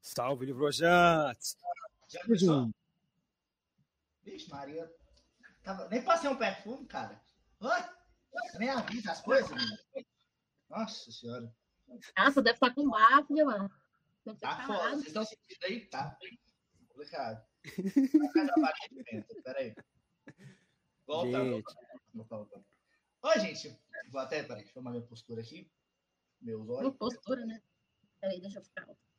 Salve, livrojantes! Já? Vixe, Maria. Tava... Nem passei um perfume, cara. Oi? Nem avisa as coisas, menino. Nossa senhora. Nossa, deve estar com bafo, mano. Tá foda. Vocês estão sentindo aí? Tá. Complicado. Peraí. Volta, Gente. volta, volta. Oi, gente. Vou até, peraí, deixa eu arrumar minha postura aqui. Meus olhos. postura, né? Peraí, deixa eu ficar. alto.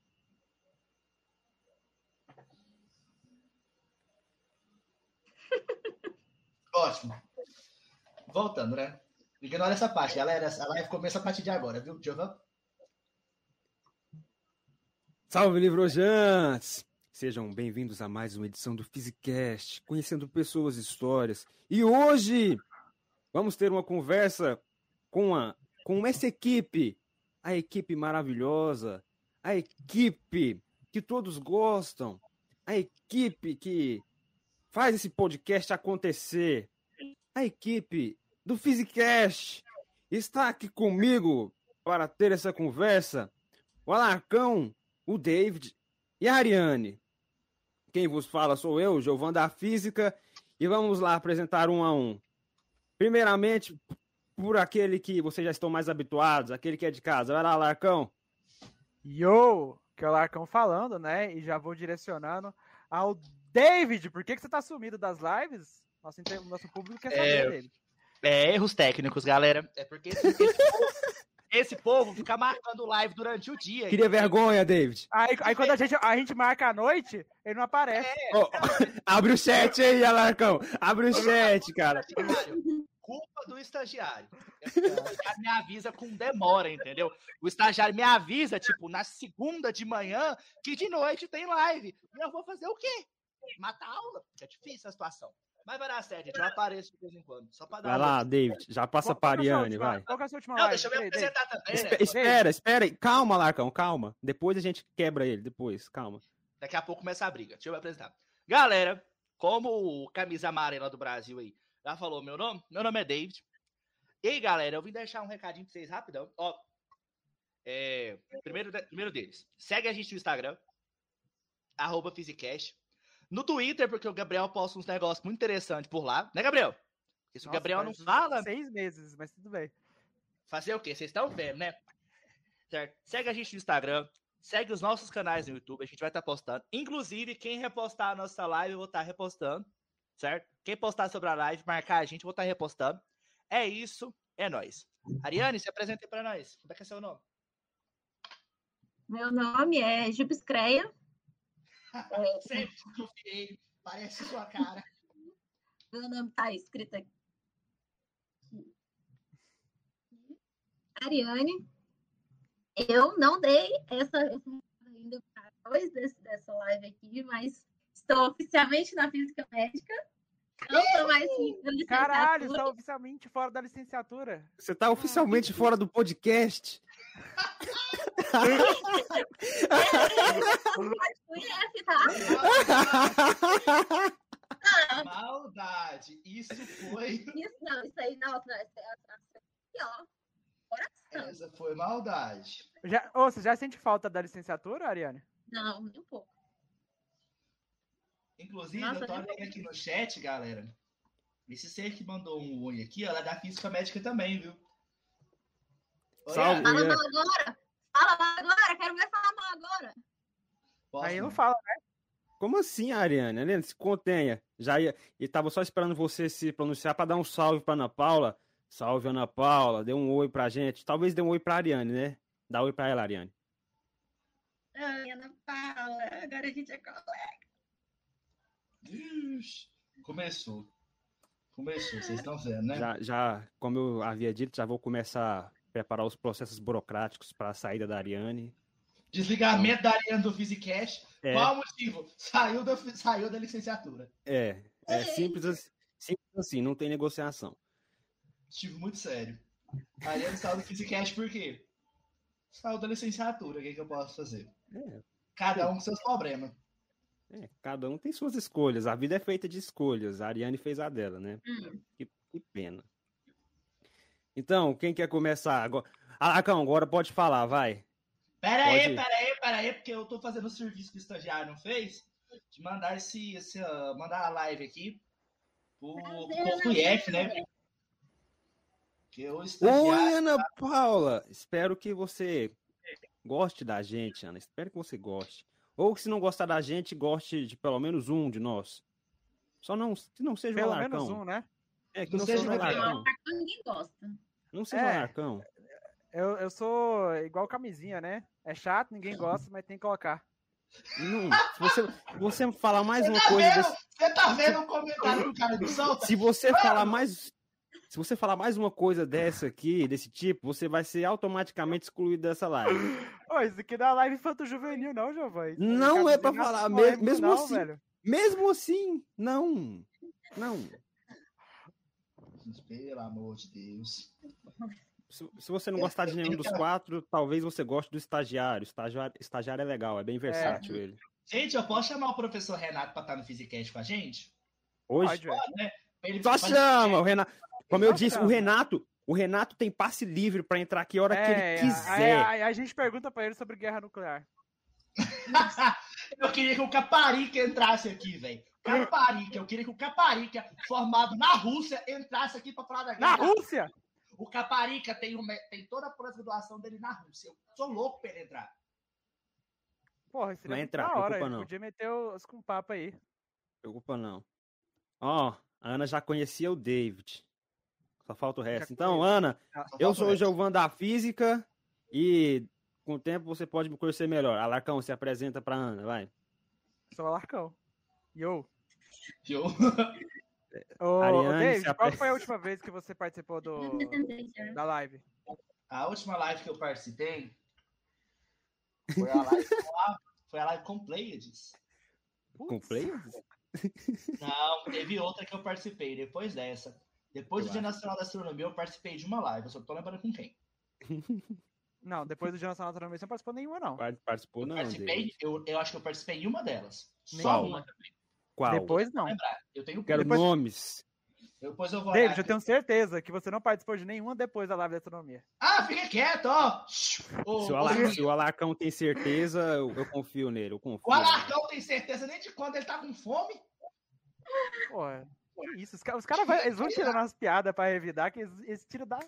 Ótimo. Voltando, né? Ignora essa parte, galera. A live começa a partir de agora, viu, Diovan? Salve, livrojantes! Sejam bem-vindos a mais uma edição do Physicast, conhecendo pessoas e histórias. E hoje vamos ter uma conversa com, a, com essa equipe, a equipe maravilhosa, a equipe que todos gostam, a equipe que faz esse podcast acontecer, a equipe do Physicast está aqui comigo para ter essa conversa. O Alarcão, o David e a Ariane. Quem vos fala sou eu, Giovanni da Física, e vamos lá apresentar um a um. Primeiramente, por aquele que vocês já estão mais habituados, aquele que é de casa. Vai lá, Alarcão. Yo, que é o Larcão falando, né? E já vou direcionando ao David. Por que, que você tá sumido das lives? Nosso, inter- nosso público quer saber, É, David. É, erros técnicos, galera. É porque esse, esse povo, esse povo fica marcando live durante o dia. Queria vergonha, David. Aí, aí quando a gente, a gente marca a noite, ele não aparece. Ó, abre o chat aí, Alarcão. Abre o chat, cara. Culpa do estagiário. É O estagiário me avisa com demora, entendeu? O estagiário me avisa, tipo, na segunda de manhã, que de noite tem live. E eu vou fazer o quê? Matar a aula? É difícil a situação. Mas vai dar certo, gente. Eu apareço de vez em quando. Só pra dar Vai uma- lá, David. Já passa que é Ariane, vai. Qual que é a sua última Não, live? deixa eu me apresentar também, né? Espe- Espera, espera aí. Calma, Alarcão, calma. Depois a gente quebra ele, depois, calma. Daqui a pouco começa a briga. Deixa eu me apresentar. Galera, como o camisa amarela do Brasil aí já falou meu nome, meu nome é David. E aí, galera, eu vim deixar um recadinho pra vocês rapidão. Ó, é, primeiro, primeiro deles, segue a gente no Instagram, arroba Physicast. No Twitter, porque o Gabriel posta uns negócios muito interessantes por lá. Né, Gabriel? Porque se o Nossa, Gabriel não fala, Seis meses, mas tudo bem. Fazer o quê? Vocês estão vendo, né? Certo? Segue a gente no Instagram, segue os nossos canais no YouTube, a gente vai estar postando. Inclusive, quem repostar a nossa live, eu vou estar repostando, certo? Quem postar sobre a live, marcar a gente, eu vou estar repostando. É isso, é nóis. Ariane, se apresente para nós. Como é que é seu nome? Meu nome é Jubiscreia. É, Sempre confiei. Parece sua cara. meu nome tá escrito aqui. Ariane. Eu não dei essa, ainda depois desse, dessa live aqui, mas estou oficialmente na física médica. Não estou mais na Caralho, está oficialmente fora da licenciatura. Você tá oficialmente fora do podcast. Tá? Maldade. Isso foi. Isso não, isso aí não, não, isso é aqui, ó. Coração. Essa foi maldade. Já, ô, você já sente falta da licenciatura, Ariane? Não, nem um pouco. Inclusive, Nossa, eu tô olhando aqui no chat, galera. Esse ser que mandou um oi aqui, ela é da física médica também, viu? Salve. Ana. Fala É. mal agora! Fala mal agora! Quero ver falar mal agora! Posso, Aí não né? fala. Como assim, Ariane? Ariane, se contenha. Já ia, e tava só esperando você se pronunciar para dar um salve para Ana Paula. Salve, Ana Paula. Dê um oi pra gente. Talvez dê um oi pra Ariane, né? Dá oi pra ela, Ariane. Ai, Ana Paula, agora a gente é colega. Ixi, Começou. Começou, vocês estão vendo, né? Já, já, como eu havia dito, já vou começar preparar os processos burocráticos para a saída da Ariane. Desligamento da Ariane do Physicast. É, Qual o motivo? Saiu da, saiu da licenciatura. é, é simples, assim- simples assim, não tem negociação. Motivo muito sério. A Ariane saiu do Physicast por quê? Saiu da licenciatura. O que, que eu posso fazer? É, Cada um com seus problemas. é, cada um tem suas escolhas. A vida é feita de escolhas. A Ariane fez a dela, né? Hum. Que, que pena. Então, quem quer começar agora? Alacão, agora pode falar, vai. Pera aí, Pode. pera aí, pera aí, porque eu tô fazendo o serviço que o estagiário não fez, de mandar esse, esse ah, mandar a live aqui pro, pro IF, né? Que o Oi, estagiário... Ana Paula! Espero que você goste da gente, Ana. Espero que você goste. Ou que se não gostar da gente, goste de pelo menos um de nós. Só não, que não seja o Pelo Alarcão. menos um, né? É, que Não não, seja seja o o Gabriel. Alarcão. Ninguém gosta. Não seja É. Alarcão. Eu, eu sou igual camisinha, né? É chato, ninguém gosta, mas tem que colocar. Não, se você, se você falar mais Você uma tá coisa vendo? desse, Você tá vendo o comentário que o cara me solta? se você falar mais se você falar mais uma coisa dessa aqui, desse tipo, você vai ser automaticamente excluído dessa live. Ô, isso aqui não é live infanto juvenil, não, Giovanni. Isso Não é pra falar, não me- é mesmo não, assim. velho. Mesmo assim, não. Não. Pelo amor de Deus. Se, se você não gostar de nenhum dos quatro, talvez você goste do estagiário. Estagiário, estagiário é legal, é bem versátil ele. Gente, eu posso chamar o professor Renato pra estar no Physicast com a gente? Hoje, Pode. Pra ele só chama, o Renato. Como eu disse, o. Renato, o Renato tem passe livre pra entrar aqui a hora que É, ele aí- quiser. aí- aí a gente pergunta pra ele sobre guerra nuclear. eu queria que o Caparica entrasse aqui, velho. Caparica, eu queria que o Caparica, formado na Rússia, entrasse aqui pra falar da Na guerra. Rússia! O Caparica tem, uma- tem toda a pós-graduação dele na Rússia. Eu sou louco pra ele entrar. Porra, seria Vai muito entrar, da hora. preocupa não. Podia meter os com papo aí. Preocupa não. Ó, a Ana já conhecia o David. Só falta o resto. Então. Ana, eu sou o. Giovanni da Física e com o tempo você pode me conhecer melhor. Alarcão, se apresenta pra Ana, vai. Sou o Alarcão. Yo. Eu- Ô, ô, Ariane, David, se qual apre- foi a última vez que você participou do, Eu da live? A última live que eu participei foi a live com, foi a live com Pleiades. Com? Não, teve outra que eu participei depois dessa. Depois do Eu Dia Nacional da Astronomia, eu participei de uma live. Eu só tô lembrando com quem. Não, depois do Dia Nacional da Astronomia você não participou nenhuma, não. Par- Participou não, participei, David. eu, eu acho que eu participei em uma delas. Só uma. Qual? Depois não. Lembrar. Eu tenho Quero depois- nomes. Depois eu vou David, eu tenho certeza que você não participou de nenhuma depois da live da astronomia. Ah, fica quieto, ó. Ô, Se o, ô, Alar- Luiz, se o Alarcão tem certeza, eu, eu confio nele. Eu confio. o Alarcão tem certeza nem de quando ele tá com fome. Porra, que isso? Os caras eles vão tirando umas piadas pra revidar, que eles, eles tiram da.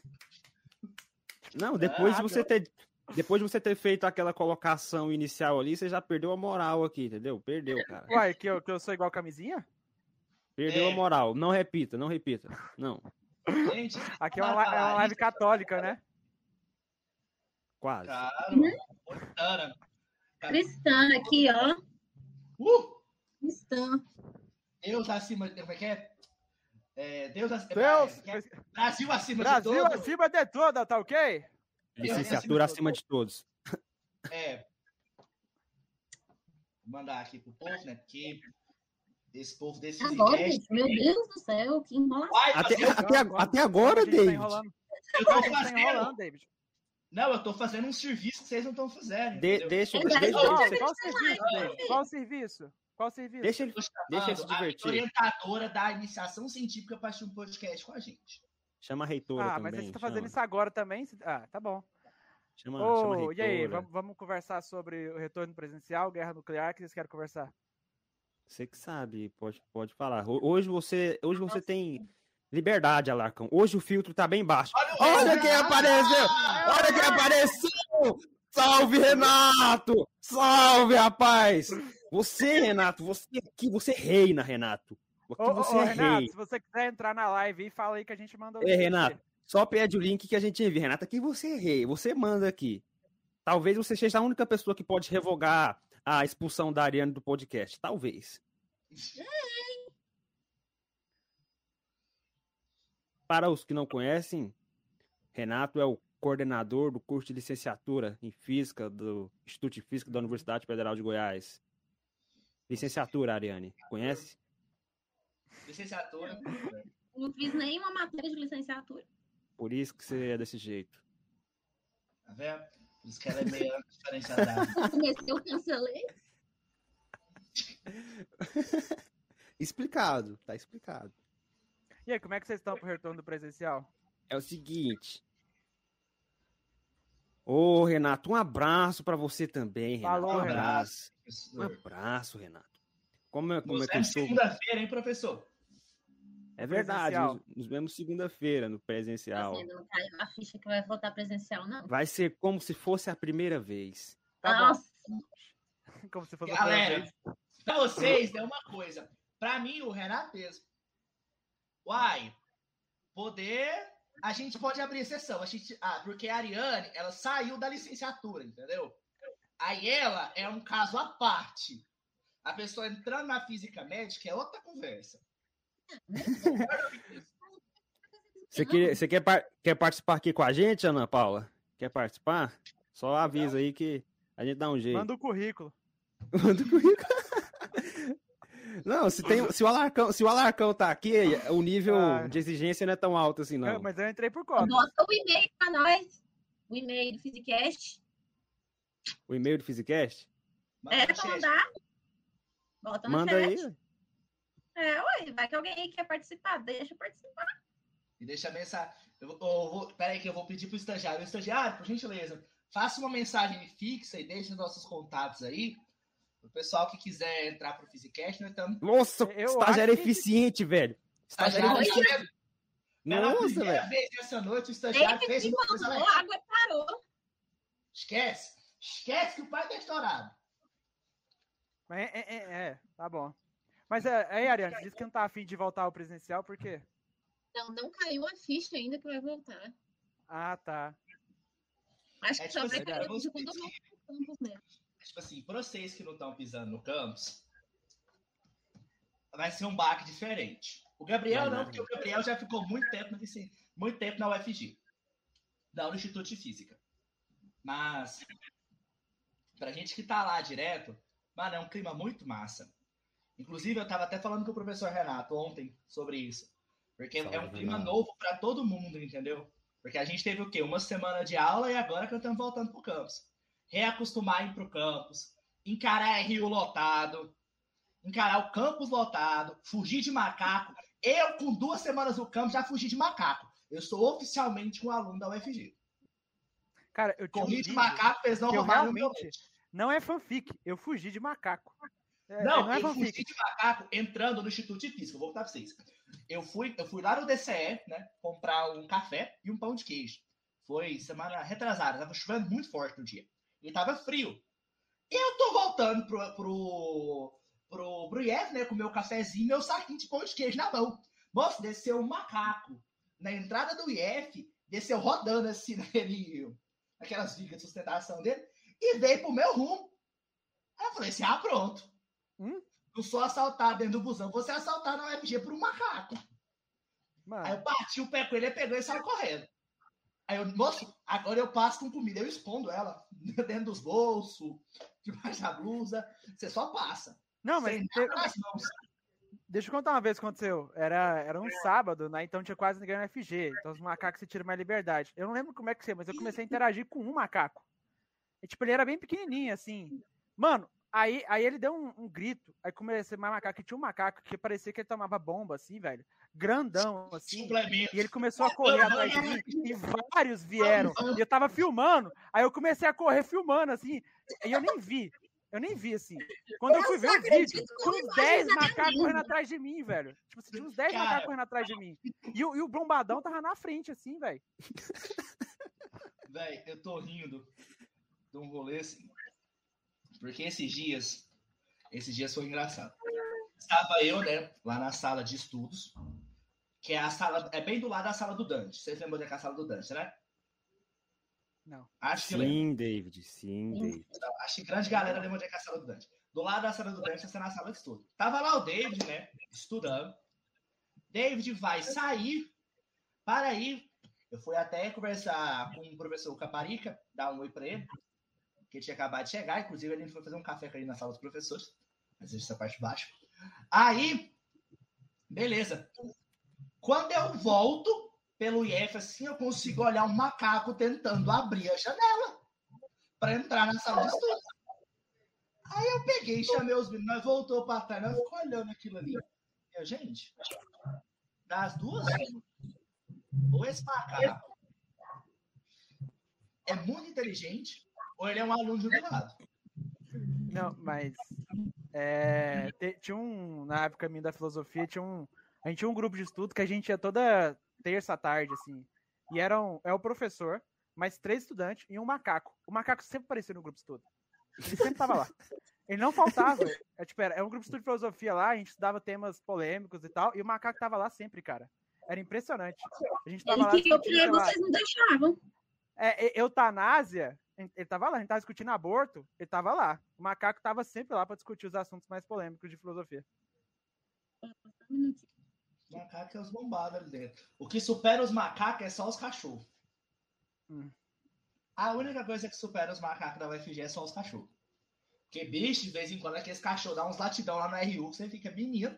Não, depois de Ah, você ter. Depois de você ter feito aquela colocação inicial ali, você já perdeu a moral aqui, entendeu? Perdeu, cara. Uai, que eu, que eu sou igual camisinha? Perdeu É. a moral. Não repita, não repita. Não, Gente, Aqui é uma, é uma live católica, né? quase. Claro. Montana. Cristã aqui, ó. Uh, Cristã. Deus acima de. Como é que é? É, Deus acima Deus! Brasil acima Brasil de tudo. acima de tudo, tá ok? Licenciatura acima de todos. É. Vou mandar aqui pro povo, né? Porque esse povo desse Agora, gente, meu Deus do céu, que enrolação. Até, até, até agora, a gente tá David. enrolando. Eu tô A tá fazendo. David. Não, eu tô fazendo um serviço que vocês não estão fazendo. De- deixa, É, deixa, Qual, deixa, qual serviço, David? Qual serviço? Qual serviço? deixa ele, deixa ele se a divertir. orientadora da iniciação científica para assistir um podcast com a gente. Chama a reitora Ah, também. mas você tá fazendo chama. isso agora também? Ah, tá bom. Chama, chama a Ô, e aí, reitora. vamos, vamos conversar sobre o retorno presencial, guerra nuclear, que vocês querem conversar? Você que sabe, pode, pode falar. Ho- Hoje você, hoje você tem liberdade, Alarcão. Hoje o filtro tá bem baixo. Olha quem apareceu! Olha quem apareceu! Salve, Renato! Salve, rapaz! Você, Renato, você aqui, você reina, Renato. Aqui Ô, ô, você ô, é Renato, rei. se você quiser entrar na live aí, fala aí que a gente manda o É, Renato. Só pede o link que a gente envia. Renato, aqui você é rei, você manda aqui. Talvez você seja a única pessoa que pode revogar a expulsão da Ariane do podcast. Talvez. Para os que não conhecem, Renato é o coordenador do curso de licenciatura em Física do Instituto de Física da Universidade Federal de Goiás. Licenciatura, Ariane. Conhece? Licenciatura. Não fiz nenhuma matéria de licenciatura. Por isso que você é desse jeito. Tá vendo? Por isso que ela é meio diferenciada. Comecei, eu cancelei. Explicado, tá explicado. E aí, como é que vocês estão pro retorno do presencial? É o seguinte. Ô, Renato, um abraço pra você também, Renato. Falou, um Renato. abraço. Um professor. abraço, Renato. Como é, como Nos é que segunda-feira, hein, professor? É verdade, nos, nos vemos segunda-feira no presencial. Você não caiu a ficha que vai voltar presencial, não. Vai ser como se fosse a primeira vez. Tá Nossa, bom. Como se fosse a primeira Galera, vez. pra vocês é uma coisa. Pra mim, o Renato mesmo. Uai, poder. A gente pode abrir exceção. A gente, ah, porque a Ariane, ela saiu da licenciatura, entendeu? Aí ela é um caso à parte. A pessoa entrando na física médica é outra conversa. Você, quer, você quer, par- quer participar aqui com a gente, Ana Paula? Quer participar? Só avisa aí que a gente dá um jeito. Manda o currículo. Manda o currículo. Não, se, tem, se, o Alarcão, se o Alarcão tá aqui, o nível Ah. de exigência não é tão alto assim, não. mas eu entrei por cota. bota o e-mail pra nós. O e-mail do Physicast. O e-mail do? Manda É pra mandar. Bota no Manda chat. aí. É, ué, vai que alguém quer participar, deixa participar. E deixa a mensagem. Eu, vou- eu vou, peraí, que eu vou pedir pro estagiário. O estagiário, por gentileza, faça uma mensagem fixa e deixe os nossos contatos aí. O pessoal que quiser entrar pro Physicast, nós estamos. Nossa, Eu estagiário que- eficiente, velho. Estagiário Estagiário, eficiente. Nossa, primeira velho. vez nessa noite, o estagiário Ele fez que uma coisa mandou, a água parou. Esquece. Esquece que o pai tá estourado. Mas é, é, é, é, tá bom. Mas é, aí, Ariane, você disse que não tá afim de voltar ao presencial, por quê? Não, não caiu a ficha ainda que vai voltar. Ah, tá. Acho É que só tipo vai assim, cair vamos hoje quando voltar pro campus mesmo. Tipo assim, pra vocês que não estão pisando no campus, vai ser um baque diferente. O Gabriel não, nada. porque o Gabriel já ficou muito tempo, muito tempo na UFG. Não, no Instituto de Física. Mas, pra gente que tá lá direto, mano, é um clima muito massa. Inclusive, eu tava até falando com o professor Renato ontem sobre isso. Porque é um clima Renato. novo pra todo mundo, entendeu? Porque a gente teve o quê? Uma semana de aula e agora que estamos voltando pro campus. Reacostumar a ir pro campus, encarar Rio lotado, encarar o campus lotado, fugir de macaco. Eu, com duas semanas no campus, já fugi de macaco. Eu sou oficialmente um aluno da UFG. Cara, eu tinha um Corri de macaco, eles não meu realmente- leite. Não é fanfic, eu fugi de macaco. É, Não, não é eu fanfic. fugi de macaco entrando no Instituto de Física. Vou contar pra vocês. Eu fui, eu fui lá no DCE, né? Comprar um café e um pão de queijo. Foi semana retrasada, tava chovendo muito forte no dia. E tava frio. E eu tô voltando pro, pro, pro, pro IF, né? Com meu cafezinho e meu saquinho de pão de queijo na mão. Moço, desceu um macaco na entrada do IF, desceu rodando assim naquele, aquelas vigas de sustentação dele, e veio pro meu rumo. Aí eu falei assim: ah, pronto. Hum? Não sou assaltado dentro do busão, vou ser assaltado na UFG por um macaco. Aí Mano, eu bati o pé com ele, ele pegou e saiu correndo. Aí eu, moço, agora eu passo com comida, eu escondo ela dentro dos bolsos, debaixo da blusa. Você só passa. não, mas te- deixa eu contar uma vez o que aconteceu. Era, era um sábado, né? Então tinha quase ninguém no FG. Então os macacos se tiram mais liberdade. Eu não lembro como é que foi, mas eu comecei a interagir com um macaco. E, tipo, ele era bem pequenininho, assim. Mano, aí, aí ele deu um, um grito. Aí comecei mais macaco. E tinha um macaco que parecia que ele tomava bomba, assim, velho. Grandão, assim. Suplemento. E ele começou a correr atrás de mim e vários vieram. E eu tava filmando. Aí eu comecei a correr filmando, assim. E eu nem vi. Eu nem vi, assim. Quando eu Eu fui ver o vídeo, tinha uns imagens 10 da minha macacos correndo atrás de mim, velho. Tipo, assim, tinha uns 10 Cara. macacos correndo atrás de mim. E, o- e o bombadão tava na frente, assim, velho. Véi, eu tô rindo de um rolê assim. Porque esses dias, esses dias foi engraçado. Estava eu, né, lá na sala de estudos, que é a sala, é bem do lado da sala do Dante. Vocês lembram onde é que é a sala do Dante, né? Não. Acho que. Sim, David, sim, David. Acho que grande galera lembra onde é que é a sala do Dante. Do lado da sala do Dante, essa é na sala de estudo. Tava lá o David, né, estudando. David vai sair para ir. Eu fui até conversar com o professor Caparica, dar um oi para ele, que tinha acabado de chegar. Inclusive, ele foi fazer um café ele na sala dos professores. Mas deixa essa parte de baixo. Aí, beleza. Quando eu volto pelo IF, assim, eu consigo olhar um macaco tentando abrir a janela para entrar na sala de estudo. Aí eu peguei chamei os meninos, nós voltou para trás, nós ficamos olhando aquilo ali. Eu, gente, das duas, ou esse macaco é muito inteligente ou ele é um aluno jubilado. Não, mas é, te- tinha um, na época minha da filosofia, tinha um, a gente tinha um grupo de estudo que a gente ia toda terça tarde, assim, e eram, é o professor, mais três estudantes e um macaco. O macaco sempre aparecia no grupo de estudo. Ele sempre tava lá. Ele não faltava. É, tipo, era, é um grupo de estudo de filosofia lá, a gente estudava temas polêmicos e tal, e o macaco tava lá sempre, cara. Era impressionante. A gente tava Ele lá queria opinar, vocês não deixavam. é, eutanásia, ele tava lá, a gente tava discutindo aborto, ele tava lá. O macaco tava sempre lá pra discutir os assuntos mais polêmicos de filosofia. Macaco é os bombados ali dentro. O que supera os macacos é só os cachorros. Hum. A única coisa que supera os macacos da UFG é só os cachorros. Porque, bicho, de vez em quando aqueles cachorros dão uns latidão lá no RU que você fica, menino,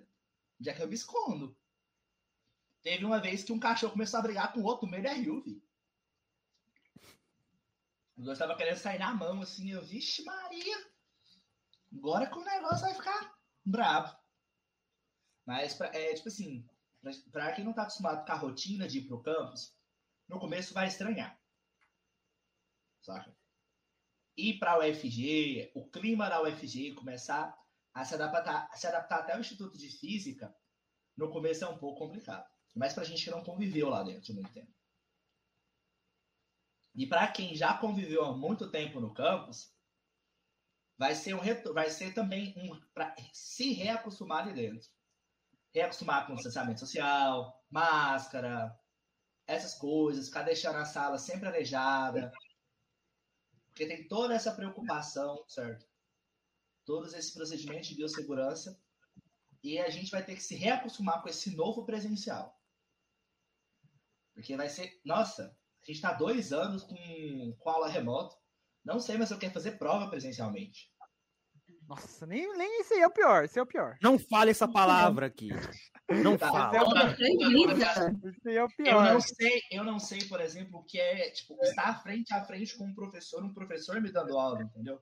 onde é que eu me escondo? Teve uma vez que um cachorro começou a brigar com o outro no meio do RU, filho. Dois estavam querendo sair na mão, assim, eu, vixe Maria. Agora que o negócio vai ficar brabo. Mas, pra- é tipo assim, pra quem não tá acostumado com a rotina de ir pro campus, no começo vai estranhar. Saca? Ir pra UFG, o clima da UFG, começar a se adaptar, a se adaptar até o Instituto de Física, no começo é um pouco complicado. Mas pra gente que não conviveu lá dentro muito tempo. E pra quem já conviveu há muito tempo no campus, vai ser um reto- vai ser também um para se reacostumar ali dentro. Reacostumar com o distanciamento social, máscara, essas coisas, ficar deixando a sala sempre arejada. Porque tem toda essa preocupação, certo? Todos esses procedimentos de biossegurança. E a gente vai ter que se reacostumar com esse novo presencial. Porque vai ser. Nossa, a gente está dois anos com, com aula remota. Não sei, mas eu quero fazer prova presencialmente. Nossa, nem, nem esse aí é o pior, esse é o pior. Não fale essa palavra aqui. Não Tá. fala. Olha, acredita. Esse aí é o Eu pior. não sei, eu não sei, por exemplo, o que é tipo, estar frente a frente com um professor, um professor me dando aula, entendeu?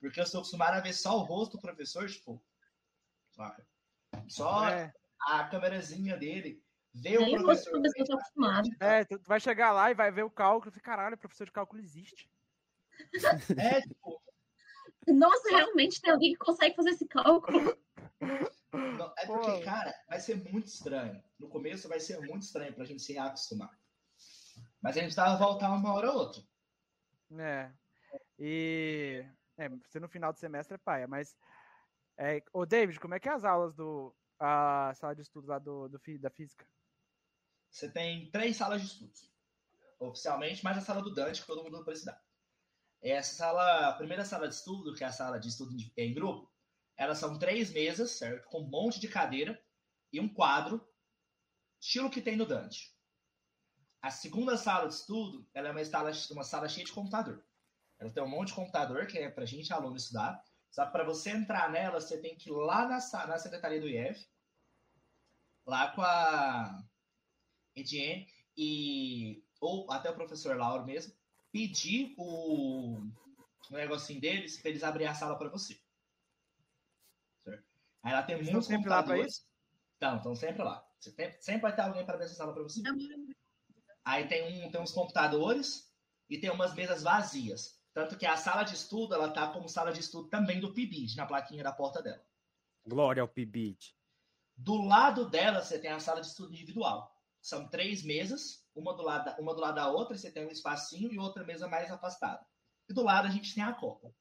Porque eu sou acostumado a ver só o rosto do professor, tipo? Só É, a câmerazinha dele, ver o Nem o professor. professor está acostumado. é, tu vai chegar lá e vai ver o cálculo e fica, caralho, professor de cálculo existe. É, tipo, Nossa, realmente tem alguém que consegue fazer esse cálculo. não- é porque, Pô. cara, vai ser muito estranho. No começo vai ser muito estranho pra gente se reacostumar. Mas a gente tava voltar uma hora ou outra. É. E. É, você no final do semestre é paia, mas. É, ô, David, como é que é as aulas do. A sala de estudo lá do, do, da física? Você tem três salas de estudos, oficialmente, mais a sala do Dante, que todo mundo estudar. Essa sala, a primeira sala de estudo, que é a sala de estudo em- grupo, elas são três mesas, certo? Com um monte de cadeira e um quadro, estilo que tem no Dante. A segunda sala de estudo, ela é uma sala, uma sala cheia de computador. Ela tem um monte de computador, que é pra gente, aluno, estudar. Só para você entrar nela, você tem que ir lá na, na secretaria do IF, lá com a Ediene e ou até o professor Lauro mesmo pedir o, o negocinho deles para eles abrirem a sala para você. Certo? Aí lá tem Eles muitos estão sempre lá pra computadores. Então, estão sempre lá. Você tem- sempre vai ter alguém para abrir essa sala para você. Aí tem, um, tem uns computadores e tem umas mesas vazias. Tanto que a sala de estudo, ela tá como sala de estudo também do PIBID, na plaquinha da porta dela. Glória ao Pibit. Do lado dela, você tem a sala de estudo individual. São três mesas, uma do lado da, uma do lado da outra, você tem um espacinho e outra mesa mais afastada. E do lado a gente tem a copa.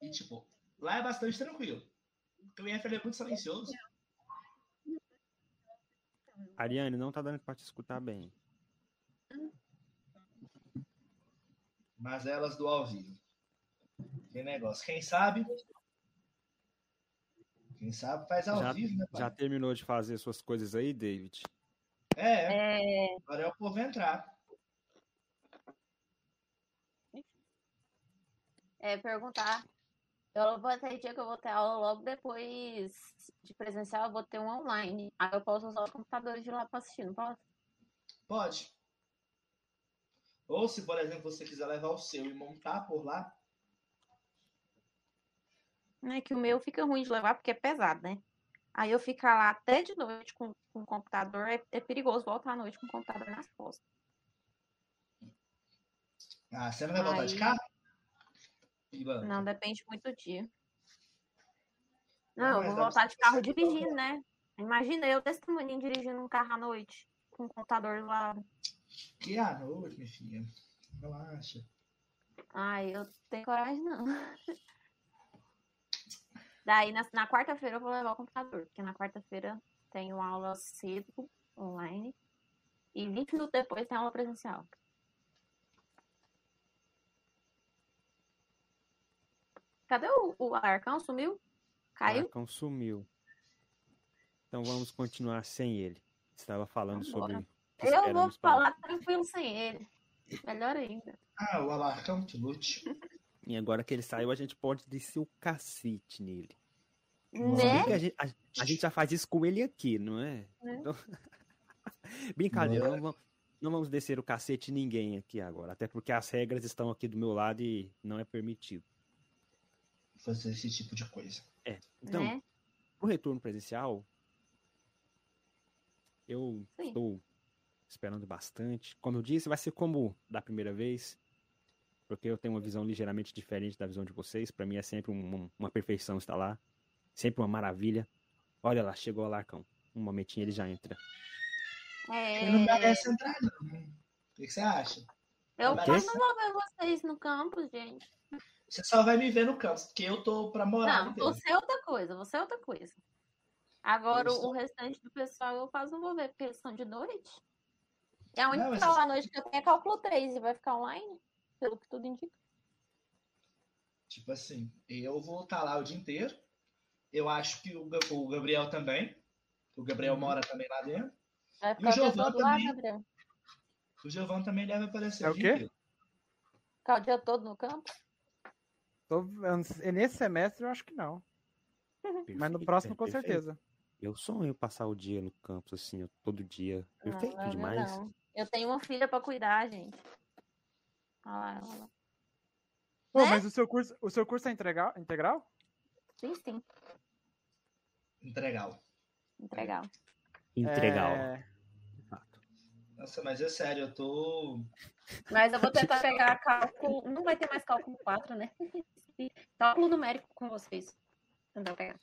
E, tipo, lá é bastante tranquilo. Porque o IF ele é muito silencioso. Ariane, não tá dando pra te escutar bem. Mas elas do ao vivo. Que negócio. Quem sabe? Quem sabe faz ao Já- vivo, né? pai? Já terminou de fazer suas coisas aí, David? É, é, É, agora é o povo entrar. é, perguntar. Eu vou ter dia que eu vou ter aula logo depois de presencial, eu vou ter um online. Aí eu posso usar os computadores de lá para assistir, não posso? Pode. Ou se, por exemplo, você quiser levar o seu e montar por lá, É que o meu fica ruim de levar porque é pesado, né? Aí eu ficar lá até de noite com, com o computador, é, é perigoso voltar à noite com o computador nas costas. Ah, você não vai voltar de Aí- carro? Ivan? Não, depende muito do dia. Não, Não, eu vou voltar de carro dirigindo, né? Imagina eu desse tamanho dirigindo um carro à noite, com o computador do lado. Que à noite, minha filha. Relaxa. Ai, eu tenho coragem, não. Daí, na, na quarta-feira, eu vou levar o computador, porque na quarta-feira tenho aula cedo, online, e 20 minutos depois tem aula presencial. Cadê o, o Arcão? Sumiu? O Caiu? Arcão sumiu. Então vamos continuar sem ele. Estava falando sobre. O Eu vou para- falar tranquilo sem ele. Melhor ainda. Ah, o Alarcão que lute. E agora que ele saiu, a gente pode descer o cacete nele. Né? Né? a, gente, a- a gente já faz isso com ele aqui, não é? É. Então- Brincadeira, não vamos, não vamos descer o cacete ninguém aqui agora. Até porque as regras estão aqui do meu lado e não é permitido. Fazer esse tipo de coisa. Então, né? o retorno presencial, eu Sim. estou esperando bastante. Como eu disse, vai ser como da primeira vez, porque eu tenho uma visão ligeiramente diferente da visão de vocês. Para mim é sempre um- uma perfeição estar lá, sempre uma maravilha. Olha lá, chegou o Alarcão. Um momentinho ele já entra. É, Ele não merece entrar, não. né? O que você acha? eu não vou ver vocês no campus, gente. Você só vai me ver no campo, porque eu tô pra morar Não, você é outra coisa, você é outra coisa. Agora, Eu o estou- restante do pessoal eu quase não vou ver, porque eles são de noite. E a única Não, mas noite que eu tenho é cálculo 3 e vai ficar online, pelo que tudo indica. Tipo assim, eu vou estar lá o dia inteiro. Eu acho que o, o Gabriel também. O Gabriel mora também lá dentro. E o ficar o dia Giovanni todo lá, também. Gabriel. O Giovanni também deve aparecer É o quê? Ficar o dia todo no campo. Tô- nesse semestre eu acho que não. Mas no Perfeito, próximo, com perfeito. certeza. Eu sonho passar o dia no campus, assim, eu- todo dia. Perfeito não, não, demais. não. Eu tenho uma filha pra cuidar, gente. Olha lá, olha lá. Pô, Né? mas o seu curso, o seu curso é integral? integral? Sim, sim. Entregal. Entregar. Entregar. É. Nossa, mas é sério, eu tô. Mas eu vou tentar pegar cálculo. Não vai ter mais cálculo 4, né? Cálculo numérico com vocês.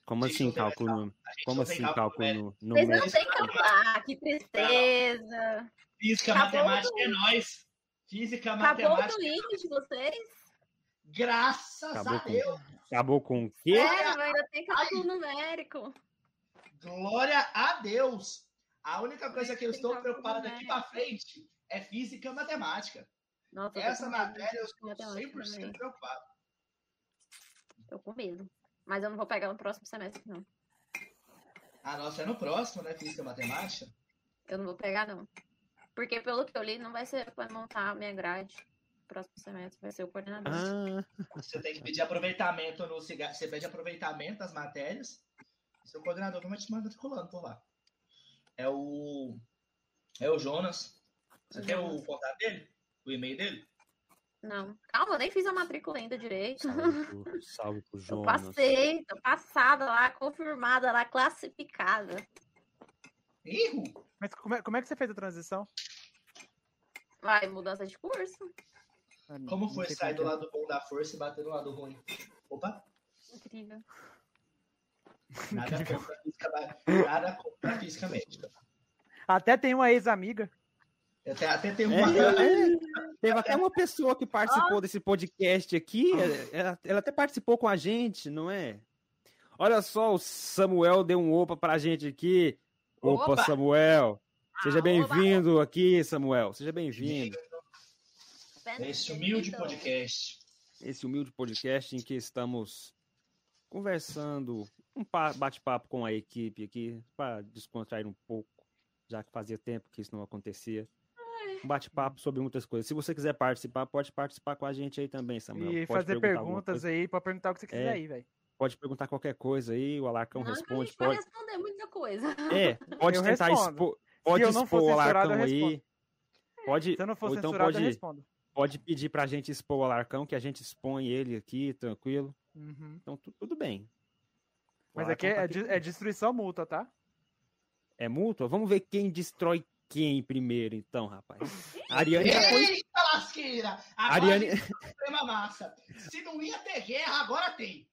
Como assim, mais cálculo? A Como assim, cálculo numérico. no, Vocês não numérico? têm cálculo. Ah, que tristeza. Física, Acabou matemática é nós. Física, Acabou o matemática. Twitch de vocês? Graças Acabou a com- Deus. Acabou com o quê? Sério, ainda tem cálculo numérico. Glória a Deus. A única coisa que eu estou cálculo preocupado daqui para frente é física e matemática. Nossa, Essa matéria eu estou matemática 100% também. preocupado. Tô com medo. Mas eu não vou pegar no próximo semestre, não. A nossa é no próximo, né? Física e matemática. Eu não vou pegar, não. Porque pelo que eu li, não vai ser eu vai montar a minha grade. Próximo semestre vai ser o coordenador. Ah, Você tem que pedir aproveitamento no cigarro. Você pede aproveitamento das matérias. Seu coordenador vai te matriculando por lá. É o. É o Jonas. Você O quer o contato dele? O e-mail dele? Não. Calma, eu nem fiz a matrícula ainda direito. salve pro, salve pro Eu Jonas. passei, tô passada lá, confirmada lá, classificada. Erro! Mas como é, como é que você fez a transição? Vai, mudança de curso. Ah, não- Como não foi sair do como é. lado bom da força e bater no lado ruim? Opa! Incrível. Nada contra a física, nada contra a física médica. Até tem uma ex-amiga. Até, até É, uma. é, teve até uma pessoa que participou desse podcast aqui. Ela, ela até participou com a gente, não é? Olha só, o Samuel deu um opa pra gente aqui. Opa, Opa! Samuel. Seja Ah, bem-vindo aqui, Samuel. Seja bem-vindo. Esse humilde Então, podcast. Esse humilde podcast em que estamos conversando, um pa- bate-papo com a equipe aqui, para descontrair um pouco, já que fazia tempo que isso não acontecia. Um bate-papo sobre muitas coisas. Se você quiser participar, pode participar com a gente aí também, Samuel. E Pode fazer perguntas aí, pode perguntar o que você quiser É. aí, velho. Pode perguntar qualquer coisa aí, o Alarcão Não, responde. Pode, responder muita coisa. é, pode Eu tentar respondo. expor. Pode expor o Alarcão aí. Pode, Se eu não for então censurado, eu pode, respondo. pode pedir pra gente expor o Alarcão, que a gente expõe ele aqui, tranquilo. Uhum. Então, tu- tudo bem. Mas aqui é, contar de- aqui. é destruição mútua, tá? É mútua? Vamos ver quem destrói quem primeiro, então, rapaz. A Ariane já foi. Eita lasqueira! Agora Ariane- tá massa. Se não ia ter guerra, agora tem.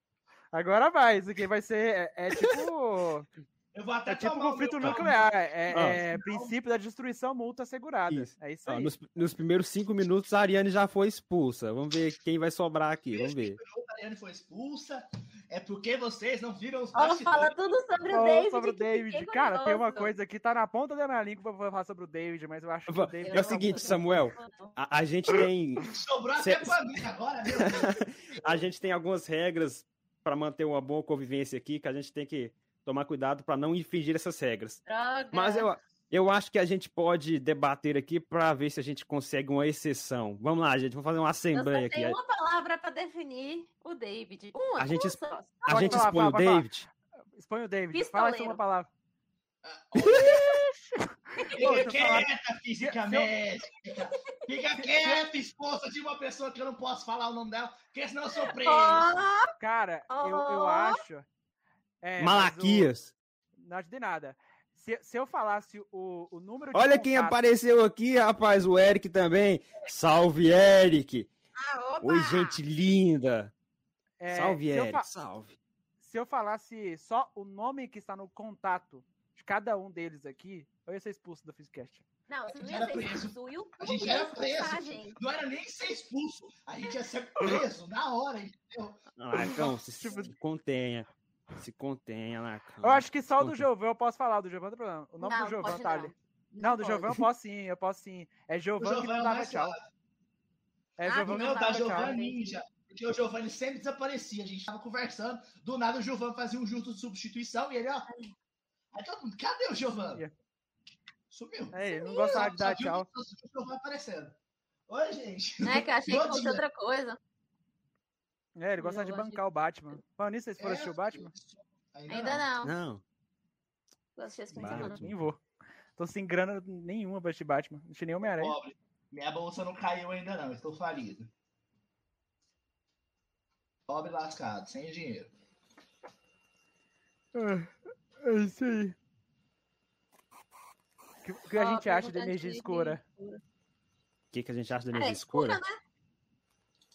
Agora vai, isso aqui vai ser. É, é tipo. Eu vou até É tipo conflito nuclear. É, Ah. é princípio da destruição mútua assegurada. Isso. É isso aí. nos, nos primeiros cinco minutos, a Ariane já foi expulsa. Vamos ver quem vai sobrar aqui. Vamos ver. A Ariane foi expulsa. É porque vocês não viram os bastidores. fala tudo sobre o David. sobre o David. Cara, tem uma coisa que tá na ponta da minha língua pra falar sobre o David, mas eu acho que o David. É o seguinte, Samuel. A, a gente tem Sobrou até pra mim agora, meu Deus. a gente tem algumas regras para manter uma boa convivência aqui que a gente tem que tomar cuidado para não infringir essas regras. Droga. Mas eu, eu acho que a gente pode debater aqui para ver se a gente consegue uma exceção. Vamos lá, gente, vamos fazer uma Eu só assembleia aqui. tenho uma palavra pra definir o David. Uma, A gente uma. A Pode gente falar, expõe o. David. Expõe o David. Fala uma palavra. Fica quieta, física médica. Fica quieta, esposa de uma pessoa que eu não posso falar o nome dela, porque senão eu sou preso. Cara, eu, eu acho. é, Malaquias. o- Não ajudei nada. Se, se eu falasse o, o número de. Olha quem contatos- apareceu aqui, rapaz, o Eric também. Salve, Eric. ah. Oi, gente linda. é, salve, Eric. fa- Salve. se eu falasse só o nome que está no contato de cada um deles aqui, eu ia ser expulso do Fizcast. Não, você não Era ia ser preso. expulso. O YouTube A gente ia era preso. a gente. Não era nem ser expulso. A gente ia ser preso na hora, entendeu? Ah, então, se, se contenha. Se contenha na cama. Eu acho que só o do. Giovan eu posso falar, do Giovan não tem problema. O nome Não, do Giovan pode tá não. ali. Não, do pode. Giovan eu posso sim, eu posso sim. É O Giovan que Giovanni não é dava mais tchau. suave. É Ah, Giovan O que meu não da. Giovanni Ninja. Porque o Giovanni sempre desaparecia. A gente tava conversando. Do nada o Giovanni fazia um junto de substituição e ele, ó. Aí todo mundo, cadê o Giovanni? Sumiu. É, ele não gostava de Só dar viu tchau. o Giovanni aparecendo. Oi, gente. É que eu achei que fosse outra coisa. É, ele gosta de bancar o Batman. Falando nisso, vocês foram assistir o Batman? Ainda, Ainda não. não. Não. Vou assistir esse de Batman. Nem vou. Tô sem grana nenhuma pra assistir Batman. Não achei nem Homem-Aranha. Pobre. Minha bolsa não caiu ainda não. Estou falido. Pobre lascado, sem dinheiro. É, é isso aí. O que, o que a gente acha da energia escura? O que, que a gente acha da Ah, é energia escura? escura, né?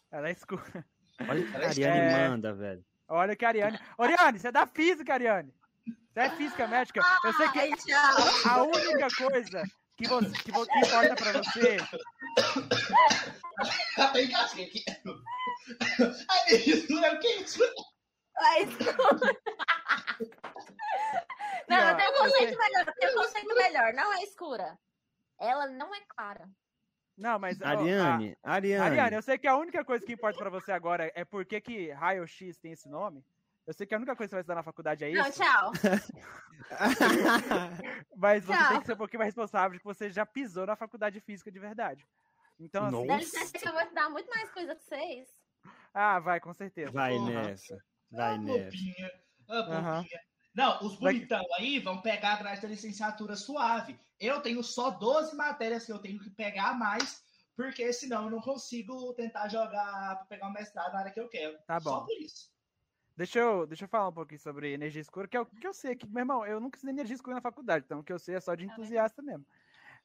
Ela é escura. Olha o que a Parece Ariane é. manda, velho. Olha que a Ariane. Oriane, você é da física, Ariane. Você é física médica. Eu sei que a única coisa que, você, que, que importa pra você. Ai, isso não é o que é? É escura. Não, eu tenho um conceito melhor. Eu tenho um conceito melhor. Não é escura. Ela não é clara. Não, mas. ó, a- Ariane, Ariane. Ariane, eu sei que a única coisa que importa pra você agora é por que que raio-x tem esse nome. Eu sei que a única coisa que você vai estudar na faculdade é Não, isso. tchau. Mas você Tchau. tem que ser um pouquinho mais responsável de que você já pisou na faculdade de física de verdade. Então, assim. Dá Nossa. licença que eu vou estudar muito mais coisa que vocês. Ah, vai, com certeza. Vai Porra. nessa. Vai Ah, nessa. bobinha. Ah, bobinha. Não, os bonitão aí vão pegar atrás da licenciatura suave. Eu tenho só 12 matérias que eu tenho que pegar a mais, porque senão eu não consigo tentar jogar pra pegar o mestrado na área que eu quero. Tá Só bom. por isso. Deixa eu, deixa eu falar um pouquinho sobre energia escura, que é o que eu sei. Que, meu irmão, eu nunca estudei energia escura na faculdade, então o que eu sei é só de entusiasta mesmo.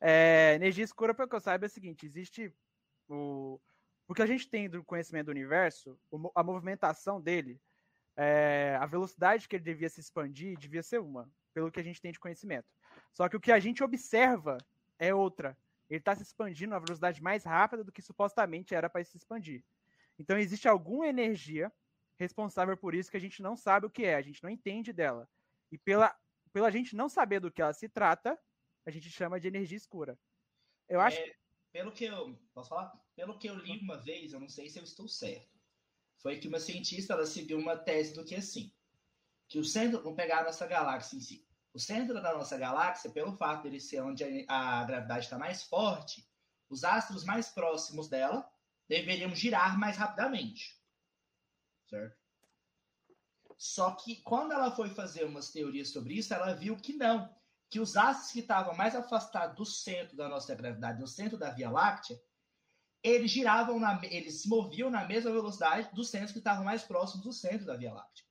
É, energia escura, pelo que eu saiba, é o seguinte: existe o. O que a gente tem do conhecimento do universo, a movimentação dele, é, a velocidade que ele devia se expandir devia ser uma, pelo que a gente tem de conhecimento. Só que o que a gente observa é outra. Ele está se expandindo a velocidade mais rápida do que supostamente era para se expandir. Então existe alguma energia responsável por isso que a gente não sabe o que é, a gente não entende dela. E pela, pela gente não saber do que ela se trata, a gente chama de energia escura. Eu acho É, pelo que eu. Posso falar? Pelo que eu li uma vez, eu não sei se eu estou certo. Foi que uma cientista ela seguiu uma tese do que assim. Que o centro. Vamos pegar a nossa galáxia em si. O centro da nossa galáxia, pelo fato dele ser onde a gravidade está mais forte, os astros mais próximos dela deveriam girar mais rapidamente. Certo? Só que quando ela foi fazer umas teorias sobre isso, ela viu que não que os astros que estavam mais afastados do centro da nossa gravidade, do centro da Via Láctea, eles giravam, na, eles se moviam na mesma velocidade dos centros que estavam mais próximos do centro da Via Láctea.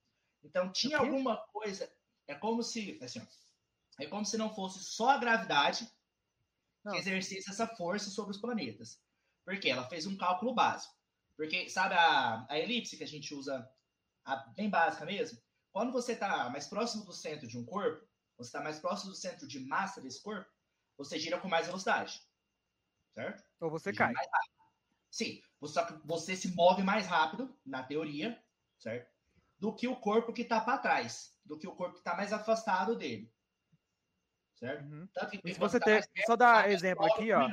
Então tinha alguma coisa. É como se. Assim, ó, é como se não fosse só a gravidade Não. que exercesse essa força sobre os planetas. Porque ela fez um cálculo básico. Porque, sabe a, a elipse que a gente usa, a bem básica mesmo? Quando você está mais próximo do centro de um corpo, você está mais próximo do centro de massa desse corpo, você gira com mais velocidade. Certo? Ou você Gira cai. mais rápido. Sim, só que você se move mais rápido, na teoria, certo? Do que o corpo que está para trás, do que o corpo que está mais afastado dele. Certo? Uhum. Tanto que se você tá perto, só dar tá exemplo aqui, ó.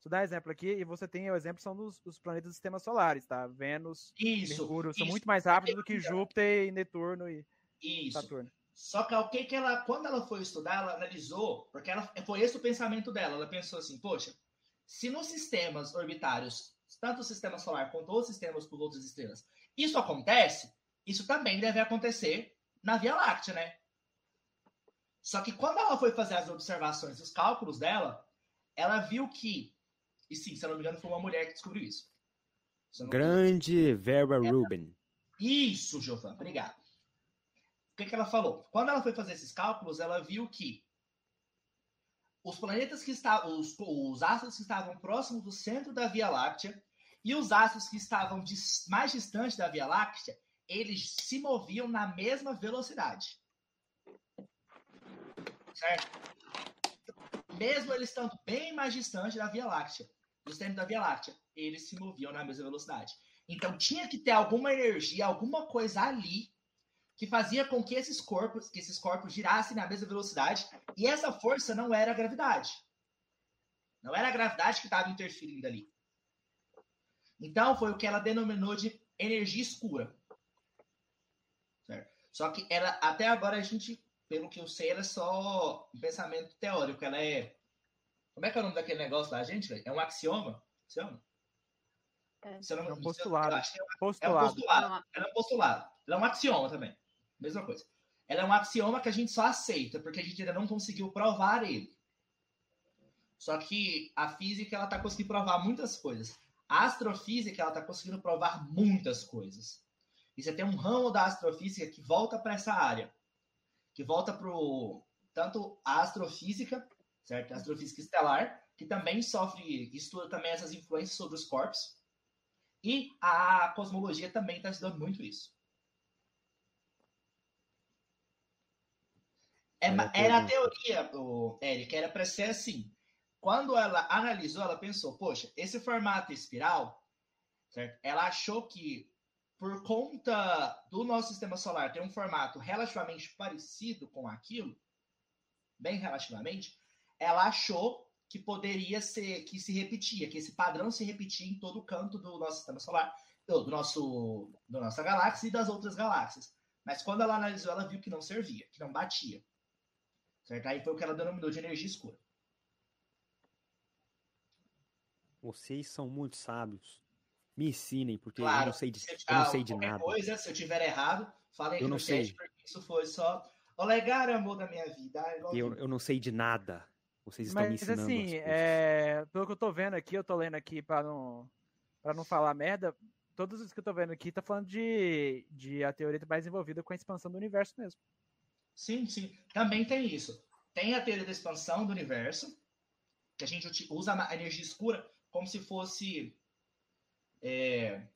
Só dar exemplo aqui, e você tem o exemplo são dos, dos planetas do sistema solares, tá? Vênus, Isso, Mercúrio são muito mais rápidos do que Júpiter, e Netuno e isso. Saturno. Só que o que que ela, quando ela foi estudar, ela analisou, porque ela, foi esse o pensamento dela. Ela pensou assim, poxa, se nos sistemas orbitários, tanto o sistema solar quanto os sistemas por outras estrelas, isso acontece, isso também deve acontecer na Via Láctea, né? Só que quando ela foi fazer as observações, os cálculos dela, ela viu que, e sim, se eu não me engano, foi uma mulher que descobriu isso. Grande Vera Rubin. isso, Giovanna, obrigado. O que, que ela falou? Quando ela foi fazer esses cálculos, ela viu que os planetas que estavam, os, os astros que estavam próximos do centro da Via Láctea e os astros que estavam mais distantes da Via Láctea, eles se moviam na mesma velocidade. Certo? Mesmo eles estando bem mais distantes da Via Láctea, do centro da Via Láctea, eles se moviam na mesma velocidade. Então tinha que ter alguma energia, alguma coisa ali que fazia com que esses corpos, que esses corpos girassem na mesma velocidade, e essa força não era a gravidade. Não era a gravidade que estava interferindo ali. Então foi o que ela denominou de energia escura. Certo? Só que ela até agora a gente, pelo que eu sei, ela é só um pensamento teórico, ela é Como é que é o nome daquele negócio lá, gente? É um axioma? Axioma? É. Se eu não- É um postulado. eu acho que é um- É um Postulado. postulado. Ela é um postulado. Ela é um axioma também. Mesma coisa. Ela é um axioma que a gente só aceita, porque a gente ainda não conseguiu provar ele. Só que a física, ela tá conseguindo provar muitas coisas. A astrofísica, ela tá conseguindo provar muitas coisas. E você tem um ramo da astrofísica que volta para essa área. Que volta pro tanto a astrofísica, certo? A astrofísica estelar, que também sofre, estuda também essas influências sobre os corpos. E a cosmologia também está estudando muito isso. É era a teoria, o Eric, era para ser assim. Quando ela analisou, ela pensou, poxa, esse formato espiral, certo? Ela achou que por conta do nosso sistema solar ter um formato relativamente parecido com aquilo, bem relativamente, ela achou que poderia ser, que se repetia, que esse padrão se repetia em todo o canto do nosso sistema solar, do nosso, da nossa galáxia e das outras galáxias. Mas quando ela analisou, ela viu que não servia, que não batia. Certo? Aí foi o que ela denominou de energia escura. Vocês são muito sábios. Me ensinem, porque eu Claro, não sei de, Se eu, eu não sei de nada. coisa, se eu tiver errado, falem aqui Eu no não chat, sei. porque isso foi só o legal amor da minha vida. Ah, Eu, eu não sei de nada. Vocês estão me Mas ensinando assim, as coisas. é, pelo que eu tô vendo aqui, eu tô lendo aqui pra não, pra não falar merda, todos os que eu tô vendo aqui tá falando de, de a teoria mais envolvida com a expansão do universo mesmo. Sim, sim. Também tem isso. Tem a teoria da expansão do universo, que a gente usa a energia escura como se fosse. é,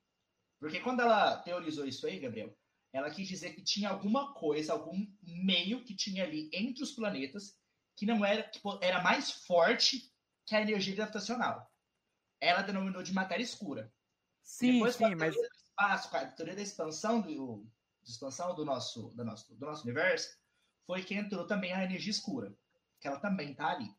Porque quando ela teorizou isso aí, Gabriel, ela quis dizer que tinha alguma coisa, algum meio que tinha ali entre os planetas que não era, que era mais forte que a energia gravitacional. Ela denominou de matéria escura. Sim, Depois, sim, mas do espaço, com a teoria da expansão do, expansão do nosso, do nosso, do nosso universo, foi que entrou também a energia escura, que ela também tá ali.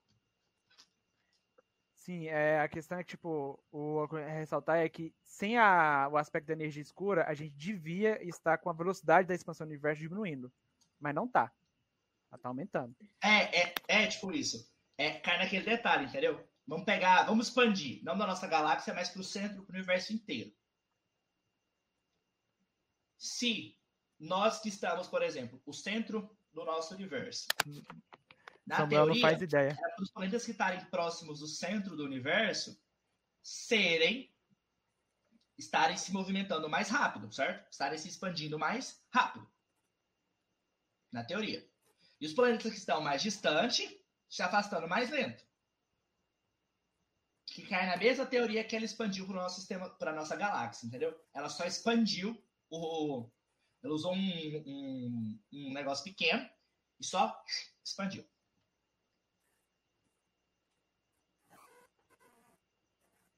sim, é, a questão é que, tipo, o a ressaltar é que sem a, o aspecto da energia escura, a gente devia estar com a velocidade da expansão do universo diminuindo. Mas não tá. Ela tá aumentando. É, é, é tipo isso. É, cai naquele detalhe, entendeu? Vamos pegar, vamos expandir, não da nossa galáxia, mas pro centro, pro universo inteiro. Se nós que estamos, por exemplo, o centro do nosso universo, na Samuel não teoria, faz ideia. era para os planetas que estarem próximos do centro do universo serem estarem se movimentando mais rápido, certo? Estarem se expandindo mais rápido. na teoria. E os planetas que estão mais distantes se afastando mais lento. Que cai na mesma teoria que ela expandiu para o nosso sistema, para nossa galáxia, entendeu? Ela só expandiu o. Ela usou um, um, um negócio pequeno e só expandiu.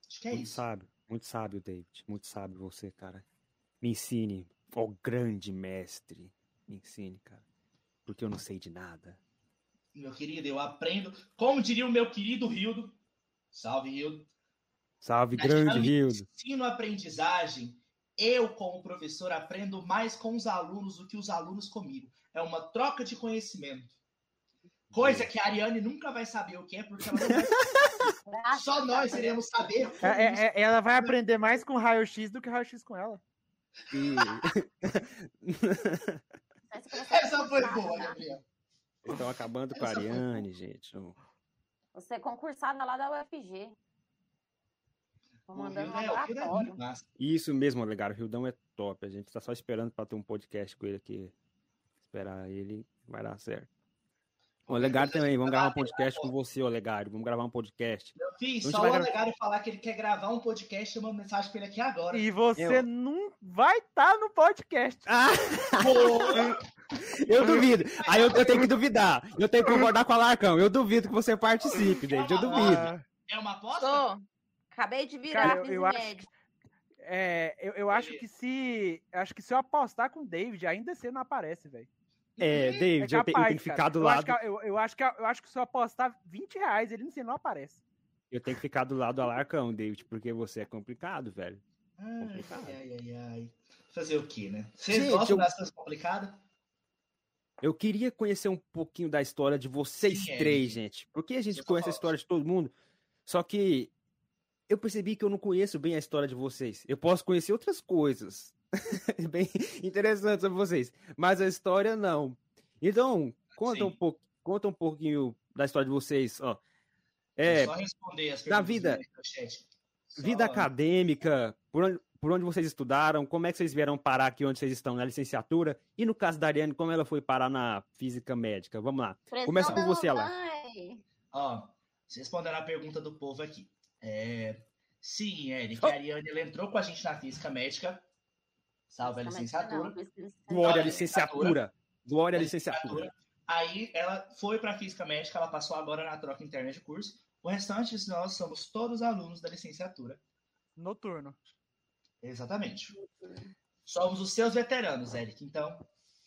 Acho que é muito isso. sábio, muito sábio, David. Muito sábio você, cara. Me ensine, ó grande mestre. Me ensine, cara. Porque eu não sei de nada. Meu querido, eu aprendo. Como diria o meu querido Rildo. Salve, Rildo. Salve, Na grande dinâmica de Rildo. Eu, como professor, aprendo mais com os alunos do que os alunos comigo. É uma troca de conhecimento. Coisa que a Ariane nunca vai saber o que é, porque ela não vai Graças Só nós iremos saber. É- é- é- ela vai aprender mais com raio-x do que raio-x com ela. E... Essa foi boa? Gabriel. Estão acabando com a foi Ariane, gente. Você é concursada lá da UFG. Tô O mandando é- o Rildo é. Isso mesmo, Olegário. O Rildão é top. A gente tá só esperando pra ter um podcast com ele aqui. Esperar ele, vai dar certo. O Olegário também, vamos gravar um podcast com você, Olegário. Vamos gravar um podcast. Meu filho, gente só o Olegário falar que ele quer gravar um podcast, eu mando mensagem pra ele aqui agora. E você Eu- não vai estar no podcast. Ah, eu duvido. Aí eu, eu tenho que duvidar. Eu tenho que concordar com a Larcão. Eu duvido que você participe, David. Eu duvido. É uma aposta? Tô. Acabei de virar Cara, eu- eu acho é, eu, eu acho que se. Acho que se eu apostar com o David, ainda você não aparece, velho. É, É David, eu, te- eu capaz, tenho que ficar do eu lado. Acho que, eu, eu acho que, eu acho que se eu apostar 20 reais, ele não, não aparece. Eu tenho que ficar do lado do Alarcão, David, porque você é complicado, velho. Ai, Complicado. ai, ai, ai. Fazer o quê, né? Vocês Gente, gostam eu- das coisas complicadas? Eu queria conhecer um pouquinho da história de vocês Sim, três, Eric. gente. Porque a gente conhece a história de todo mundo. Só que eu percebi que eu não conheço bem a história de vocês. Eu posso conhecer outras coisas bem interessantes sobre vocês, mas a história não. Então, conta um pouco, conta um pouquinho da história de vocês, ó. É, É, só responder as na perguntas vida-. Só- vida acadêmica, por onde, por onde vocês estudaram, como é que vocês vieram parar aqui onde vocês estão na licenciatura e no caso da Ariane, como ela foi parar na física médica. Vamos lá. Começa com você. Ai. Ó, vocês respondendo a pergunta do povo aqui. É, sim, Eric, Oh. a Ariane ela entrou com a gente na física médica. Salve a licenciatura. Glória à licenciatura. Glória à A licenciatura. Aí ela foi para física médica, ela passou agora na troca interna de curso. O restante de nós somos todos alunos da licenciatura. Noturno. Exatamente. Somos os seus veteranos, Eric. Então,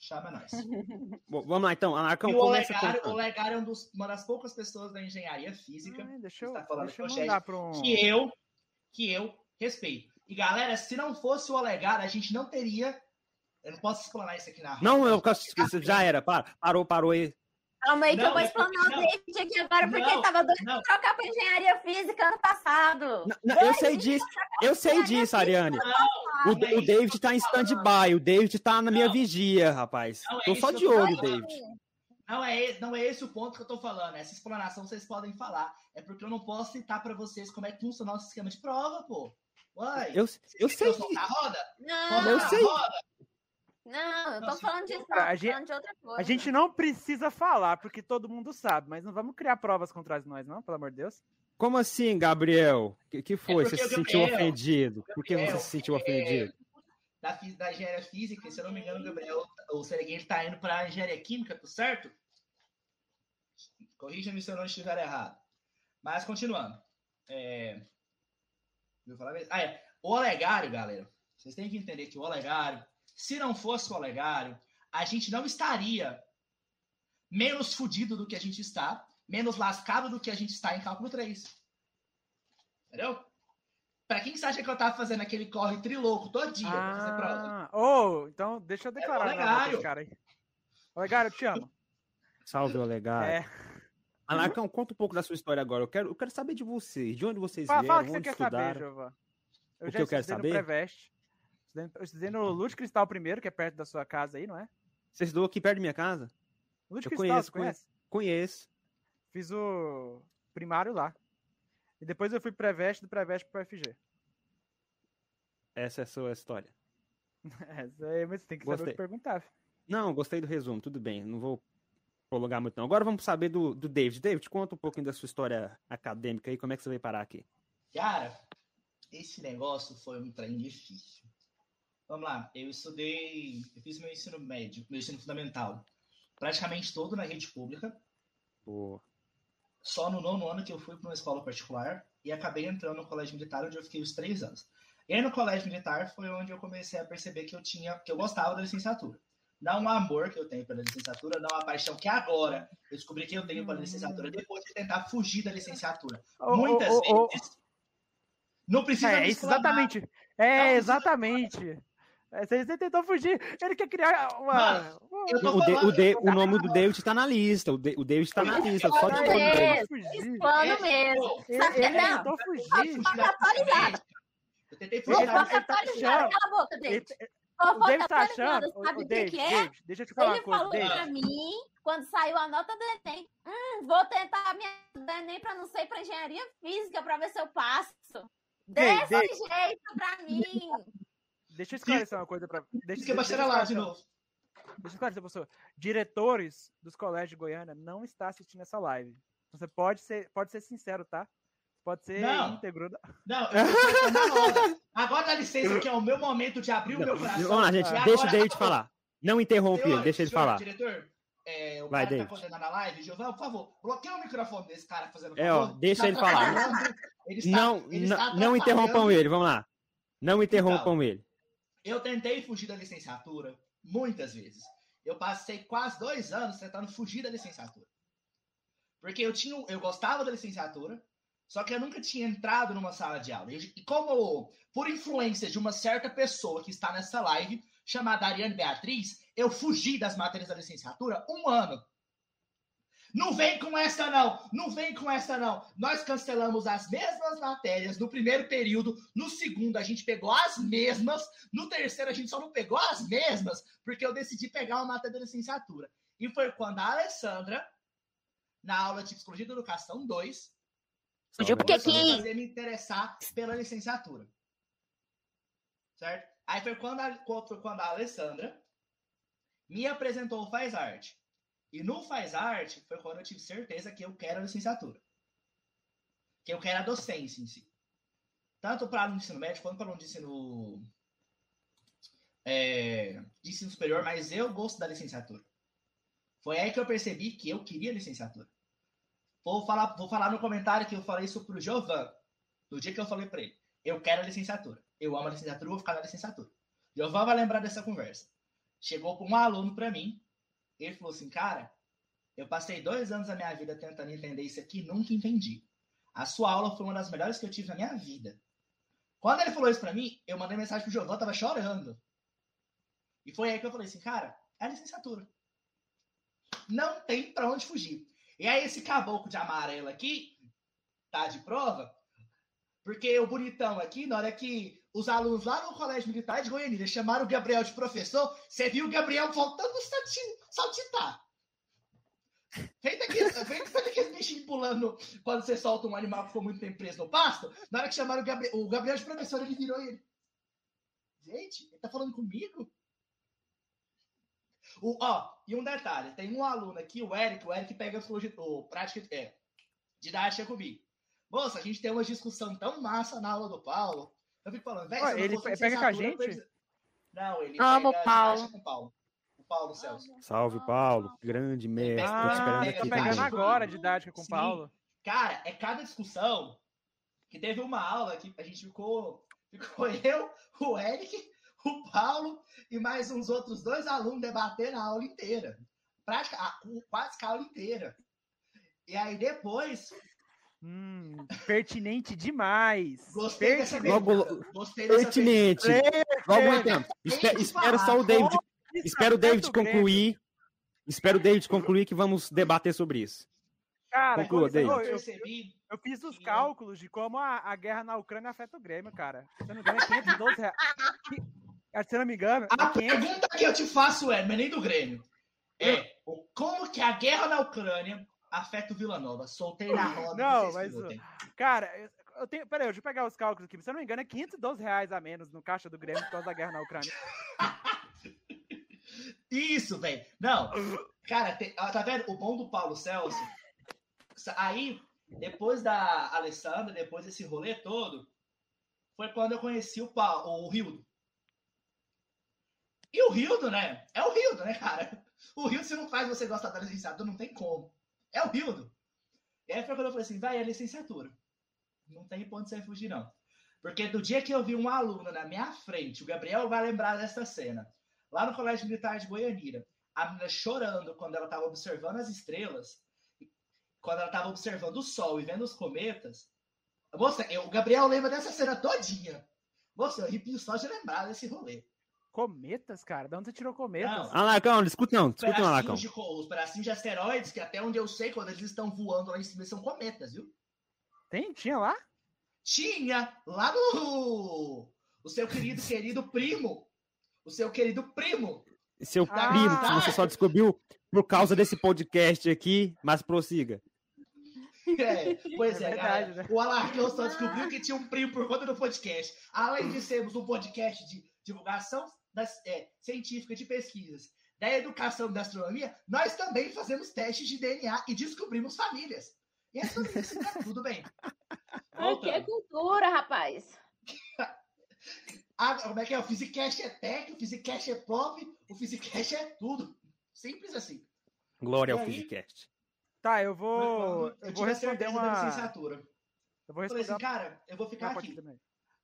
chama nós. Bom, vamos lá então, Alarcão, e o Olegário, o contando. Olegário é um dos- uma das poucas pessoas da engenharia física Ai, deixa eu, Você tá falando deixa eu com o mandar para um. que eu que eu respeito. E galera, se não fosse o Olegário, a gente não teria. Eu não posso explanar isso aqui na Não, roda. eu isso já era. Para, parou, parou aí. Calma aí que Não, eu vou é explanar o David aqui agora, porque Não, ele tava doido não. de trocar pra engenharia física ano passado. Não, não, eu sei disso, eu sei disso, Ariane. O, é o David que tá em stand-by, o David tá na minha Não. vigia, rapaz. Não é Tô isso só que de olho. David. Não é, esse, não é esse o ponto que eu tô falando. Essa explanação vocês podem falar. É porque eu não posso citar pra vocês como é que funciona o nosso esquema de prova, pô. Uai. Eu, eu sei a roda? Não, Eu sei. roda? não, eu tô falando disso, Cara, não, a tô gente- falando de outra coisa. A gente não precisa falar, porque todo mundo sabe, mas não vamos criar provas contra nós, não, pelo amor de Deus. Como assim, Gabriel? Que, que foi? É Você se o sentiu Gabriel- ofendido? Por que você se sentiu ofendido? Da, da engenharia física, se eu não me engano, o Gabriel, o Serguei, ele tá indo pra engenharia química, tá certo? Corrija-me se eu não estiver errado. Mas continuando. É... falar mesmo? Ah, é. O Olegário, galera. Vocês têm que entender que o Olegário, se não fosse o Olegário, a gente não estaria menos fudido do que a gente está, menos lascado do que a gente está em cálculo 3. Entendeu? Pra quem que você acha que eu tava fazendo aquele corre trilouco todo dia pra fazer prova? Ah, oh, então deixa eu declarar É Olegário. cara aí. Olegário, eu te amo. Salve, Olegário. É, Alarcão, conta um pouco da sua história agora. Eu quero, eu quero saber de vocês. De onde vocês fala, vieram, fala o que você onde quer saber. Jova. Eu O já que eu quero saber? no Preveste. Estudei- Eu estudei no Luz Cristal primeiro, que é perto da sua casa aí, não é? Você estudou aqui perto da minha casa? Luz Eu Cristal, conheço, você conhece? Conheço. Fiz o primário lá. E depois eu fui Preveste, do Preveste pro FG. Essa é a sua história. Essa aí, mas você tem que saber o Gostei. que perguntar. Não, gostei do resumo, tudo bem. Não vou prolongar muito, não. Agora vamos saber do, do David. David, conta um pouquinho da sua história acadêmica aí, como é que você veio parar aqui? Cara, esse negócio foi um trem difícil. Vamos lá, eu estudei, eu fiz meu ensino médio, meu ensino fundamental, praticamente todo na rede pública. Pô, Só no nono ano que eu fui para uma escola particular e acabei entrando no colégio militar, onde eu fiquei os três anos. E aí no colégio militar foi onde eu comecei a perceber que eu tinha, que eu gostava da licenciatura. Não o amor que eu tenho pela licenciatura, não a paixão que agora eu descobri que eu tenho pela licenciatura, depois de tentar fugir da licenciatura. Ô, Muitas ô, ô, vezes. Não precisa É, exatamente. É, exatamente. É, Você tentou fugir. Ele quer criar uma. Mano, o, de- o, de- o nome do David tá na lista. O, de- o David tá na lista. Só de nome dele. tentou fugir. Plano Esse- mesmo. Ele, ele não, tentou fugir. Eu tentei Ele fugir da tá- ele tá puxando. Cala a boca, Ele- David. o Fofoca David tá achando. Sabe O, o o que, é? David, deixa eu te falar Ele falou David. pra mim, quando saiu a nota do Enem, hum, vou tentar minha do Enem pra não ser pra engenharia física, pra ver se eu passo. Desse David. jeito pra mim. Deixa eu esclarecer uma coisa pra. Deixa, que é lá de esclarecer- novo. Deixa eu esclarecer, professor. Diretores dos colégios de Goiânia não está assistindo essa live. Então, Você pode ser, pode ser sincero, tá? Pode ser Não. íntegro. Não, na. Agora dá licença, que é o meu momento de abrir o meu coração. Vamos lá, gente. E Deixa o agora- David falar. Não interrompe ele, deixa ele senhor falar. Diretor, é, o Vai, cara David. tá coordenando a live, Giovanni, por favor, bloqueia o microfone desse cara fazendo É, ó, deixa Tá ele falar. ele está- Não, ele não, está não interrompam ele, vamos lá. Não interrompam ele. Eu tentei fugir da licenciatura muitas vezes. Eu passei quase dois anos tentando fugir da licenciatura. Porque eu tinha, eu gostava da licenciatura, só que eu nunca tinha entrado numa sala de aula. E como, por influência de uma certa pessoa que está nessa live, chamada Ariane Beatriz, eu fugi das matérias da licenciatura um ano. Não vem com essa, não! Não vem com essa, não! Nós cancelamos as mesmas matérias no primeiro período, no segundo a gente pegou as mesmas, no terceiro a gente só não pegou as mesmas, porque eu decidi pegar uma matéria da licenciatura. E foi quando a Alessandra, na aula de Psicologia da Educação 2, Fugiu porque quis. fazer me interessar pela licenciatura. Certo? Aí foi quando a, foi quando a Alessandra me apresentou o Faz Arte. E no Faz Arte foi quando eu tive certeza que eu quero a licenciatura. Que eu quero a docência em si. Tanto para aluno de ensino médio quanto para aluno de ensino, é, de ensino superior, mas eu gosto da licenciatura. Foi aí que eu percebi que eu queria licenciatura. Vou falar, vou falar no comentário que eu falei isso pro Jovan, no dia que eu falei para ele. Eu quero a licenciatura. Eu amo a licenciatura, vou ficar na licenciatura. Jovan vai lembrar dessa conversa. Chegou para um aluno para mim, ele falou assim, cara, eu passei dois anos da minha vida tentando entender isso aqui e nunca entendi. A sua aula foi uma das melhores que eu tive na minha vida. Quando ele falou isso para mim, eu mandei mensagem pro Jovan, tava chorando. E foi aí que eu falei assim, cara, é licenciatura. Não tem para onde fugir. E aí esse caboclo de amarelo aqui tá de prova, porque o bonitão aqui, na hora que os alunos lá no Colégio Militar de Goiânia chamaram o Gabriel de professor, você viu o Gabriel voltando a salti- saltitar. Feito aqueles, feito, feito aqueles bichinhos pulando quando você solta um animal que ficou muito tempo preso no pasto. Na hora que chamaram o Gabriel, o Gabriel de professor, ele virou ele. Gente, ele tá falando comigo? O, ó, e um detalhe, tem um aluno aqui, o Eric, o Eric pega psicologia, o prática, é, didática comigo. Moça, a gente tem uma discussão tão massa na aula do Paulo. Eu fico falando, velho, ele pega com a gente? Não, ele Amo o pega Paulo. com o Paulo. O Paulo Celso. Salve, Paulo. Grande mestre. Tô Ah, esperando aqui pega pegando agora a didática com o. Paulo. Cara, é cada discussão que teve uma aula que a gente ficou, ficou eu, o Eric, o Paulo e mais uns outros dois alunos debatendo a aula inteira. Prática, a- quase que a aula inteira. E aí depois, Hum, pertinente demais. gostei dessa Pertinente. pergunta. Gostei dessa Pertinente. Igual muito tempo. Espe- Espero só o David. Espero o David concluir. Espero o David concluir que vamos debater sobre isso. Cara, Conclua, Eu eu, percebi. eu fiz os cálculos de como a, a guerra na Ucrânia afeta o Grêmio, cara. Se eu não me engano, é 512 reais. Que- Se eu não me engano, A é 500. pergunta que eu te faço é, mas nem do Grêmio, é o- como que a guerra na Ucrânia afeta o Vila Nova? Soltei na roda. Não, mas. Cara, eu- eu tenho. Peraí, deixa eu pegar os cálculos aqui. Se eu não me engano, é 512 reais a menos no caixa do Grêmio por causa da guerra na Ucrânia. Isso, velho. Não. Cara, tem- tá vendo? O bom do Paulo Celso. Aí, depois da Alessandra, depois desse rolê todo, foi quando eu conheci o, Paulo, o Rildo. E o Rildo, né? É o Rildo, né, cara? O Rildo, se não faz você gostar da licenciatura, não tem como. É o Rildo. E aí foi quando eu falei assim, vai, é licenciatura. Não tem ponto de você fugir, não. Porque do dia que eu vi um aluno na minha frente, o Gabriel vai lembrar dessa cena, lá no Colégio Militar de Goianira, a menina chorando quando ela estava observando as estrelas, quando ela estava observando o sol e vendo os cometas. Moça, eu- o Gabriel lembra dessa cena todinha. Moça, eu arrepio só de lembrar desse rolê. Cometas, cara? De onde você tirou cometas? Não. Alacão, não discute não, discute não, Alacão. De, os pedacinhos de asteroides, que até onde eu sei, quando eles estão voando lá em cima, são cometas, viu? Tem? Tinha lá? Tinha lá no. O seu querido, querido primo. O seu querido primo. Seu Ah, primo, que tá. você só descobriu por causa desse podcast aqui, mas prossiga. É, pois É é, verdade, né? O Alarcão só descobriu que tinha um primo por conta do podcast. Além de sermos um podcast de divulgação das, é, científica de pesquisas da educação e da astronomia, nós também fazemos testes de DNA e descobrimos famílias. E é sobre isso, tá tudo bem. O que é cultura, rapaz? Ah, como é que é? O Physicast é tech, o Physicast é pop, o Physicast é tudo. Simples assim. Glória E ao aí? Physicast. Tá, eu vou. eu Eu vou tive a responder uma. licenciatura. Eu vou Eu falei responder assim, uma. cara, eu vou ficar uma aqui. também.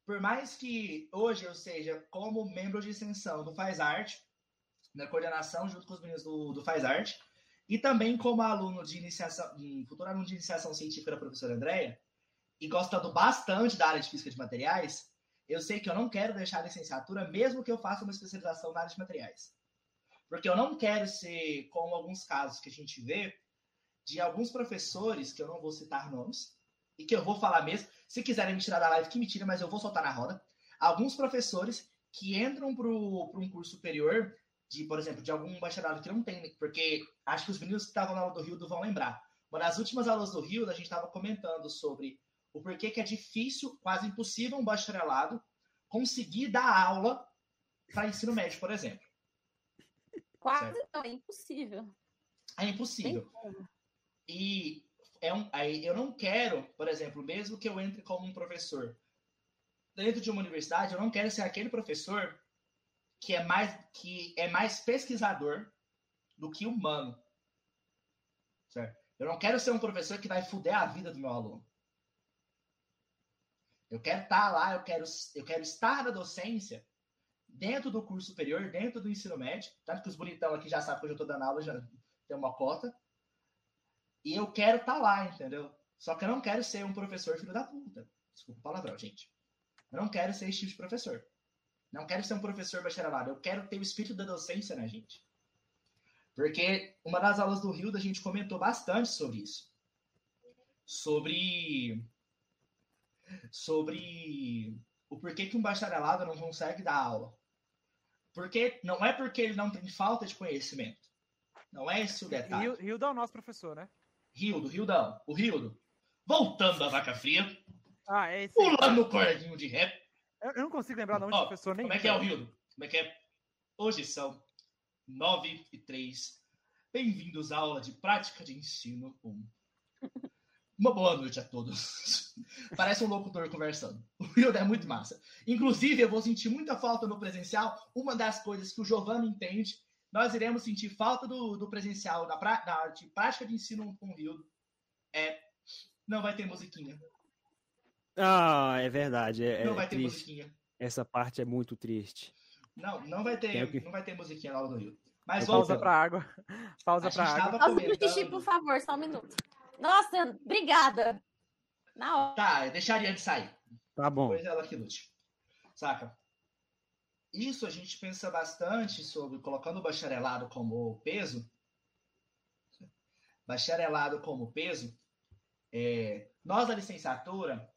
Por mais que hoje eu seja como membro de extensão do Faz Arte, na coordenação junto com os meninos do, do Faz Arte, e também como aluno de iniciação, futuro aluno de iniciação científica da professora Andréia, e gostando bastante da área de física de materiais, eu sei que eu não quero deixar a licenciatura, mesmo que eu faça uma especialização na área de materiais. Porque eu não quero ser, como alguns casos que a gente vê, de alguns professores, que eu não vou citar nomes, e que eu vou falar mesmo, se quiserem me tirar da live, que me tira, mas eu vou soltar na roda. Alguns professores que entram para um curso superior, de, por exemplo, de algum bacharelado que não tem, porque acho que os meninos que estavam na aula do Rio vão lembrar. Uma das últimas aulas do Rio, a gente estava comentando sobre o porquê que é difícil, quase impossível, um bacharelado conseguir dar aula para ensino médio, por exemplo. Quase não, é impossível. É impossível. E é um, aí eu não quero, por exemplo, mesmo que eu entre como um professor dentro de uma universidade, eu não quero ser aquele professor que é mais que é mais pesquisador do que humano. Certo? Eu não quero ser um professor que vai fuder a vida do meu aluno. Eu quero estar lá, eu quero, eu quero estar na docência dentro do curso superior, dentro do ensino médio, tanto que os bonitão aqui já sabem que eu estou dando aula, já tem uma cota. E eu quero estar lá, entendeu? Só que eu não quero ser um professor filho da puta. Desculpa o palavrão, gente. Eu não quero ser esse tipo de professor. Não quero ser um professor bacharelado. Eu quero ter o espírito da docência na gente. Porque uma das aulas do Rio a gente comentou bastante sobre isso. Sobre. Sobre o porquê que um bacharelado não consegue dar aula. Porque não é porque ele não tem falta de conhecimento. Não é esse o detalhe. Rio, Rio é o nosso professor, né? Rildo, Rildão, o Rildo. Voltando da vaca fria, Ah, é esse. pulando o cordinho de rap. Eu, eu não consigo lembrar o nome Ó, do professor nem. Como é que é o Rildo? Como é que é? Hoje são 9 e 3. Bem-vindos à aula de prática de ensino 1. Uma boa noite a todos. Parece um locutor conversando. O Rildo é muito massa. Inclusive, eu vou sentir muita falta no presencial. Uma das coisas que o Giovanni entende, nós iremos sentir falta do, do presencial, da, pra, da de prática de ensino com o Rildo. É, não vai ter musiquinha. Ah, é verdade. É, não é vai ter triste. musiquinha. Essa parte é muito triste. Não, não vai ter, que- não vai ter musiquinha na aula do Rio. Mas Pausa pra água. Pausa A pra gente água. Pausa pro comentando- xixi, por favor, só um minuto. Nossa, obrigada. Na hora. Tá, eu deixaria de sair. Tá bom. Depois ela que lute. Saca? Isso a gente pensa bastante sobre colocando o bacharelado como peso. Bacharelado como peso. é, nós, da licenciatura,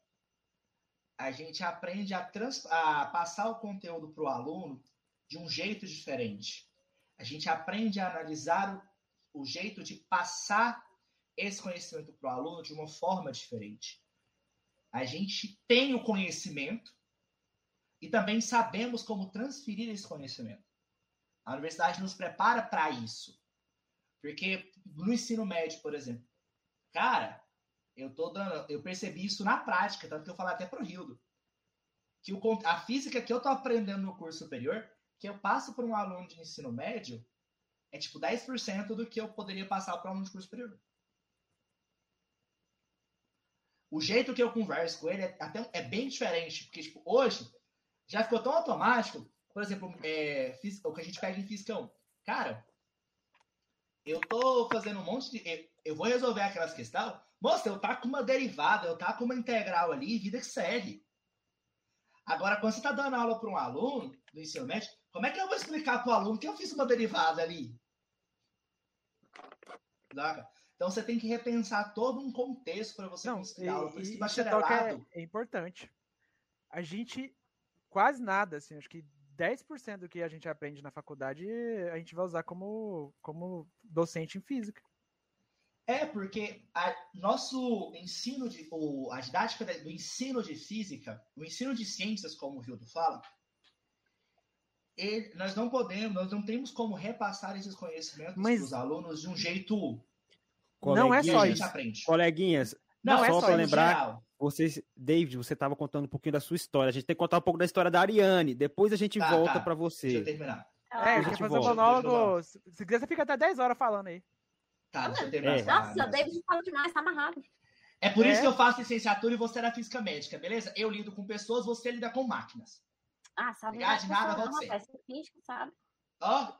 a gente aprende a, trans- a passar o conteúdo para o aluno de um jeito diferente. A gente aprende a analisar o, o jeito de passar esse conhecimento para o aluno de uma forma diferente. A gente tem o conhecimento e também sabemos como transferir esse conhecimento. A universidade nos prepara para isso. Porque no ensino médio, por exemplo, cara, eu tô dando, eu percebi isso na prática, tanto que eu falei até pro Rildo, que o, a física que eu tô aprendendo no curso superior, que eu passo para um aluno de ensino médio, é tipo 10% do que eu poderia passar para um aluno de curso superior. O jeito que eu converso com ele é, até, é bem diferente, porque tipo, hoje já ficou tão automático, por exemplo, é, o que a gente pega em física 1. Cara, eu tô fazendo um monte de. Eu vou resolver aquelas questões. Moça, eu tá com uma derivada, eu tá com uma integral ali, vida que segue. Agora, quando você está dando aula para um aluno do ensino médio, como é que eu vou explicar para o aluno que eu fiz uma derivada ali? Então você tem que repensar todo um contexto para você Não, conseguir e, aula. Por isso e que toca bacharelado. é, é importante. A gente, quase nada, assim, acho que 10% do que a gente aprende na faculdade a gente vai usar como, como docente em física. É, porque a, nosso ensino de. O, a didática do ensino de física, o ensino de ciências, como o Hildo fala, ele, nós não podemos, nós não temos como repassar esses conhecimentos Mas- para os alunos de um jeito Não é que só a gente isso. aprende. Coleguinhas, Não, só é só pra no lembrar- geral. Vocês, David, você estava contando um pouquinho da sua história. A gente tem que contar um pouco da história da Ariane. Depois a gente Tá, volta tá. para Deixa eu você. terminar. É, a quer gente fazer volta. monólogo. Se se quiser, você fica até 10 horas falando aí. Tá, deixa eu terminar. É. Nossa, o David fala demais, tá amarrado. É por isso É. que eu faço licenciatura e você era física médica, beleza? Eu lido com pessoas, você lida com máquinas. Ah, sabe? Obrigado, de nada, não, ser. rapaz, você finge sabe. Ó.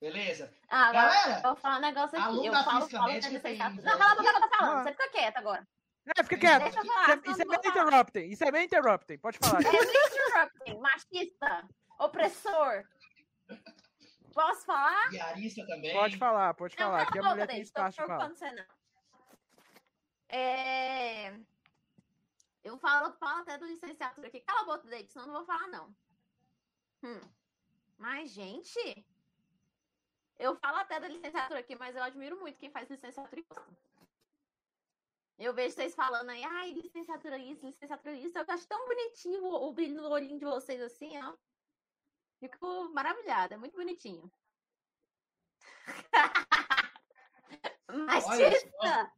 Beleza? Ah, agora Galera, eu vou falar um negócio aqui. Eu falo, física falo, médica tem tem- licenciatura. Não, cala a boca que eu tô falando. Ah. Você fica quieto agora. É, fica quieto. Deixa eu falar, Isso é, é bem interrupting. Isso é bem interrupting. Pode falar. Interrupting, machista, opressor. Posso falar? Diarista também. Pode falar, pode Não, falar. Aqui a a boca, mulher tem espaço de falar. preocupando você não. É... Eu falo, falo até do licenciatura aqui. Cala a boca, David, senão eu não vou falar, não. Hum. Mas, gente... Eu falo até da licenciatura aqui, mas eu admiro muito quem faz licenciatura e gosta. Eu vejo vocês falando aí, ai, licenciatura isso, licenciatura isso. Eu acho tão bonitinho o, o brilho no olhinho de vocês assim, ó. Fico maravilhada, é muito bonitinho. Machista!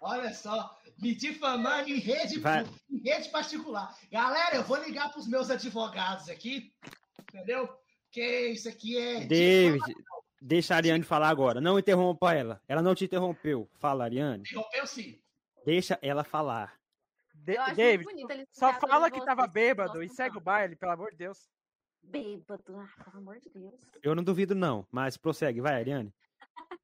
Olha só, me difamando em rede, Vai. em rede particular. Galera, eu vou ligar para os meus advogados aqui, entendeu? Porque isso aqui é. David, deixa a Ariane falar agora. Não interrompa ela. Ela não te interrompeu. Fala, Ariane. Interrompeu sim. Deixa ela falar. De- David, só fala que tava bêbado e segue o baile, pelo amor de Deus. Bêbado, ah, pelo amor de Deus. Eu não duvido, não. Mas prossegue. Vai, Ariane.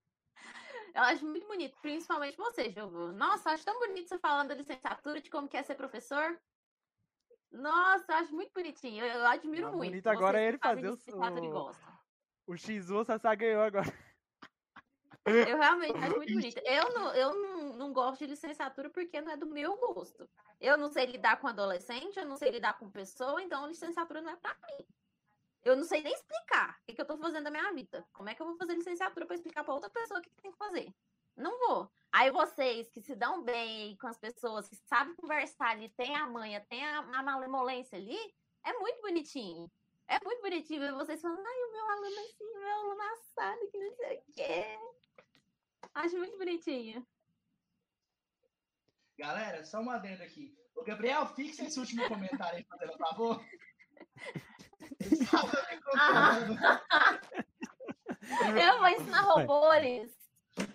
Eu acho muito bonito, principalmente você, Jogo. Nossa, acho tão bonito você falando da licenciatura, de como que é ser professor. Nossa, eu acho muito bonitinho. Eu, eu admiro Mas muito. bonito agora é ele fazer o- o-. O X1 o Sassá ganhou agora. Eu realmente acho muito bonito. Eu, não, eu não, não gosto de licenciatura porque não é do meu gosto. Eu não sei lidar com adolescente, eu não sei lidar com pessoa, então licenciatura não é pra mim. Eu não sei nem explicar o que, eu tô fazendo da minha vida. Como é que eu vou fazer licenciatura pra explicar pra outra pessoa o que, que tem que fazer? Não vou. Aí vocês que se dão bem com as pessoas, que sabem conversar ali, tem a manha, tem a, a malemolência ali, é muito bonitinho. É muito bonitinho ver vocês falando, ai, o meu aluno é assim, o meu aluno é assado, que não sei o quê. Acho muito bonitinho. Galera, só uma adenda aqui. O Gabriel, fixa esse último comentário aí, fazendo favor. Controlando. Eu vou ensinar robôs.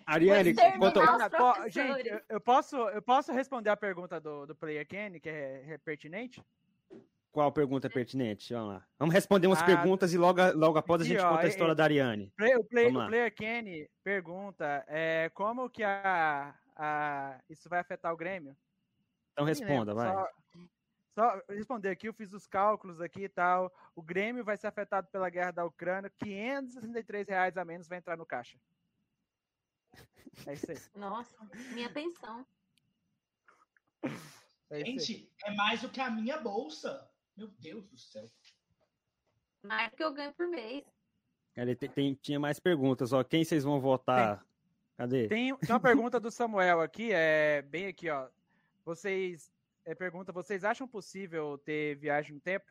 Ariane, professores. gente, eu- eu posso, eu posso responder a pergunta do, do Player Kenny, que é, é pertinente? Qual pergunta é pertinente? Vamos lá. Vamos responder umas Ah, perguntas e logo, logo após a gente ó, conta a é- história da Ariane. Play- o, play, o. Player Kenny pergunta é, como que a, a, isso vai afetar o Grêmio? Então responda, lembro, vai. Só, só responder aqui, eu fiz os cálculos aqui e tal. O Grêmio vai ser afetado pela guerra da Ucrânia, 563 reais a menos vai entrar no caixa. É isso aí. Nossa, minha pensão. É. Gente, é mais do que a minha bolsa. Meu Deus do céu. Mais do que eu ganho por mês. Ele tem- tem- tinha mais perguntas, ó. Quem vocês vão votar? Cadê? Tem, tem uma pergunta do Samuel aqui, é bem aqui, ó. Vocês é, pergunta, vocês acham possível ter viagem no tempo?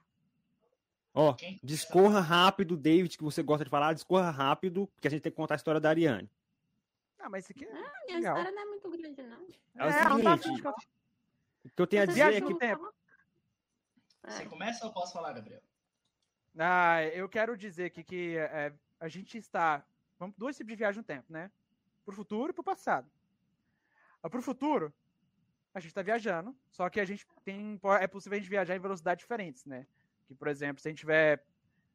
Ó, Quem- discorra rápido, David, que você gosta de falar, discorra rápido, porque a gente tem que contar a história da Ariane. Ah, mas isso aqui é. Minha Legal. história não é muito grande, não. É o É, não tá seguinte, afim de O que eu tenho a dizer é que. tempo. Você É. começa ou eu posso falar, Gabriel? Ah, eu quero dizer aqui que é, a gente está. Vamos dois tipos de viagem no tempo, né? Pro futuro e pro passado. Ah, Pro futuro, a gente está viajando, só que a gente tem. É possível a gente viajar em velocidades diferentes, né? Que, por exemplo, se a gente estiver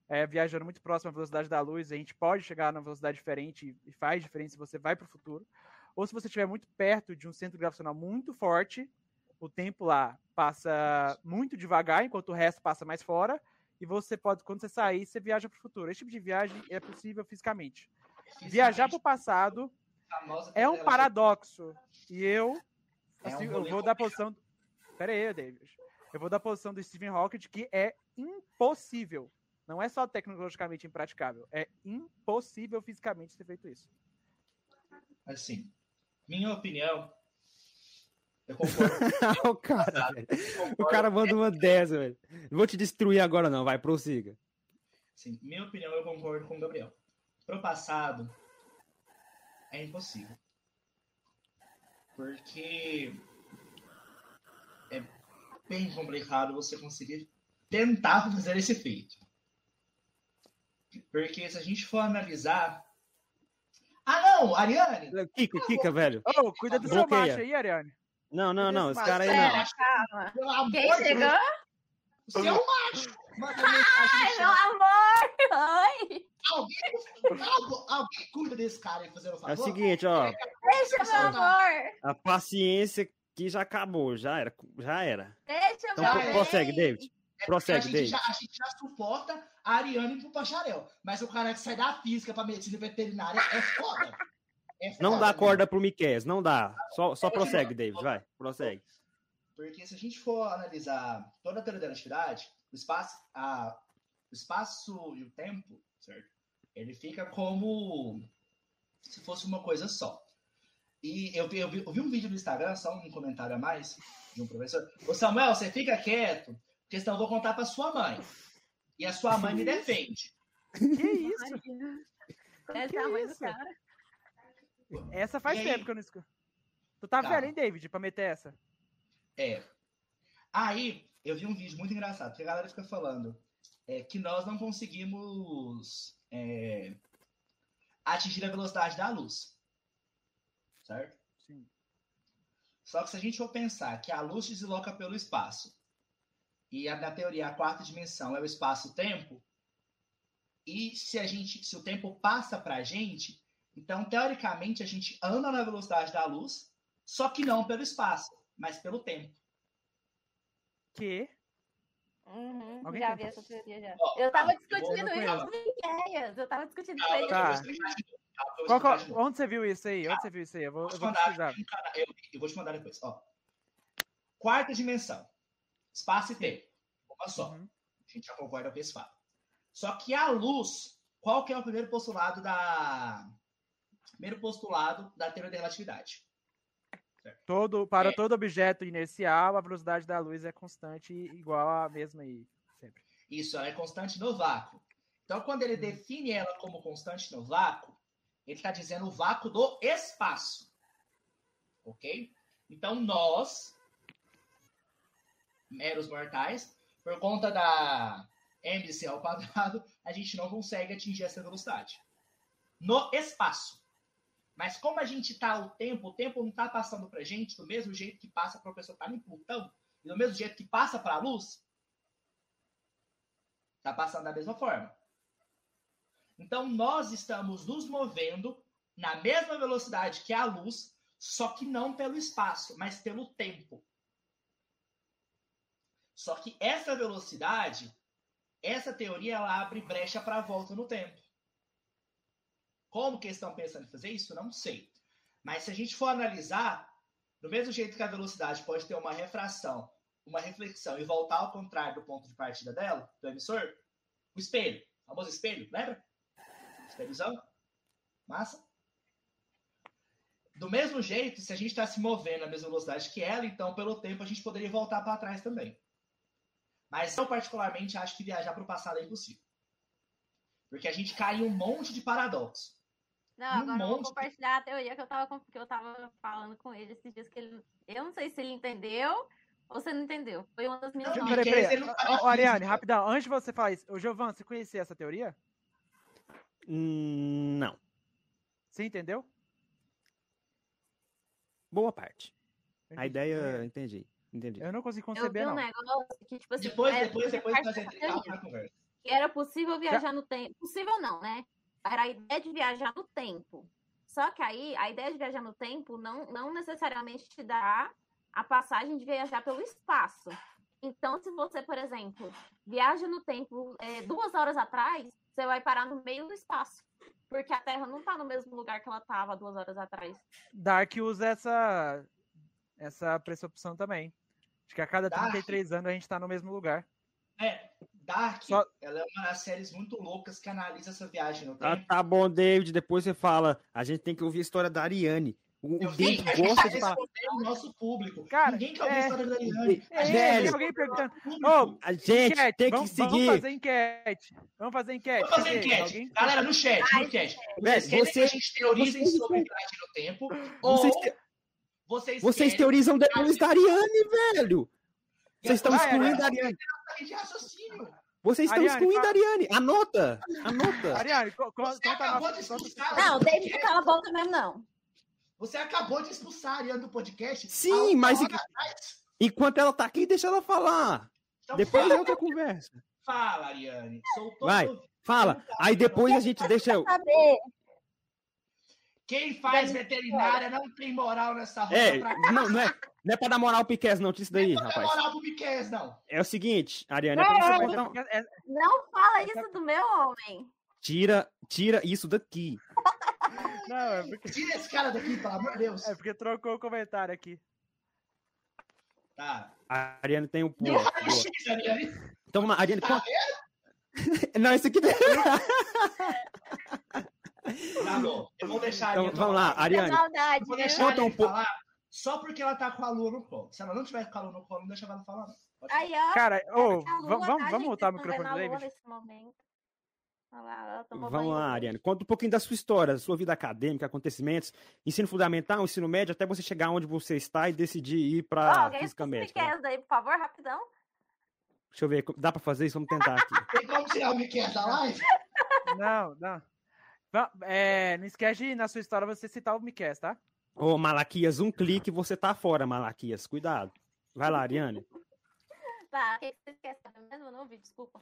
é, viajando muito próximo à velocidade da luz, a gente pode chegar numa velocidade diferente e faz diferença se você vai pro futuro. Ou se você estiver muito perto de um centro gravitacional muito forte, o tempo lá passa muito devagar, enquanto o resto passa mais fora e você pode, quando você sair, você viaja para o futuro. Esse tipo de viagem é possível fisicamente. Viajar para o passado é um paradoxo. E eu, É um assim, eu vou dar a posição. Pera aí, David. Eu vou dar a posição do Stephen Hawking que é impossível. Não é só tecnologicamente impraticável. É impossível fisicamente ser feito isso. Assim, minha opinião, eu concordo. o cara. O concordo. cara manda uma dessa, velho. Não vou te destruir agora, não. Vai, prossiga. Sim, minha opinião, eu concordo com o Gabriel. Pro passado, é impossível. Porque é bem complicado você conseguir tentar fazer esse feito. Porque se a gente for analisar. Ah, não, Ariane! Kika, Kika, velho. Ô, cuida do seu macho aí, Ariane. Não, não, não. Esse cara aí Pera, não. calma. Amor Quem chegou? Seu macho! Ai, meu amor! Oi! Alguém, alguém, cuida desse cara aí fazendo É favor. o seguinte, ó. Deixa, meu amor! A paciência que já acabou. Já era. Já era. Deixa, Então, meu bem! prossegue, David. É porque a Prossegue, gente, David. já, a gente já suporta a Ariane pro bacharel. Mas o cara que sai da física pra medicina veterinária é foda. É Não foda, dá né? corda pro Miquel, não dá. Só, só prossegue, David, vai. Prossegue. Porque se a gente for analisar toda a teoria da relatividade, o espaço, a, o espaço e o tempo, certo? Ele fica como se fosse uma coisa só. E eu vi, eu, vi, eu vi um vídeo no Instagram, só um comentário a mais, de um professor. Ô Samuel, você fica quieto, porque senão eu vou contar pra sua mãe. E a sua mãe me defende. Que isso? Essa é a mãe do cara. Essa faz E aí? tempo que eu não escuto. Tu tá Tá. velho, hein, David, pra meter essa? É. Aí, eu vi um vídeo muito engraçado, porque a galera fica falando é, que nós não conseguimos é, atingir a velocidade da luz. Certo? Sim. Só que se a gente for pensar que a luz se desloca pelo espaço, e a, na teoria a quarta dimensão é o espaço-tempo, e se a gente, se o tempo passa para a gente, então teoricamente a gente anda na velocidade da luz, só que não pelo espaço, mas pelo tempo. Que? Uhum, Alguém já vi essa teoria já. Ó, Eu tava discutindo isso com. Eu tava discutindo eu vou Tá. Qual- qual- de novo. onde você viu isso aí? Onde você viu isso aí? Eu vou, Vou eu te vou mandar, eu, eu vou te mandar depois. Ó. Quarta dimensão. Espaço e tempo. Uma só. Uhum. A gente já concorda com esse fato. Só que a luz, qual que é o primeiro postulado da. Primeiro postulado da teoria da relatividade? Todo, para É. todo objeto inercial, a velocidade da luz é constante igual à mesma aí, sempre. Isso, ela é constante no vácuo. Então, quando ele define ela como constante no vácuo, ele está dizendo o vácuo do espaço. Ok? Então, nós, meros mortais, por conta da mc ao quadrado, a gente não consegue atingir essa velocidade. No espaço. Mas como a gente está o tempo, o tempo não está passando para gente do mesmo jeito que passa para o professor estar em Plutão, e do mesmo jeito que passa para a luz, Está passando da mesma forma. Então, nós estamos nos movendo na mesma velocidade que a luz, só que não pelo espaço, mas pelo tempo. Só que essa velocidade, essa teoria, ela abre brecha para a volta no tempo. Como que eles estão pensando em fazer isso? Não sei. Mas se a gente for analisar, do mesmo jeito que a velocidade pode ter uma refração, uma reflexão e voltar ao contrário do ponto de partida dela, do emissor, o espelho, o famoso espelho, lembra? Espelhozão? Massa? Do mesmo jeito, se a gente está se movendo na mesma velocidade que ela, então pelo tempo a gente poderia voltar para trás também. Mas eu, particularmente, acho que viajar para o passado é impossível. Porque a gente cai em um monte de paradoxo. Não, Um agora eu vou compartilhar a teoria que eu tava, que eu tava falando com ele esses dias que ele. Eu não sei se ele entendeu ou se não entendeu. Foi uma das minhas Não. Peraí, peraí. Ariane, rapidão. Antes de você falar isso, Giovan, você conhecia essa teoria? Hum, não. Você entendeu? Boa parte. A Entendi. ideia, entendi. Entendi. Eu não consegui Eu vi conceber, um não. negócio que, tipo assim, Depois, era- depois, depois parte nós entramos na conversa. que era possível viajar no tempo. Possível não, né? Era a ideia de viajar no tempo. Só que aí, a ideia de viajar no tempo não, não necessariamente te dá a passagem de viajar pelo espaço. Então, se você, por exemplo, viaja no tempo é, duas horas atrás, você vai parar no meio do espaço. Porque a Terra não está no mesmo lugar que ela estava duas horas atrás. Dark usa essa, essa pressuposição também. Acho que a cada Dark? 33 anos a gente tá no mesmo lugar. É, Dark, Só- ela é uma das séries muito loucas que analisa essa viagem no Ah, tempo. tá bom, David. Depois você fala. A gente tem que ouvir a história da Ariane. O, Eu vi, David a gente gosta tá de falar. o nosso público. Cara, Ninguém quer ouvir é- a história da Ariane. A É, gente Velho. alguém perguntando. Ô, A gente enquete, tem que vamos, seguir. Vamos fazer enquete. Vamos fazer enquete. Vamos fazer enquete. Alguém- Galera, no chat, no chat. Velho, Vocês querem que vocês- a gente teorize vocês- sobre viagem no tempo? Vocês, ou te- vocês, vocês teorizam depois da Ariane, velho. Vocês estão excluindo a Ariane. Vocês estão excluindo a Ariane. Anota. Anota. Ariane, conta a acabou nossa. de conta- expulsar. Não, o David não cala a boca mesmo, não. Você acabou de expulsar a Ariane do podcast. Sim, mas-. Enquanto ela tá aqui, deixa ela falar. Então Depois fala, é outra conversa. fala, Ariane. Soltou Vai. Fala. Aí depois a gente deixa. Saber. Quem faz veterinária não tem moral nessa roda É, pra cá. não, não é, não é pra dar moral pro Piquez, não. Isso daí, Não tem rapaz. moral pro Miquel, não. É o seguinte, Ariane, é pra você Mas é é- Não fala isso do meu homem. Tira, tira isso daqui. Não, é porque, Tira esse cara daqui, pelo amor de Deus. é porque trocou o comentário aqui. Tá. A Ariane tem um Ariane. Então, vamos lá, Ariane, Tá conta. Não, isso aqui. Tá bom. Eu vou deixar a Então, vamos lá. Ariane. maldade, Eu vou deixar a Conta um pouco. só porque ela tá com a lua no colo. Se ela não tiver com a lua no colo, não deixa ela falar. Aí, ó. Cara, ô, a lua, va- tá, vamos, vamos mutar o Vocês microfone do a David? nesse momento. Olha lá, Vamos banho lá. Ariane. Conta um pouquinho da sua história, da sua vida acadêmica, acontecimentos, ensino fundamental, ensino médio, até você chegar onde você está e decidir ir pra alguém física né? Miquel daí, por favor, rapidão. Deixa eu ver, dá pra fazer isso? Vamos tentar aqui. Tem como tirar o Miquel da live? Não, não. É, não esquece de, na sua história você citar o Miquel, tá? Ô, Malaquias, um clique você tá fora, Malaquias. Cuidado. Vai lá, Ariane. Tá, o que querem saber mesmo? Não ouvi, desculpa.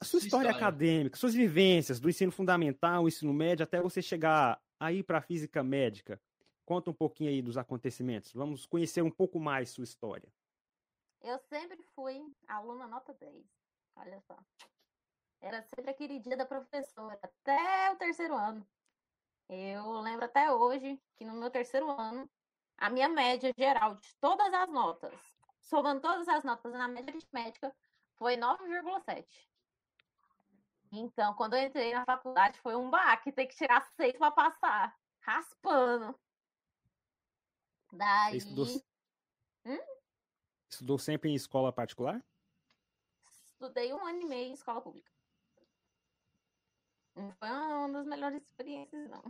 A sua história história. acadêmica, suas vivências do ensino fundamental, ensino médio, até você chegar aí pra física médica. Conta um pouquinho aí dos acontecimentos. Vamos conhecer um pouco mais sua história. Eu sempre fui aluna nota 10. Olha só. Era sempre a queridinha da professora, até o terceiro ano. Eu lembro até hoje que no meu terceiro ano, a minha média geral de todas as notas, somando todas as notas na média aritmética, foi 9,7. Então, quando eu entrei na faculdade, foi um baque, ter que tirar 6 para passar, raspando. Daí, estudou- Estudou sempre em escola particular? estudei um ano e meio em escola pública. Não foi uma das melhores experiências, não.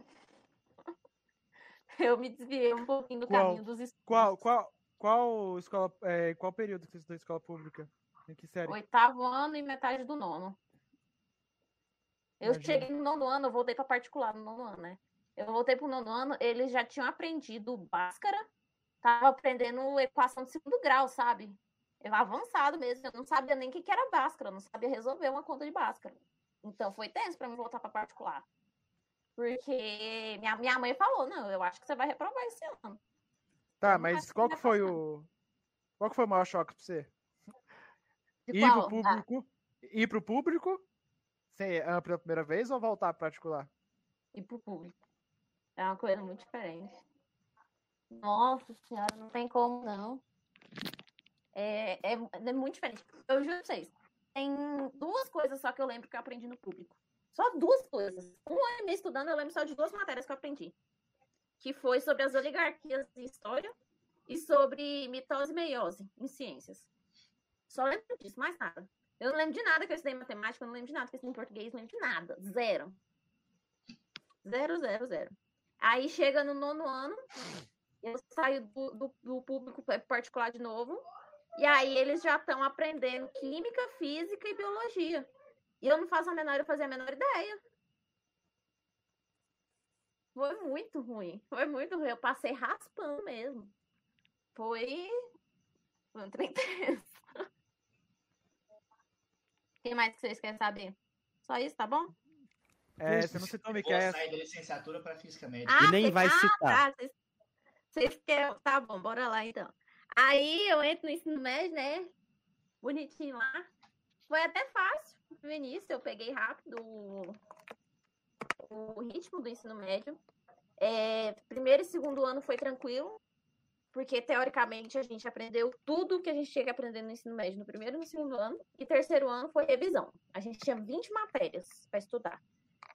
Eu me desviei um pouquinho do Qual- caminho dos estudos. Qual, qual, qual escola, é, qual período que você estudou em escola pública? Em que série? Oitavo ano e metade do nono. Eu Imagina. cheguei no nono ano, eu voltei para particular no nono ano, né? Eu voltei pro nono ano, eles já tinham aprendido Bhaskara, tava aprendendo equação de segundo grau, sabe? Eu avançado mesmo, eu não sabia nem o que que era Bhaskara, não sabia resolver uma conta de Bhaskara. Então foi tenso para mim voltar para particular. Porque minha, minha mãe falou, não, eu acho que você vai reprovar esse ano. Tá, eu mas qual que foi passar. o. Qual que foi o maior choque pra você? De Ir pro qual? Ah, público? Ir pro público? Sem, ah, pela primeira vez ou voltar pro particular? e pro público. É uma coisa muito diferente. Nossa senhora, não tem como não. É, é, é muito diferente. Eu juro pra vocês. Tem duas coisas só que eu lembro que eu aprendi no público. Só duas coisas. Um ano e meio estudando, eu lembro só de duas matérias que eu aprendi. Que foi sobre as oligarquias em história e sobre mitose e meiose em ciências. Só lembro disso, mais nada. Eu não lembro de nada que eu estudei matemática, eu não lembro de nada que eu estudei em português, não lembro de nada. Zero. Zero, zero, zero. Aí chega no nono ano, eu saio do, do, do público particular de novo, e aí eles já estão aprendendo química, física e biologia. E eu não faço a menor, eu fazia a menor ideia. Foi muito ruim. Foi muito ruim. Eu passei raspando mesmo. Foi. Foi um trem. O que mais que vocês querem saber? Só isso, tá bom? É, você não citou, Vou Miquel. sair da licenciatura para física médica. Ah, E nem vai ah, citar. Tá, vocês- vocês querem. Tá bom, bora lá então. Aí eu entro no ensino médio, né? Bonitinho lá. Foi até fácil no início, eu peguei rápido o, o ritmo do ensino médio. É, primeiro e segundo ano foi tranquilo, porque teoricamente a gente aprendeu tudo que a gente tinha que aprender no ensino médio no primeiro e no segundo ano. E terceiro ano foi revisão. A gente tinha 20 matérias para estudar.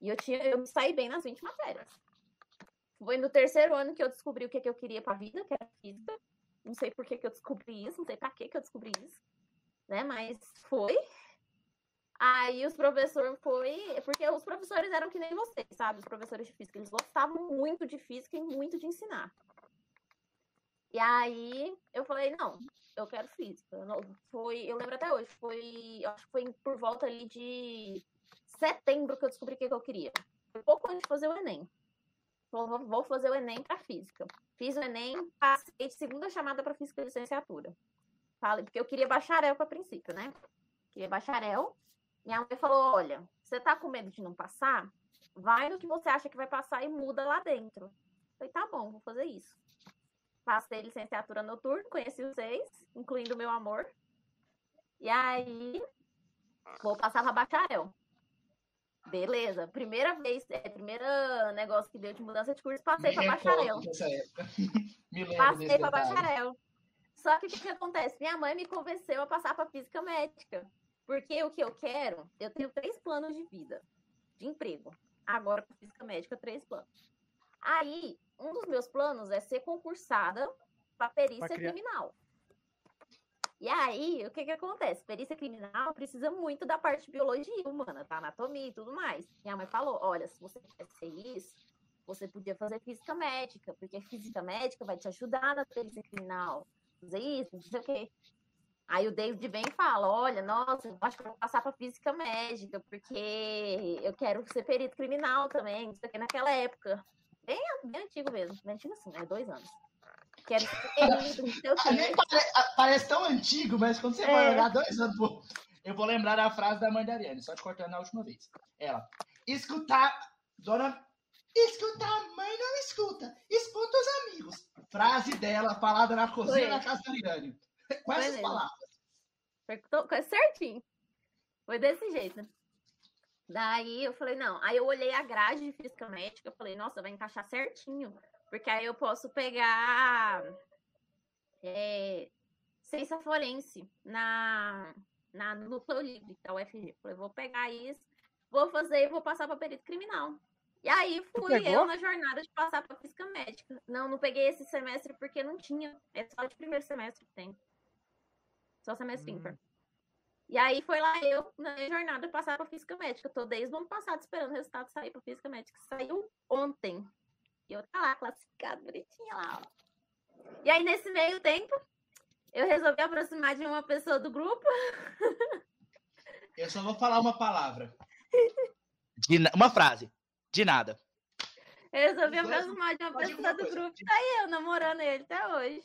E eu, tinha, eu me saí bem nas 20 matérias. Foi no terceiro ano que eu descobri o que, que eu queria pra vida, que era física. Não sei por que, que eu descobri isso, não sei pra que, que eu descobri isso. Né? Mas foi. Aí os professores foi. Porque os professores eram que nem vocês, sabe? Os professores de física. Eles gostavam muito de física e muito de ensinar. E aí eu falei, não, eu quero física. Não- Foi, eu lembro até hoje, foi. eu Acho que foi por volta ali de setembro que eu descobri o que, que eu queria. Pouco antes de fazer o Enem. Vou- fazer o Enem para física. Fiz o Enem, passei de segunda chamada para física de licenciatura. Falei, porque eu queria bacharel para princípio, né? Queria bacharel. Minha mãe falou: olha, você tá com medo de não passar? Vai no que você acha que vai passar e muda lá dentro. Falei, tá bom, vou fazer isso. Passei licenciatura noturna, conheci seis, incluindo o meu amor. E aí, vou passar para bacharel. Beleza, primeira vez, é, primeiro negócio que deu de mudança de curso, passei para bacharel. Passei para bacharel. Só que o que, que acontece? Minha mãe me convenceu a passar para física médica. Porque o que eu quero, eu tenho três planos de vida, de emprego. Agora, com física médica, três planos. Aí, um dos meus planos é ser concursada para perícia Pra criar- criminal. E aí, o que que acontece? Perícia criminal precisa muito da parte de biologia humana, tá? Anatomia e tudo mais. Minha mãe falou: olha, se você quer ser isso, você podia fazer física médica, porque física médica vai te ajudar na perícia criminal. Fazer isso, não sei o quê. Aí o David vem e fala: olha, nossa, eu acho que eu vou passar para física médica, porque eu quero ser perito criminal também, não sei o que, naquela época. Bem, bem antigo mesmo, bem antigo assim, né? Dois anos. Pare- ah, Parece tão antigo, mas quando você É. vai olhar dois anos, eu vou lembrar a frase da mãe da Ariane, só te cortando na última vez. Ela, escutar, dona, escutar, mãe não escuta, escuta os amigos. Frase dela, falada na cozinha da casa da Ariane. Com Foi essas mesmo. palavras. Foi certinho. Foi desse jeito. Daí eu falei, não. Aí eu olhei a grade de física médica, eu falei, nossa, vai encaixar certinho. Porque aí eu posso pegar é, ciência forense na, na no núcleo livre da UFG. Falei, vou pegar isso, vou fazer e vou passar para perito criminal. E aí fui eu na jornada de passar para física médica. Não, não peguei esse semestre porque não tinha. É só de primeiro semestre que tem. Só semestre Hum. ímpar. E aí foi lá eu, na jornada, passar para física médica. Tô desde o ano passado esperando o resultado sair para física médica. Saiu ontem. E eu tá lá, classificado, bonitinha lá, ó. E aí, nesse meio tempo, eu resolvi aproximar de uma pessoa do grupo. Eu só vou falar uma palavra. De uma frase. De nada. Eu resolvi Os dois- aproximar de uma pessoa uma do coisa. grupo. Tá aí eu namorando ele até hoje.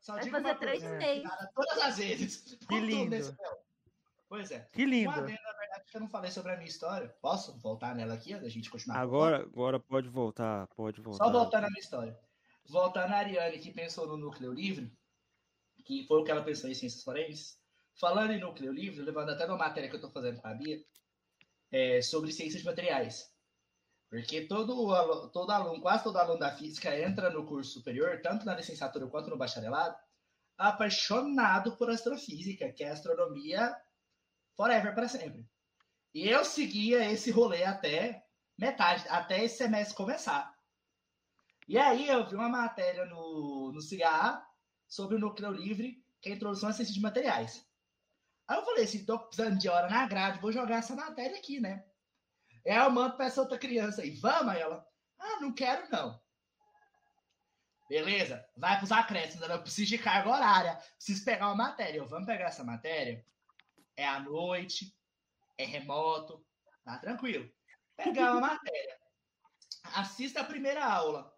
Só Vai fazer uma três meses. Todas as vezes. Tudo lindo. Pois é. Que lindo. na verdade, que eu não falei sobre a minha história. Posso voltar nela aqui, da gente continuar? Agora, agora pode voltar, pode voltar. Só voltar na minha história. Voltar na Ariane, que pensou no núcleo livre, que foi o que ela pensou em ciências forenses. Falando em núcleo livre, levando até uma matéria que eu estou fazendo com a Bia, é, sobre ciências de materiais. Porque todo, todo aluno, quase todo aluno da física entra no curso superior, tanto na licenciatura quanto no bacharelado, apaixonado por astrofísica, que é astronomia forever, para sempre. E eu seguia esse rolê até metade, até esse semestre começar. E aí eu vi uma matéria no, no CIA sobre o núcleo livre, que é a introdução à ciência de materiais. Aí eu falei assim, tô precisando de hora na grade, vou jogar essa matéria aqui, né? Aí eu mando pra essa outra criança aí, vamos? Aí ela, ah, não quero não. Beleza, vai pros acréscimos, eu preciso de carga horária, preciso pegar uma matéria. Eu, vamos pegar essa matéria? É à noite, é remoto, tá tranquilo. Pegar uma matéria. Assista a primeira aula.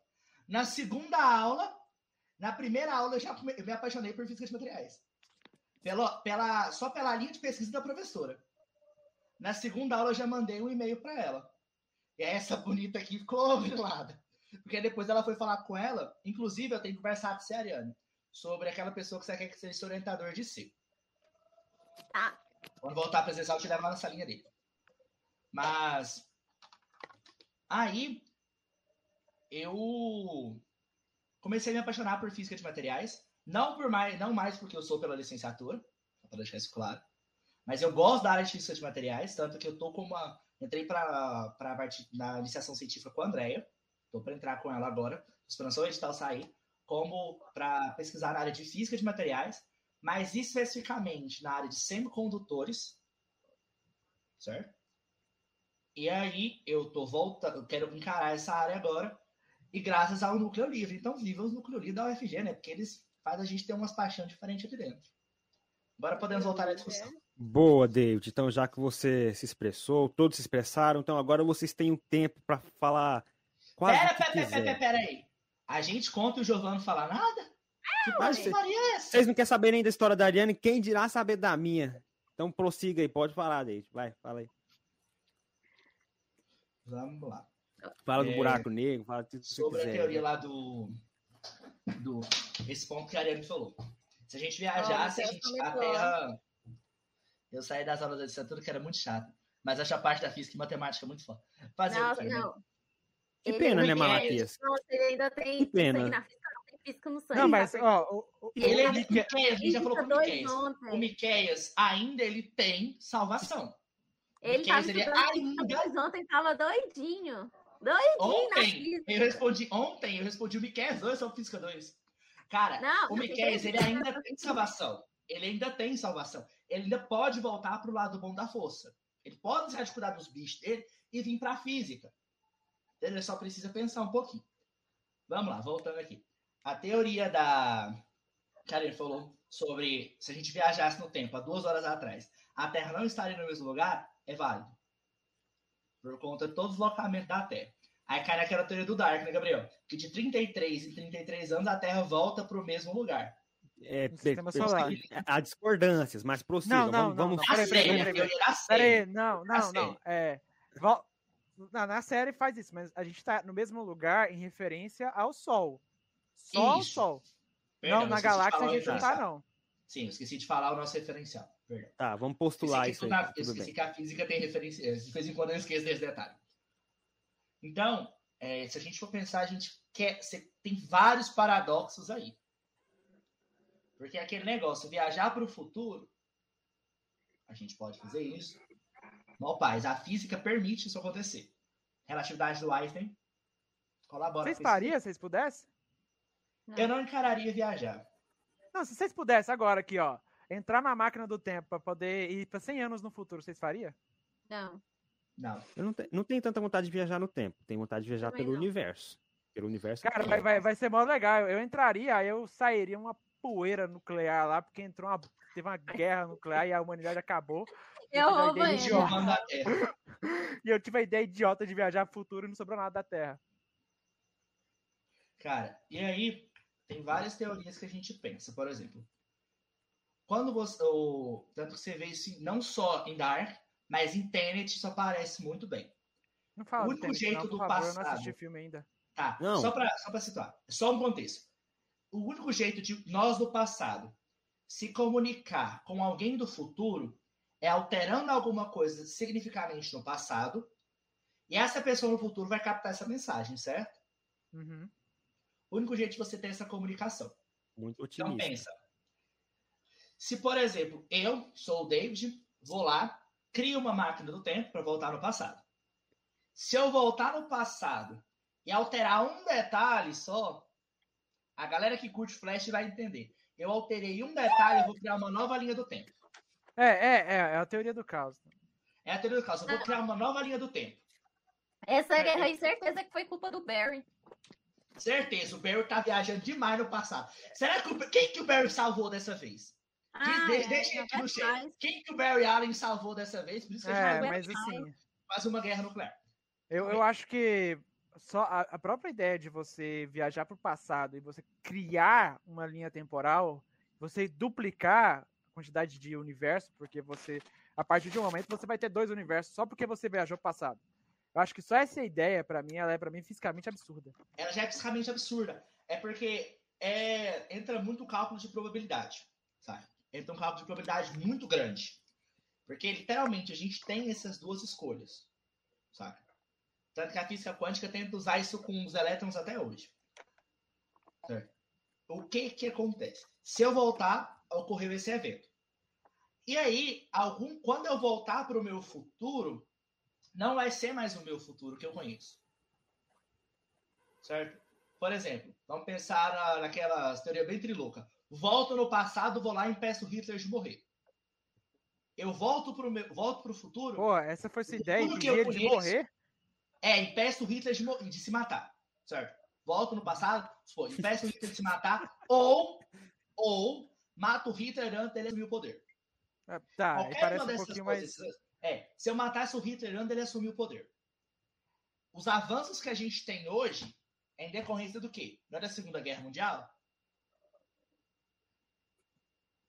Na segunda aula, na primeira aula eu já eu me apaixonei por física de materiais. Pela, pela, só pela linha de pesquisa da professora. Na segunda aula eu já mandei um e-mail para ela. E essa bonita aqui ficou grilada. Porque depois ela foi falar com ela. Inclusive, eu tenho conversado com a Ariane sobre aquela pessoa que você quer que seja orientador de si. Tá. Quando voltar presencial, eu te levo lá na salinha dele. Mas. Aí. Eu. Comecei a me apaixonar por física de materiais. Não por mais, não mais porque eu sou pela licenciatura, para deixar isso claro. Mas eu gosto da área de física de materiais, tanto que eu tô com uma. Entrei para a parte da iniciação científica com a Andrea. Tô para entrar com ela agora. Esperando só o edital sair. Como para pesquisar na área de física de materiais, mas especificamente na área de semicondutores. Certo? E aí eu tô voltando, eu quero encarar essa área agora. E graças ao núcleo livre. Então, viva os núcleo livre da UFG, né? Porque eles fazem a gente ter umas paixões diferentes aqui dentro. Agora podemos voltar à discussão. Boa, David. Então, já que você se expressou, todos se expressaram, então agora vocês têm um tempo para falar quase Pera, que pera, pera, pera, aí. A gente conta e o Giovanni não fala nada? Que parte cê- Maria? Vocês não querem saber nem da história da Ariane, quem dirá saber da minha? Então prossiga aí, pode falar, David. Vai, fala aí. Vamos lá. Fala do É, buraco negro, fala tudo que você sobre a quiser. teoria lá do, do. Esse ponto que a Ariane falou. Se a gente viajasse, Olha, a, gente, a Terra. Eu saí das aulas da licenciatura que era muito chato. Mas acho a parte da física e matemática muito foda. Fazer o Nossa, quê, né? não. Que pena, né, ainda tem- Malaquias? Nossa, ele ainda tem. Que pena. sangue na física, não, tem física no sangue. Não, mas, tá? ó, o, Ele o ainda. Mique- Miqueias, a gente já falou com o dois Miqueias. O Miqueias ainda ele tem salvação. Ele Miqueias, tava ele ainda- dois ontem, tava doidinho. Doidinho Ontem, eu respondi, ontem eu respondi o Miqueias 2 sobre Física 2. Cara, Não, o Miqueias, ele ainda tem salvação. Ele ainda tem salvação. Ele ainda pode voltar pro lado bom da força. Ele pode deixar de cuidar dos bichos dele e vir pra física. Ele só precisa pensar um pouquinho. Vamos lá, voltando aqui. A teoria da. Cara, ele falou sobre se a gente viajasse no tempo há duas horas atrás, a Terra não estaria no mesmo lugar, é válido. Por conta de todo o deslocamento da Terra. Aí cai naquela teoria do Dark, né, Gabriel? Que de 33 em 33 anos a Terra volta pro mesmo lugar. É, sistema solar. Há discordâncias, mas prossiga. Não, não, vamos, não, vamos não. Peraí, peraí, peraí, não, não, não. É, na, na série faz isso, mas a gente tá no mesmo lugar em referência ao Sol. Só Isso. Sol. Perdão, não, na galáxia a o gente não tá, não. Sim, eu esqueci de falar o nosso referencial. Perdão. Tá, vamos postular isso aí. na- tudo esqueci bem. que a física tem referência. De vez em quando eu esqueço desse detalhe. Então, é, se a gente for pensar, a gente quer. Você tem vários paradoxos aí. Porque é aquele negócio, viajar para o futuro, a gente pode fazer isso. Não, paz, a física permite isso acontecer. Relatividade do Einstein colabora Vocês fariam se vocês pudessem? Eu não encararia viajar. Não, se vocês pudessem agora aqui, ó, entrar na máquina do tempo pra poder ir pra 100 anos no futuro, vocês fariam? Não. Não. Eu não, te- não tenho tanta vontade de viajar no tempo, tenho vontade de viajar Também pelo não. universo. Pelo universo. Cara, vai, quero. vai, vai ser mó legal. Eu entraria, aí eu sairia uma poeira nuclear lá, porque entrou uma. Teve uma guerra nuclear e a humanidade acabou. Eu vou da Terra. E eu tive a ideia idiota de viajar pro futuro e não sobrou nada da Terra. Cara, e aí tem várias teorias que a gente pensa. Por exemplo, quando você. O, tanto que você vê isso não só em Dark, mas em Tenet isso aparece muito bem. Não fala O único Tenet, jeito não, do favor, Eu não passado. assisti filme ainda. Tá? Não. Só pra, só pra situar. Só um contexto. O único jeito de nós do passado se comunicar com alguém do futuro é alterando alguma coisa significativamente no passado. E essa pessoa no futuro vai captar essa mensagem, certo? Uhum. O único jeito de você ter essa comunicação. Muito Então otimista. pensa. Se, por exemplo, eu sou o David, vou lá, crio uma máquina do tempo para voltar no passado. Se eu voltar no passado e alterar um detalhe só, a galera que curte Flash vai entender. Eu alterei um detalhe, eu vou criar uma nova linha do tempo. É, é, é, é a teoria do caos. É a teoria do caos. Eu vou criar uma nova linha do tempo. Essa guerra aí, certeza que foi culpa do Barry. Certeza, o Barry tá viajando demais no passado. Será que o, quem que o Barry salvou dessa vez? Ah, de, é, deixa aqui no chat. Quem que o Barry Allen salvou dessa vez? Por isso que a gente É, vai mas assim, fazer uma guerra nuclear. eu, eu acho que só a, a própria ideia de você viajar pro passado e você criar uma linha temporal, você duplicar a quantidade de universo, porque você, a partir de um momento, você vai ter dois universos só porque você viajou pro passado. Eu acho que só essa ideia, pra mim, ela é pra mim fisicamente absurda. Ela já é fisicamente absurda. É porque é, entra muito cálculo de probabilidade, sabe? Entra um cálculo de probabilidade muito grande. Porque, literalmente, a gente tem essas duas escolhas, sabe? Tanto que a física quântica tenta usar isso com os elétrons até hoje. Certo? O que que acontece? Se eu voltar, ocorreu esse evento. E aí, algum, quando eu voltar para o meu futuro, não vai ser mais o meu futuro que eu conheço. Certo? Por exemplo, vamos pensar na, naquela teoria bem trilouca. Volto no passado, vou lá e impeço Hitler de morrer. Eu volto para o meu, volto pro futuro, Pô, essa foi sua ideia que eu ele de conheço- morrer? é, impeço Hitler de, de se matar. Certo? Volto no passado, pô, impeço Hitler de se matar, ou, ou mato Hitler antes dele assumir o poder. Ah, Tá, Qualquer parece uma um dessas pouquinho coisas. mais. É, se eu matasse o Hitler antes dele assumir o poder. Os avanços que a gente tem hoje é em decorrência do quê? Não é da Segunda Guerra Mundial?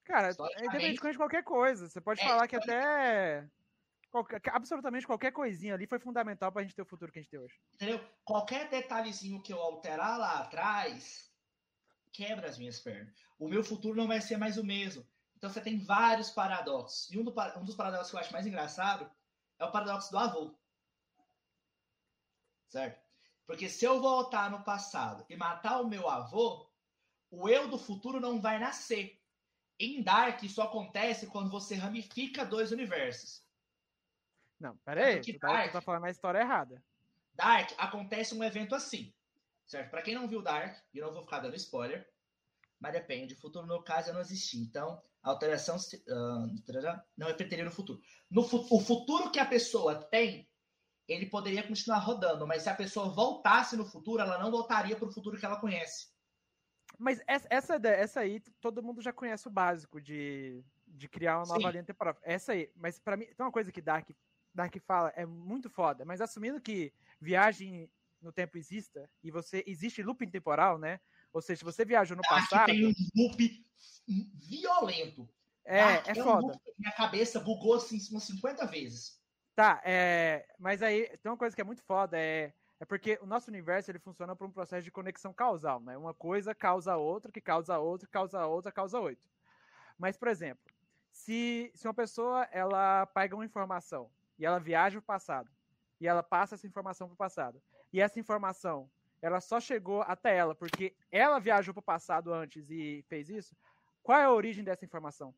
Cara, é independente de qualquer coisa. Você pode É, falar que até. qualquer- absolutamente qualquer coisinha ali foi fundamental pra gente ter o futuro que a gente tem hoje. Entendeu? Qualquer detalhezinho que eu alterar lá atrás quebra as minhas pernas. O meu futuro não vai ser mais o mesmo. Então você tem vários paradoxos. E um, do um dos paradoxos que eu acho mais engraçado é o paradoxo do avô. Certo? Porque se eu voltar no passado e matar o meu avô, o eu do futuro não vai nascer. Em Dark, isso acontece quando você ramifica dois universos. Não, pera aí, que tu tá, tu Dark- tá falando a história errada. Dark acontece um evento assim, certo? Pra quem não viu Dark, e eu não vou ficar dando spoiler, mas depende, o futuro no caso é não existir. Então, a alteração tarará, não repetiria no futuro. No fu- o futuro que a pessoa tem, ele poderia continuar rodando, mas se a pessoa voltasse no futuro, ela não voltaria pro futuro que ela conhece. Mas essa, essa, essa aí, todo mundo já conhece o básico de, de criar uma nova Sim. linha temporal. Essa aí, mas pra mim, tem uma coisa que Dark, Dark fala, é muito foda, mas assumindo que viagem no tempo exista, e você existe looping temporal, né? Ou seja, se você viajou no passado, tem um loop violento. é, Dark é um foda. loop minha cabeça bugou assim umas 50 vezes. Tá, é, mas aí tem uma coisa que é muito foda, é, é porque o nosso universo ele funciona por um processo de conexão causal, né? Uma coisa causa outra, que causa outra, causa outra, causa oito. Mas, por exemplo, se, se uma pessoa ela pega uma informação e ela viaja o passado e ela passa essa informação para o passado e essa informação ela só chegou até ela porque ela viajou para o passado antes e fez isso, qual é a origem dessa informação?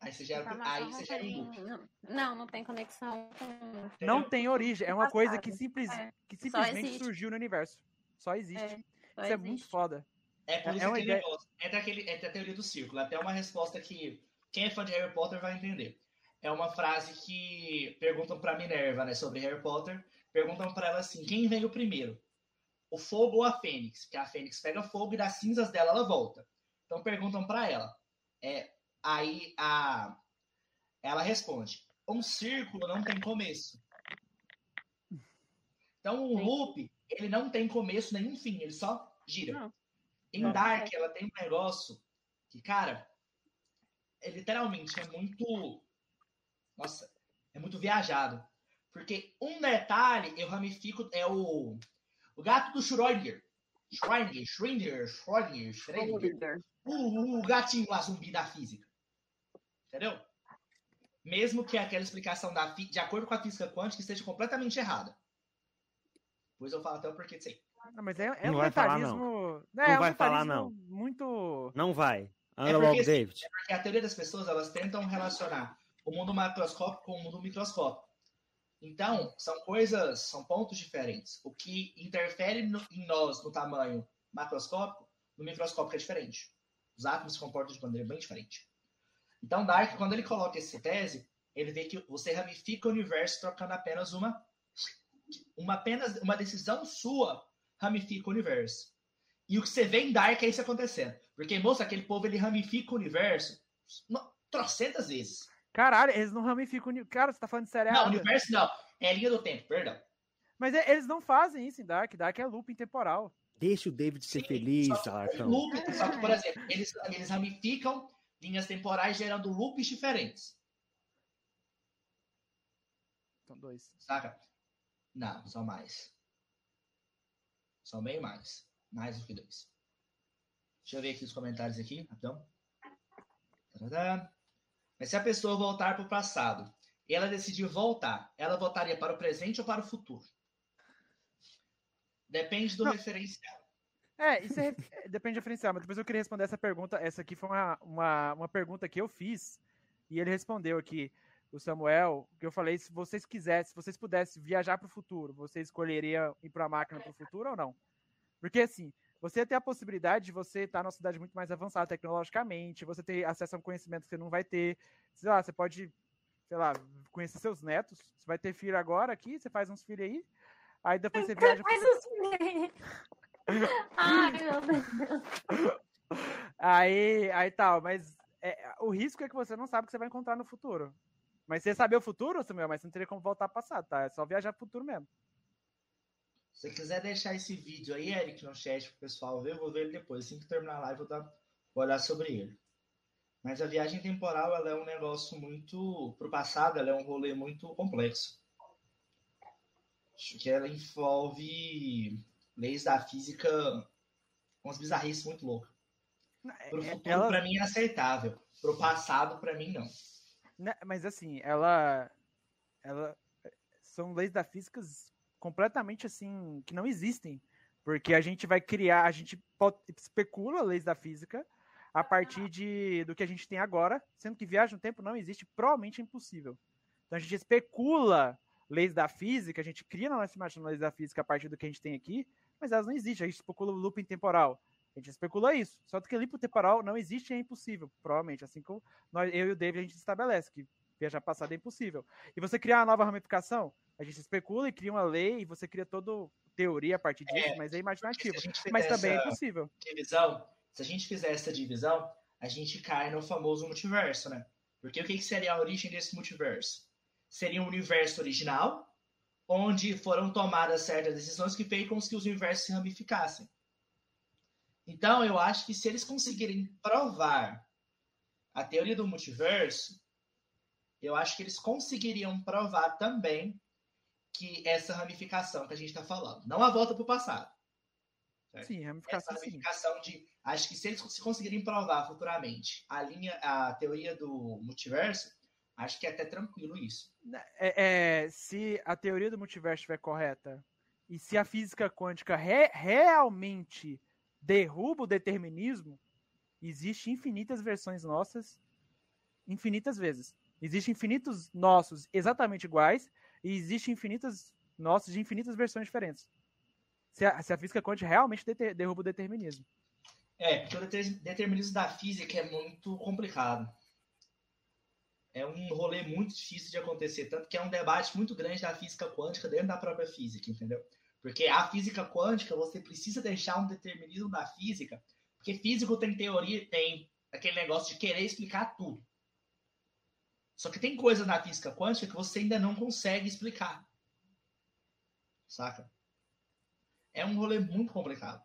Aí você gera, aí não você gera um não- Não, tem conexão com. Não tem origem, é uma coisa que, simples, É, que simplesmente surgiu no universo. Só existe. É, só Isso é muito foda. É por É- isso é uma aquele ideia- negócio. Entra, aquele, entra a teoria do círculo. Até uma resposta que quem é fã de Harry Potter vai entender. É uma frase que perguntam pra Minerva, né, sobre Harry Potter. Perguntam pra ela assim: quem veio primeiro? O fogo ou a fênix? Que a fênix pega fogo e das cinzas dela ela volta. Então perguntam pra ela. É, aí a, ela responde: um círculo não tem começo. Então o loop, ele não tem começo nenhum fim, ele só gira. Não. Em Não. Dark, ela tem um negócio que, cara, é literalmente é muito. Nossa, é muito viajado. Porque um detalhe eu ramifico é o. O gato do Schrödinger. Schrödinger, Schrödinger, Schrödinger, Schrödinger. O, o gatinho lá zumbi da física. Entendeu? Mesmo que aquela explicação da fi- de acordo com a física quântica esteja completamente errada. Depois eu falo até o porquê disso aí. Não, mas é, é Não um vai falar, detalhismo. Não é um vai falar, detalhismo não. Muito. Não vai. Anda porque logo, assim, David. Porque a teoria das pessoas, elas tentam relacionar o mundo macroscópico com o mundo microscópico. Então, são coisas, são pontos diferentes. O que interfere no- em nós no tamanho macroscópico, no microscópico é diferente. Os átomos se comportam de maneira bem diferente. Então, Dark, quando ele coloca essa tese, ele vê que você ramifica o universo trocando apenas uma, uma apenas uma decisão sua ramifica o universo. E o que você vê em Dark é isso acontecendo. Porque, moça, aquele povo ele ramifica o universo no- trocentas vezes. Caralho, eles não ramificam. Cara, você tá falando de série Não, universo não. É linha do tempo, perdão. Mas e- eles não fazem isso em Dark. Dark é looping temporal. Deixa o David ser Sim, feliz, só que Alarcão. Loop, só que, por exemplo, eles, eles ramificam linhas temporais gerando loops diferentes. São dois. Saca? Não, são mais. São bem mais. Mais do que dois. Deixa eu ver aqui os comentários aqui, rapidão. Tadadá. Mas se a pessoa voltar para o passado e ela decidir voltar, ela voltaria para o presente ou para o futuro? Depende do Não. referencial. É, isso é, depende do diferencial, mas depois eu queria responder essa pergunta. Essa aqui foi uma, uma, uma pergunta que eu fiz e ele respondeu aqui, o Samuel, que eu falei, se vocês quisessem, se vocês pudessem viajar para o futuro, vocês escolheriam ir para a máquina para o futuro ou não? Porque assim, você tem a possibilidade de você estar numa cidade muito mais avançada tecnologicamente, você ter acesso a um conhecimento que você não vai ter, sei lá, você pode, sei lá, conhecer seus netos, você vai ter filho agora aqui, você faz uns filhos aí, aí depois você viaja pro Mas os Ai, meu Deus. Aí, aí tal, mas é, o risco é que você não sabe o que você vai encontrar no futuro. Mas você saber o futuro, Samuel, mas você não teria como voltar ao passado, tá? É só viajar pro futuro mesmo. Se você quiser deixar esse vídeo aí, Eric, no chat pro pessoal ver, eu vou ver ele depois. Assim que terminar a live, eu vou, dar, vou olhar sobre ele. Mas a viagem temporal, ela é um negócio muito... Pro passado, ela é um rolê muito complexo. Acho que ela envolve leis da física, umas bizarrices muito loucas. Pro É, futuro, ela- pra mim, é aceitável. Pro passado, pra mim, não. né, mas assim, ela, ela são leis da física completamente assim que não existem, porque a gente vai criar, a gente especula leis da física a partir de do que a gente tem agora, sendo que viagem no tempo não existe, provavelmente é impossível. Então a gente especula leis da física, a gente cria na nossa imaginação leis da física a partir do que a gente tem aqui, mas elas não existem. A gente especula o looping temporal. A gente especula isso. Só que looping temporal não existe e é impossível, provavelmente. Assim como nós, eu e o David a gente estabelece que viajar passado é impossível. E você criar uma nova ramificação, a gente especula e cria uma lei e você cria toda teoria a partir disso, É, mas é imaginativo. Mas também é essa impossível. divisão, se a gente fizer essa divisão, a gente cai no famoso multiverso, né? Porque o que, que seria a origem desse multiverso? Seria um universo original, onde foram tomadas certas decisões que fez com que os universos se ramificassem. Então, eu acho que se eles conseguirem provar a teoria do multiverso, eu acho que eles conseguiriam provar também que essa ramificação que a gente está falando, não a volta para o passado, Sim, essa ramificação sim. ramificação de. Acho que se eles se conseguirem provar futuramente a linha, a teoria do multiverso, acho que é até tranquilo isso. É, é, se a teoria do multiverso estiver correta e se a física quântica re- realmente derruba o determinismo, existe infinitas versões nossas, infinitas vezes. Existem infinitos nossos exatamente iguais e existem infinitas nossos de infinitas versões diferentes. Se a, se a física quântica realmente deter- derruba o determinismo. É, porque o deter- determinismo da física é muito complicado. É um rolê muito difícil de acontecer, tanto que é um debate muito grande da física quântica dentro da própria física, entendeu? Porque a física quântica, você precisa deixar um determinismo da física, porque físico tem teoria, tem aquele negócio de querer explicar tudo. Só que tem coisa na física quântica que você ainda não consegue explicar. Saca? É um rolê muito complicado.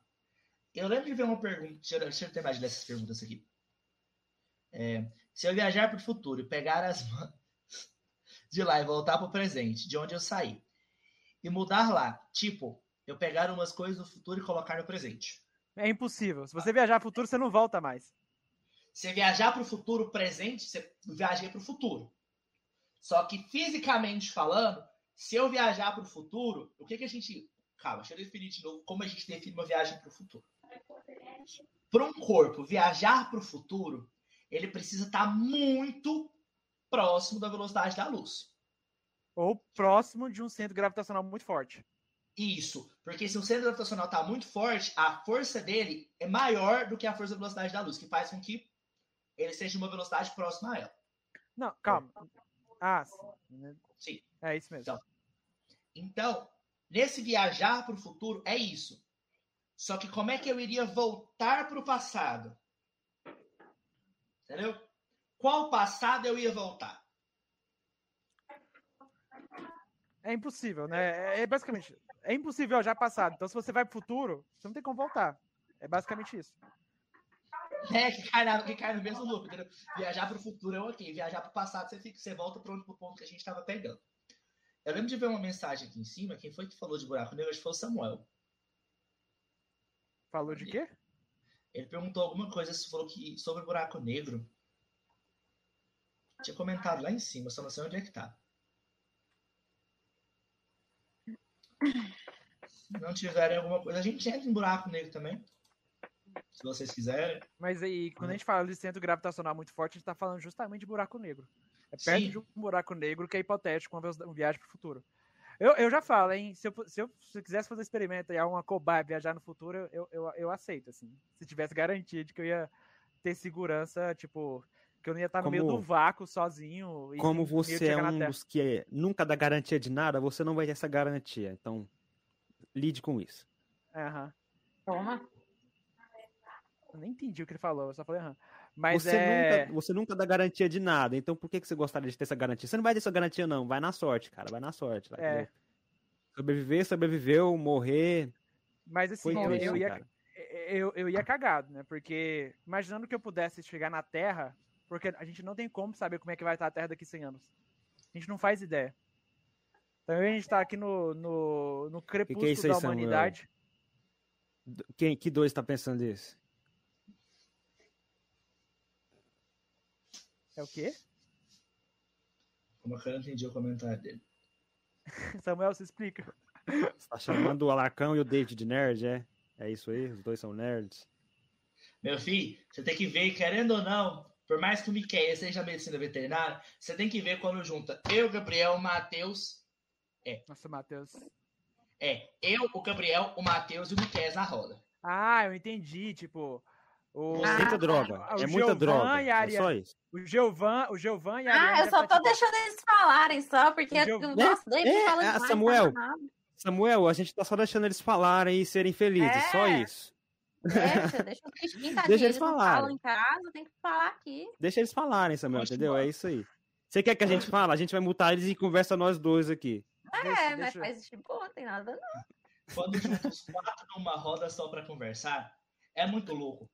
Eu lembro de ver uma pergunta. Deixa eu, deixa eu de ler essas perguntas aqui. É, se eu viajar para o futuro e pegar as mãos de lá e voltar para o presente, de onde eu saí, e mudar lá, tipo, eu pegar umas coisas do futuro e colocar no presente. É impossível. Se você viajar pro futuro, você não volta mais. Se viajar para o futuro presente, você viajei para o futuro. Só que fisicamente falando, se eu viajar para o futuro, o que, que a gente. Calma, deixa eu definir de novo como a gente define uma viagem para o futuro. Para um corpo viajar para o futuro, ele precisa estar muito próximo da velocidade da luz. Ou próximo de um centro gravitacional muito forte. Isso, porque se o centro gravitacional está muito forte, a força dele é maior do que a força da velocidade da luz, que faz com que ele esteja em uma velocidade próxima a ela. Não, calma. Ah, sim. Sim. É isso mesmo. Então, Então, nesse viajar para o futuro, é isso. Só que como é que eu iria voltar para o passado? Entendeu? Qual passado eu ia voltar? É impossível, né? É, é basicamente. É impossível viajar passado. Então, se você vai pro futuro, você não tem como voltar. É basicamente isso. É, que cai, na- que cai no mesmo loop, entendeu? Viajar para o futuro é ok. Viajar para o passado, você, fica, você volta para o ponto que a gente estava pegando. Eu lembro de ver uma mensagem aqui em cima. Quem foi que falou de buraco negro? Acho que foi o Samuel. Falou de quê? Ele perguntou alguma coisa, falou que sobre buraco negro. Tinha comentado lá em cima, só não sei onde é que tá. Se não tiverem alguma coisa, a gente entra em buraco negro também. Se vocês quiserem. Mas aí, quando a gente fala de centro gravitacional muito forte, a gente tá falando justamente de buraco negro. É perto Sim. de um buraco negro que é hipotético, uma viagem pro futuro. Eu, eu já falo, hein? Se eu, se eu, se eu quisesse fazer experimento e uma cobaia viajar no futuro, eu, eu, eu aceito, assim. Se tivesse garantia de que eu ia ter segurança, tipo, que eu não ia estar no meio Como- do vácuo sozinho. e Como você é um dos que nunca dá garantia de nada, você não vai ter essa garantia. Então, lide com isso. Aham. Toma. Eu nem entendi o que ele falou, eu só falei aham. Mas você, é. nunca, você nunca dá garantia de nada. Então, por que, que você gostaria de ter essa garantia? Você não vai ter essa garantia, não. Vai na sorte, cara. Vai na sorte. Vai, É. Sobreviver, sobreviveu. Morrer. Mas assim, eu, triste, eu ia, eu, eu ia cagado, né? Porque imaginando que eu pudesse chegar na Terra, porque a gente não tem como saber como é que vai estar a Terra daqui 100 anos. A gente não faz ideia. Então a gente tá aqui no, no, no crepúsculo é isso aí, da humanidade. Quem, que dois tá pensando isso? É o quê? Como que eu não entendi o comentário dele. Samuel, se explica. Você tá chamando o Alarcão e o David de nerd, é? É isso aí? Os dois são nerds. Meu filho, você tem que ver, querendo ou não, por mais que o Miquel seja medicina veterinária, você tem que ver quando junta eu, Gabriel, o Matheus. Nossa, Matheus. É, eu, o Gabriel, o Matheus e o Miquel na roda. Ah, eu entendi. Tipo, o, Ah, muita tá. droga. o É muita Giovan droga. e a É só isso. o Giovan, o Giovan e a Ariane Ah, eu só tá, tô tipo, deixando eles falarem só, porque. O Gio- Nossa, David É, fala é, demais, Samuel. tá. Samuel, a gente tá só deixando eles falarem e serem felizes. Só É. isso. Deixa, deixa bichinhos, tadinho. Deixa eles falarem. falam em casa, tem que falar aqui. Deixa eles falarem, Samuel, entendeu? É isso aí. Você quer que a gente fale? A gente vai mutar eles e conversa nós dois aqui. É, Deixa, mas deixa. faz de boa, não tem nada não. Quando junta os quatro numa roda só pra conversar, é muito louco.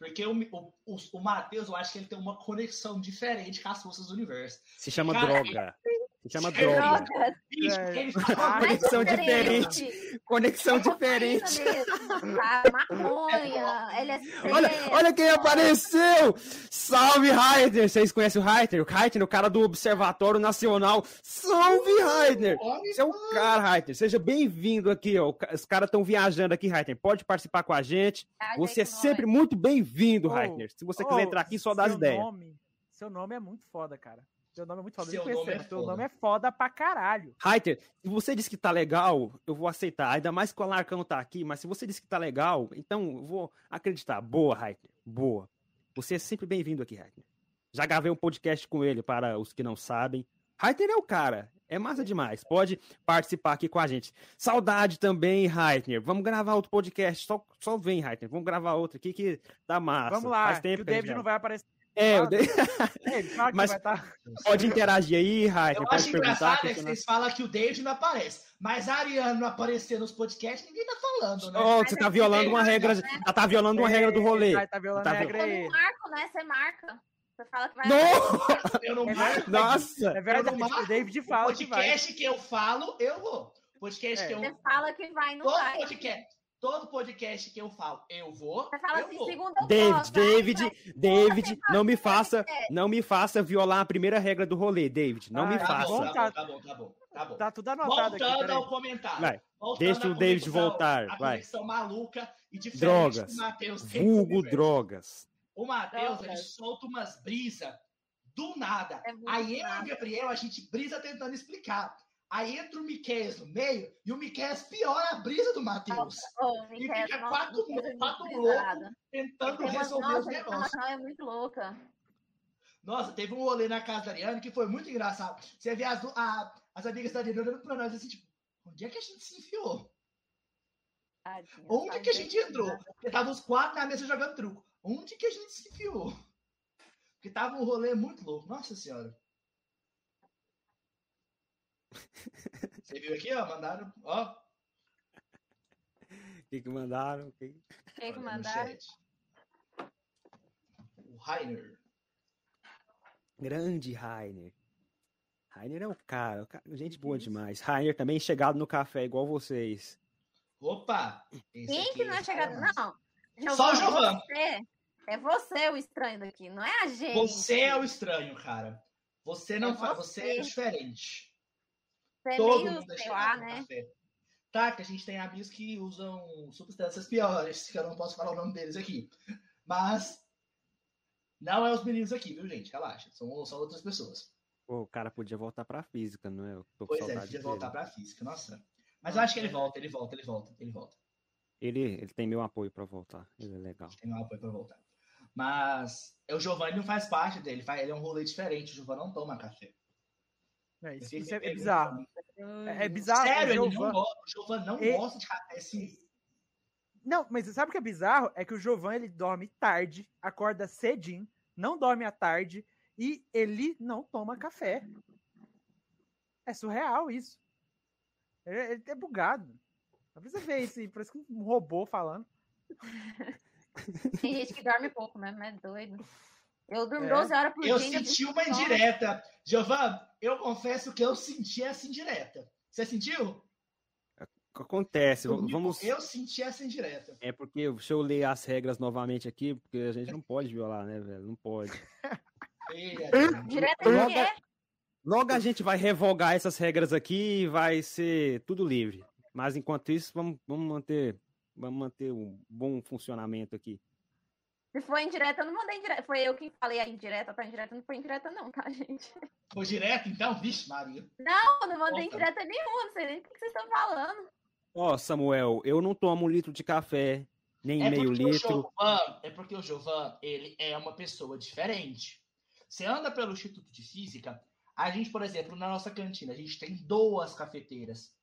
Porque o, o, o, o Matheus, eu acho que ele tem uma conexão diferente com as forças do universo. Se chama Cara, droga. Se chama Droga. É. ele Conexão diferente. Conexão É diferente. maconha, LSD. Olha, olha quem apareceu! Salve, Rainer! Vocês conhecem o Rainer? O Rainer, o cara do Observatório Nacional. Salve, Rainer! Você é o cara, Rainer. Seja bem-vindo aqui, ó. Os caras estão viajando aqui, Rainer. Pode participar com a gente. Você é sempre muito bem-vindo, Rainer. Se você quiser entrar aqui, só dá as seu ideias. Nome, seu nome é muito foda, cara. Seu nome é muito foda. Seu nome é Seu foda. nome é foda pra caralho. Rainer, se você disse que tá legal, eu vou aceitar. Ainda mais que o Alarcão tá aqui, mas se você disse que tá legal, então eu vou acreditar. Boa, Rainer. Boa. Você é sempre bem-vindo aqui, Rainer. Já gravei um podcast com ele para os que não sabem. Rainer é o cara. É massa demais. Pode participar aqui com a gente. Saudade também, Rainer. Vamos gravar outro podcast. Só, só vem, Rainer. Vamos gravar outro aqui que tá massa. Vamos lá, Faz tempo o que gente David não vai aparecer. É, o Ah, David- Ele fala que Mas- vai estar. pode interagir aí, Rainer. Eu Pode acho perguntar. engraçado é que vocês falam que o David não aparece. Mas a Ariane não aparecer nos podcasts, ninguém tá falando, né? Mas você é tá que violando uma que regra. né? Ela tá violando uma regra do rolê. Tá violando Tá a regra Eu aí. não marco, né? Você marca. Você fala que vai. Não! Eu não É marco. Nossa! É verdade, Eu não marco. o David O fala que vai. podcast que eu falo, eu vou. Podcast É. que eu. Você fala que vai, não Todo vai. podcast, todo podcast que eu falo, eu vou. Você fala eu assim, vou. segunda eu David, posso, David, David, você não me faça, quer. não me faça violar a primeira regra do rolê, David. Não me Ah, Tá faça. bom, tá bom, tá bom, tá bom, tá bom. Tá tudo anotado aqui. Voltando peraí. ao comentário. Vai, Voltando deixa o David voltar, A vai. maluca e diferente Drogas. que o Matheus Vulgo drogas. O Matheus, ele solta umas brisas do nada. É Aí eu e o Gabriel, a gente brisa tentando explicar. Aí entra o Miquel no meio e o Miquel piora a brisa do Matheus. E fica nossa, quatro- não de quatro loucos tentando resolver os Nossa, essa negócios. informação é muito louca. Nossa, teve um rolê na casa da Ariane que foi muito engraçado. Você vê as, a- as amigas da Ariane olhando pra nós assim, tipo, onde é que a gente se enfiou? Tadinha, Onde que a gente tadinha. entrou? Porque tava os quatro na mesa jogando truco. Onde que a gente se enfiou? Porque tava um rolê muito louco. Nossa senhora. Você viu aqui, ó? Mandaram, ó. O que, que mandaram? O que- que no mandaram? O Rainer. Grande Rainer. Rainer é o cara, o cara- gente boa demais. Rainer também chegado no café, igual vocês. Opa! Quem que não é esse chegado? Não. Só o. Você. É você o estranho daqui, não é a gente. Você é o estranho, cara. Você não É faz. Você é você. diferente. Você é Todo meio, mundo é lá, né? café. Tá, que a gente tem amigos que usam substâncias piores, que eu não posso falar o nome deles aqui. Mas não é os meninos aqui, viu, gente? Relaxa. São, são outras pessoas. Pô, o cara podia voltar pra física, não é? Eu tô com Pois é, podia dele. voltar pra física. Nossa. Mas eu acho que ele volta, ele volta, ele volta, ele volta. Ele, ele tem meu apoio pra voltar. Ele é legal. Tem um apoio pra voltar. Mas o Giovanni não faz parte dele, ele é um rolê diferente. O Giovanni não toma café. É, isso, Ele isso é, é bizarro. pra mim, É, é bizarro. Sério, o ele não gosta. O Giovanni não E- gosta de café assim. Não, mas sabe o que é bizarro? É que o Jovan ele dorme tarde, acorda cedinho, não dorme à tarde e ele não toma café. É surreal isso. Ele, ele é bugado. Não precisa ver isso aí, parece que um robô falando. Tem gente que dorme pouco mesmo, é doido. Eu durmo É. 12 horas por Eu dia. ainda senti uma indireta. Giovanni, eu confesso que eu senti essa indireta. Você sentiu? Acontece, Comigo, vamos. Eu senti essa indireta. É porque, deixa eu ler as regras novamente aqui, porque a gente não pode violar, né, velho? Não pode. Adriano. Direto Logo- é. Logo a gente vai revogar essas regras aqui e vai ser tudo livre. Mas enquanto isso, vamos, vamos manter vamos manter um bom funcionamento aqui. Se foi indireta, eu não mandei indireta. Foi eu que falei a indireta, tá indireta, não foi indireta, não, tá, gente? Foi direto, então? Vixe, Maria. Não, não mandei Opa. indireta nenhuma, não sei nem o que vocês estão falando. Ó, Samuel, eu não tomo um litro de café, nem É meio litro. Giovan, é porque o Giovan, ele é uma pessoa diferente. Você anda pelo Instituto de Física, a gente, por exemplo, na nossa cantina, a gente tem duas cafeteiras.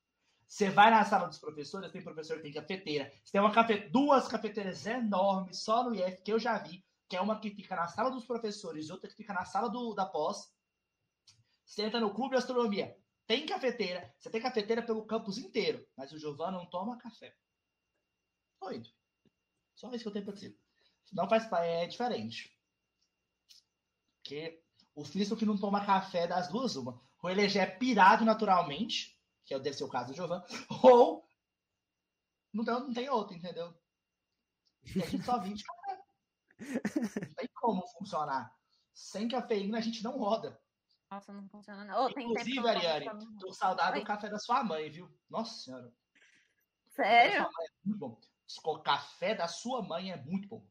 Você vai na sala dos professores, tem professor que tem cafeteira. Você tem uma cafe... duas cafeteiras enormes, só no IF, que eu já vi, que é uma que fica na sala dos professores e outra que fica na sala do, da pós. Você entra no clube de astronomia, tem cafeteira. Você tem cafeteira pelo campus inteiro, mas o Giovanni não toma café. Doido. Só isso que eu tenho pra dizer. Não faz é diferente. Porque o físico que não toma café das duas, uma. Ou ele já é pirado naturalmente, que é- deve ser o caso do Giovanni, ou não tem, não tem outro, entendeu? E a gente só vive de café. Não tem como funcionar. Sem cafeína a gente não roda. Nossa, não funciona não. Tem que Inclusive, não Ariane, tô saudade Oi? do café da sua mãe, viu? Nossa senhora. Sério? Sua mãe é muito bom. O café da sua mãe é muito bom.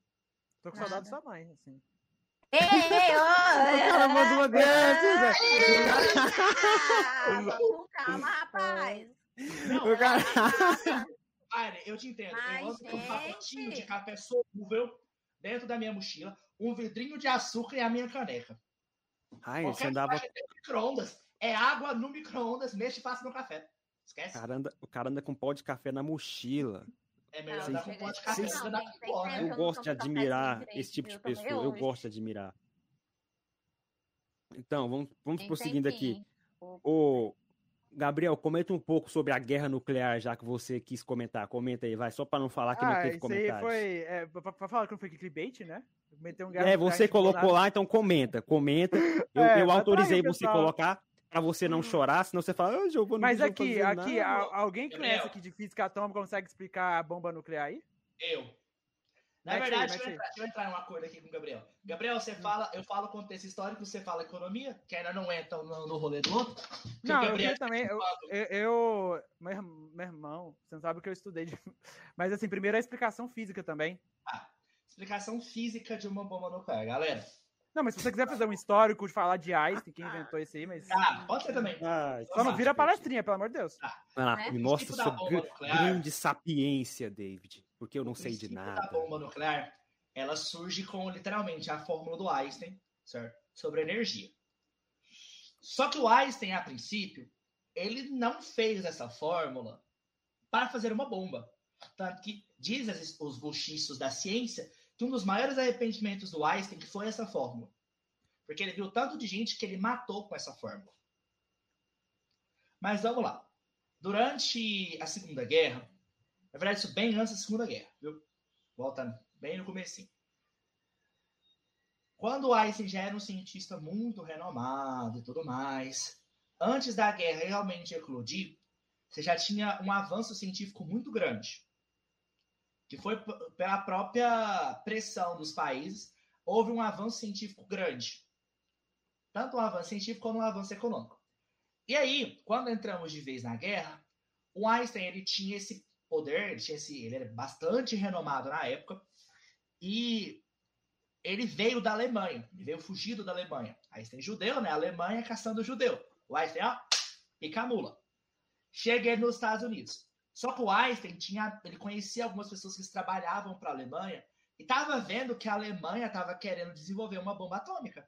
Tô com saudade da sua mãe, assim. Ei, ei, ô! cara manda uma Ah, vamos com calma, rapaz. Não, O cara- Olha, eu te entendo. Mas, eu ando com um pacotinho de gente. café solúvel dentro da minha mochila, um vidrinho de açúcar e a minha caneca. Ai, você andava. é micro-ondas. É água no micro-ondas, mexe e faça meu café. O Esquece. cara, anda, o cara anda com pó de café na mochila. É melhor Sim. dar com pó de café Sim. do que Não, dar tem- com tem pó, tempo né? Eu não gosto de admirar esse tipo de pessoa. Eu gosto de admirar. Então, vamos, vamos prosseguindo aqui. Ô, Gabriel, comenta um pouco sobre a guerra nuclear, já que você quis comentar. Comenta aí, vai, só para não falar que não Ah, teve isso aí comentários. foi. É, pra, pra falar que não foi clickbait, né? Um É, você colocou lá, então comenta, comenta. Eu, É, eu mas autorizei tá aí, você pessoal. colocar pra você não chorar, senão você fala, ah, Giovana, Mas aqui, fazer aqui, nada." a- alguém Gabriel. conhece aqui de física atômica consegue explicar a bomba nuclear aí? Eu. Na verdade, deixa, eu entrar, deixa eu entrar em um acordo aqui com o Gabriel. Gabriel, você fala, eu falo contexto histórico, você fala economia, que ainda não entra no, no rolê do outro. Não, o eu Gabriel queria também. Eu, eu, eu- meu, meu irmão, você não sabe o que eu estudei. de- Mas assim, primeiro a explicação física também. Explicação física de uma bomba nuclear, galera. Não, mas se você quiser fazer um histórico de falar de Einstein, quem inventou isso aí, mas. Ah, pode ser também. Ah, Só não vira palestrinha, pelo amor de Deus. Vai lá, né? me mostra Tipo da sua grande sapiência, David. Porque eu não O sei de nada. da bomba nuclear, ela surge com literalmente a fórmula do Einstein, certo? sobre energia. Só que o Einstein, a princípio, ele não fez essa fórmula para fazer uma bomba. Tanto que diz os buchiços da ciência que um dos maiores arrependimentos do Einstein que foi essa fórmula. Porque ele viu tanto de gente que ele matou com essa fórmula. Mas vamos lá. Durante a Segunda Guerra, na verdade, isso bem antes da Segunda Guerra, viu? Voltando bem no começo. Quando Einstein já era um cientista muito renomado e tudo mais, antes da guerra realmente eclodir, você já tinha um avanço científico muito grande. Que foi pela própria pressão dos países, houve um avanço científico grande. Tanto um avanço científico como um avanço econômico. E aí, quando entramos de vez na guerra, o Einstein ele tinha esse poder, ele, tinha esse, ele era bastante renomado na época, e ele veio da Alemanha, ele veio fugido da Alemanha. Einstein judeu, né? A Alemanha caçando judeu. O Einstein, ó, pica mula. Cheguei nos Estados Unidos. Só que o Einstein tinha, ele conhecia algumas pessoas que trabalhavam para a Alemanha e estava vendo que a Alemanha estava querendo desenvolver uma bomba atômica.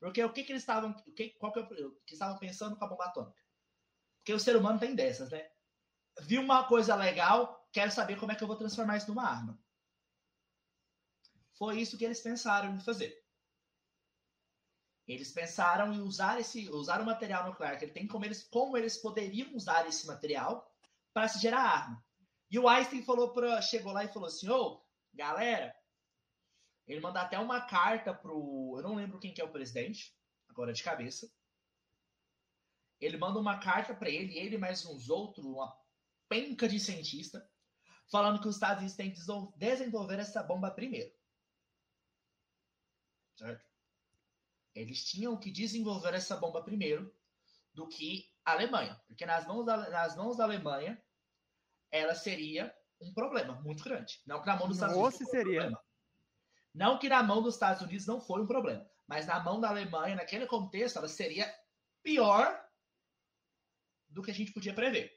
Porque o que, que eles estavam, o que, qual que, que estavam pensando com a bomba atômica? Porque o ser humano tem dessas, né? Vi uma coisa legal, quero saber como é que eu vou transformar isso numa arma. Foi isso que eles pensaram em fazer. Eles pensaram em usar esse, usar o material nuclear que ele tem, como eles, como eles poderiam usar esse material para se gerar arma. E o Einstein falou para, chegou lá e falou assim, ô, galera, ele manda até uma carta pro, eu não lembro quem que é o presidente, agora de cabeça. Ele manda uma carta para ele, ele mais uns outros, uma penca de cientista, falando que os Estados Unidos têm que desenvolver essa bomba primeiro. Certo? Eles tinham que desenvolver essa bomba primeiro do que a Alemanha. Porque nas mãos da, nas mãos da Alemanha, ela seria um problema muito grande. Não que na mão dos Estados Unidos. Um seria. Um não que na mão dos Estados Unidos não foi um problema. Mas na mão da Alemanha, naquele contexto, ela seria pior do que a gente podia prever.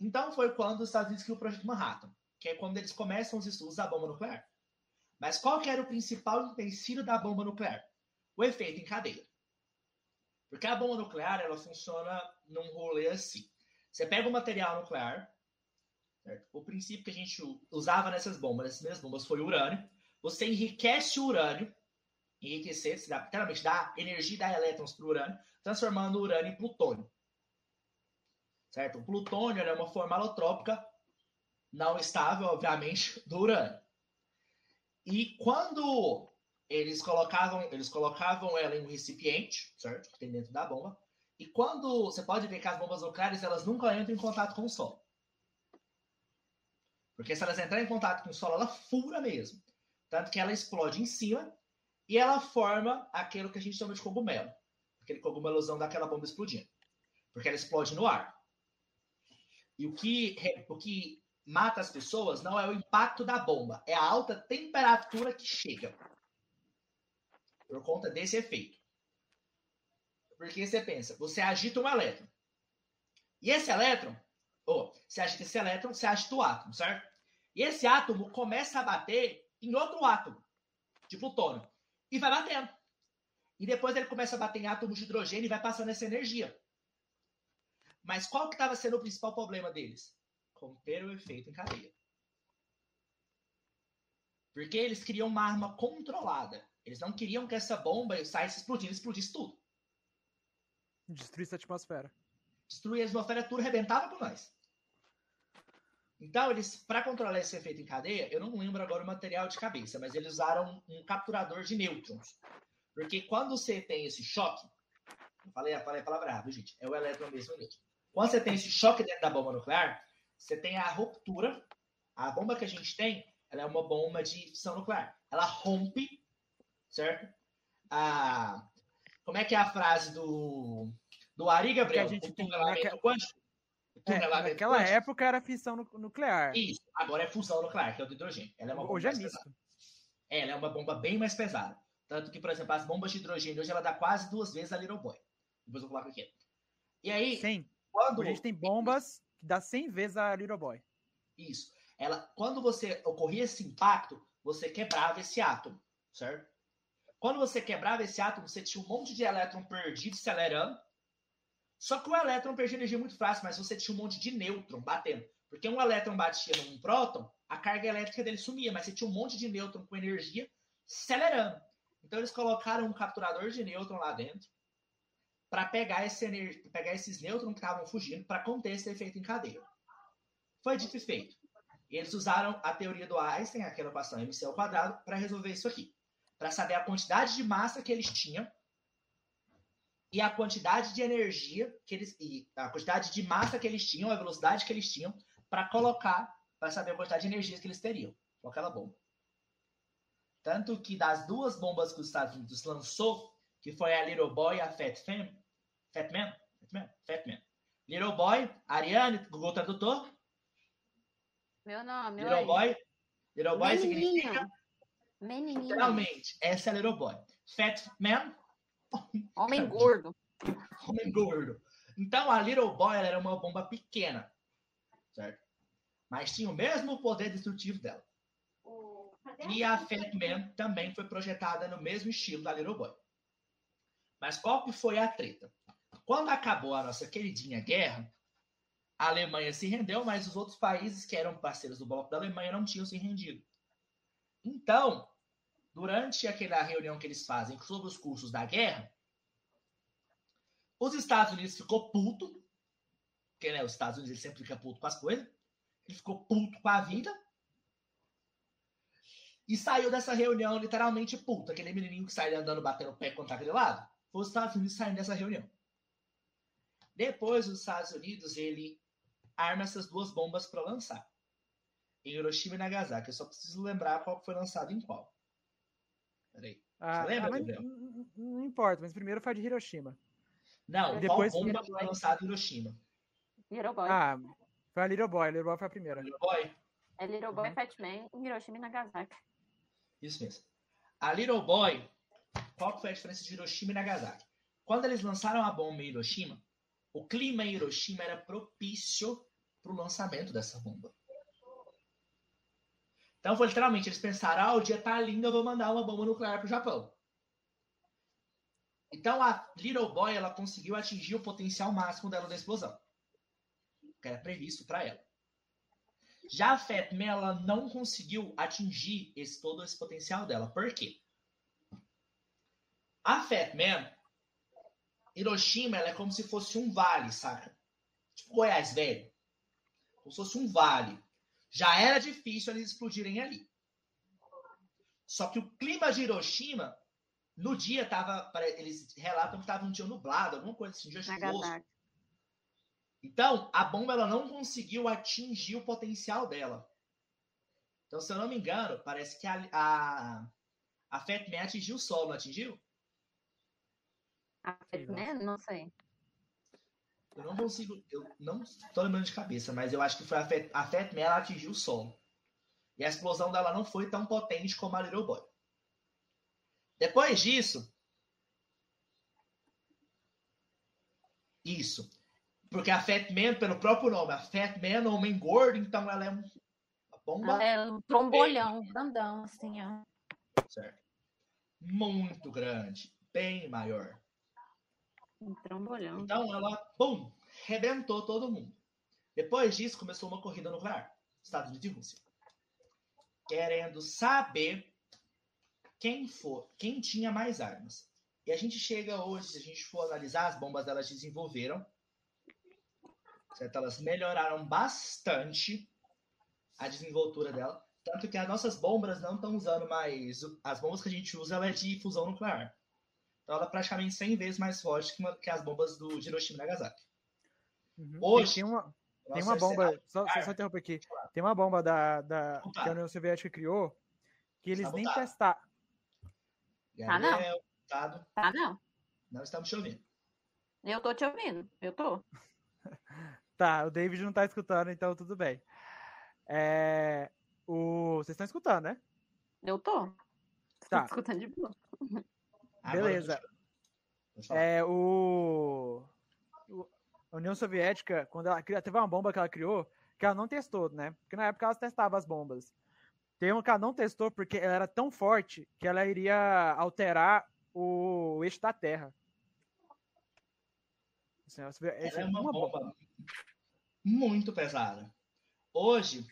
Então foi quando os Estados Unidos criou o Projeto Manhattan, que é quando eles começam os estudos da bomba nuclear. Mas qual que era o principal empecilho da bomba nuclear? O efeito em cadeia. Porque a bomba nuclear, ela funciona num rolê assim. Você pega o material nuclear, certo? o princípio que a gente usava nessas bombas, nessas mesmas bombas, foi o urânio. Você enriquece o urânio, enriquecer, dá, literalmente dá energia dá elétrons para o urânio, transformando o urânio em plutônio. Certo? O plutônio é uma forma alotrópica não estável, obviamente, do urânio. E quando eles colocavam, eles colocavam ela em um recipiente, certo? Que tem dentro da bomba. E quando você pode ver que as bombas nucleares elas nunca entram em contato com o solo. Porque se elas entrarem em contato com o solo, ela fura mesmo. Tanto que ela explode em cima e ela forma aquilo que a gente chama de cogumelo. Aquele cogumelozão daquela bomba explodindo. Porque ela explode no ar. E o que, o que mata as pessoas não é o impacto da bomba, é a alta temperatura que chega. Por conta desse efeito. Porque você pensa, você agita um elétron. E esse elétron, ou oh, você agita esse elétron, você agita o átomo, certo? E esse átomo começa a bater em outro átomo, de plutônio. E vai batendo. E depois ele começa a bater em átomos de hidrogênio e vai passando essa energia. Mas qual que estava sendo o principal problema deles? Conter o efeito em cadeia. Porque eles queriam uma arma controlada. Eles não queriam que essa bomba saísse explodindo, explodisse tudo. Destruísse a atmosfera. Destruir a atmosfera, tudo rebentava com nós. Então, eles, para controlar esse efeito em cadeia, eu não lembro agora o material de cabeça, mas eles usaram um capturador de nêutrons. Porque quando você tem esse choque, eu falei, eu falei a palavra errada, gente, é o elétron mesmo. Nêutron. Quando você tem esse choque dentro da bomba nuclear, você tem a ruptura. A bomba que a gente tem, ela é uma bomba de fissão nuclear. Ela rompe, certo? A, como é que é a frase do, do Ari, Gabriel? a gente tem, naquela, quântico? É, naquela quântico. época era fissão nuclear. Isso, agora é fusão nuclear, que é o hidrogênio. Ela é uma bomba Hoje é misto. É, ela é uma bomba bem mais pesada. Tanto que, por exemplo, as bombas de hidrogênio hoje ela dá quase duas vezes a Little Boy. Depois eu coloco aqui. E aí. Sim. Quando... a gente tem bombas que dá 100 vezes a Little Boy. Isso. Ela, quando você ocorria esse impacto, você quebrava esse átomo, certo? Quando você quebrava esse átomo, você tinha um monte de elétron perdido acelerando. Só que o elétron perdia energia muito fácil, mas você tinha um monte de nêutron batendo. Porque um elétron batia num próton, a carga elétrica dele sumia, mas você tinha um monte de nêutron com energia acelerando. Então eles colocaram um capturador de nêutron lá dentro para pegar, esse ener... pegar esses nêutrons que estavam fugindo para conter esse efeito em cadeia. Foi dito e feito. Eles usaram a teoria do Einstein, aquela equação mc ao quadrado, para resolver isso aqui. Para saber a quantidade de massa que eles tinham e a quantidade de energia que eles e a quantidade de massa que eles tinham, a velocidade que eles tinham para colocar, para saber a quantidade de energia que eles teriam com aquela bomba. Tanto que das duas bombas que os Estados Unidos lançou, que foi a Little Boy e a Fat, Fam, Fat Man, Fat Man, Fat Man. Little Boy, Ariane, Google Tradutor. Meu nome, Little oi. Boy, Little Boy Menininho. significa Menininho. literalmente, essa é a Little Boy. Fat Man, Homem gordo. homem gordo. Então a Little Boy era uma bomba pequena, certo? Mas tinha o mesmo poder destrutivo dela. E a Fat Man também foi projetada no mesmo estilo da Little Boy. Mas qual que foi a treta? Quando acabou a nossa queridinha guerra, a Alemanha se rendeu, mas os outros países que eram parceiros do bloco da Alemanha não tinham se rendido. Então, durante aquela reunião que eles fazem sobre os cursos da guerra, os Estados Unidos ficou puto, porque né, os Estados Unidos sempre fica puto com as coisas. Ele ficou puto com a vida. E saiu dessa reunião literalmente puto. Aquele menininho que saiu andando batendo o pé contra aquele lado. Foi os Estados Unidos saindo dessa reunião. Depois, os Estados Unidos, ele arma essas duas bombas para lançar. Em Hiroshima e Nagasaki. Eu só preciso lembrar qual foi lançado em qual. Peraí. Ah, lembra, ah, mas não, importa, mas primeiro foi de Hiroshima. Não, Depois- qual bomba foi lançada em Hiroshima? Little Boy. Ah, foi a Little Boy. A Little Boy foi a primeira. Little Boy? É Little Boy, Uhum. Fat Man, Hiroshima e Nagasaki. Isso mesmo. A Little Boy, qual que foi a diferença de Hiroshima e Nagasaki? Quando eles lançaram a bomba em Hiroshima, o clima em Hiroshima era propício para o lançamento dessa bomba. Então foi literalmente, eles pensaram, ah, o dia tá lindo, eu vou mandar uma bomba nuclear pro Japão. Então a Little Boy, ela conseguiu atingir o potencial máximo dela da explosão. Que era previsto para ela. Já a Fat Man, ela não conseguiu atingir esse, todo esse potencial dela. Por quê? A Fat Man, Hiroshima, ela é como se fosse um vale, saca? Tipo Goiás velho. Como se fosse um vale. Já era difícil eles explodirem ali. Só que o clima de Hiroshima, no dia tava. pare- Eles relatam que estava um dia nublado, alguma coisa assim, um dia chuvoso. Nagasaki. Então, a bomba ela não conseguiu atingir o potencial dela. Então, se eu não me engano, parece que a, a, a atingiu o solo, não atingiu? A Fat Man? Não sei. Eu não consigo, eu não estou lembrando de cabeça, mas eu acho que foi a Fat, a Fat Man ela atingiu o solo. E a explosão dela não foi tão potente como a Little Boy. Depois disso, isso. Porque a Fat Man, pelo próprio nome, a Fat Man, homem gordo, então ela é um- uma bomba Ela é um trombolhão, grandão, assim, ó. certo? muito grande, bem maior. Trombolhão. Então ela, pum, rebentou todo mundo. Depois disso, começou uma corrida nuclear. Estados Unidos e Rússia. Querendo saber quem for, quem tinha mais armas. E a gente chega hoje, se a gente for analisar, as bombas elas desenvolveram. Certo? Elas melhoraram bastante a desenvoltura dela. Tanto que as nossas bombas não estão usando mais. As bombas que a gente usa ela é de fusão nuclear. Então ela é praticamente 100 vezes mais forte que, uma- que as bombas do Hiroshima e Nagasaki. Uhum. Hoje, Tem, uma, tem uma bomba, só, só, só interromper aqui. Tem uma bomba da, da, que a União Soviética criou que eles nem testaram. Ah, não. Tado, Tá, não. não estamos te ouvindo. Eu tô te ouvindo. Eu tô. Tá, o David não tá escutando, então tudo bem. É, o... Vocês estão escutando, né? Eu tô. Tá. Tô escutando de boa. Beleza. É, o... o- A União Soviética, quando ela cria- teve uma bomba que ela criou, que ela não testou, né? Porque na época elas testavam as bombas. Tem um que ela não testou porque ela era tão forte que ela iria alterar o eixo da Terra. Assim, ela Ela é é uma uma bomba. bomba muito pesada. Hoje,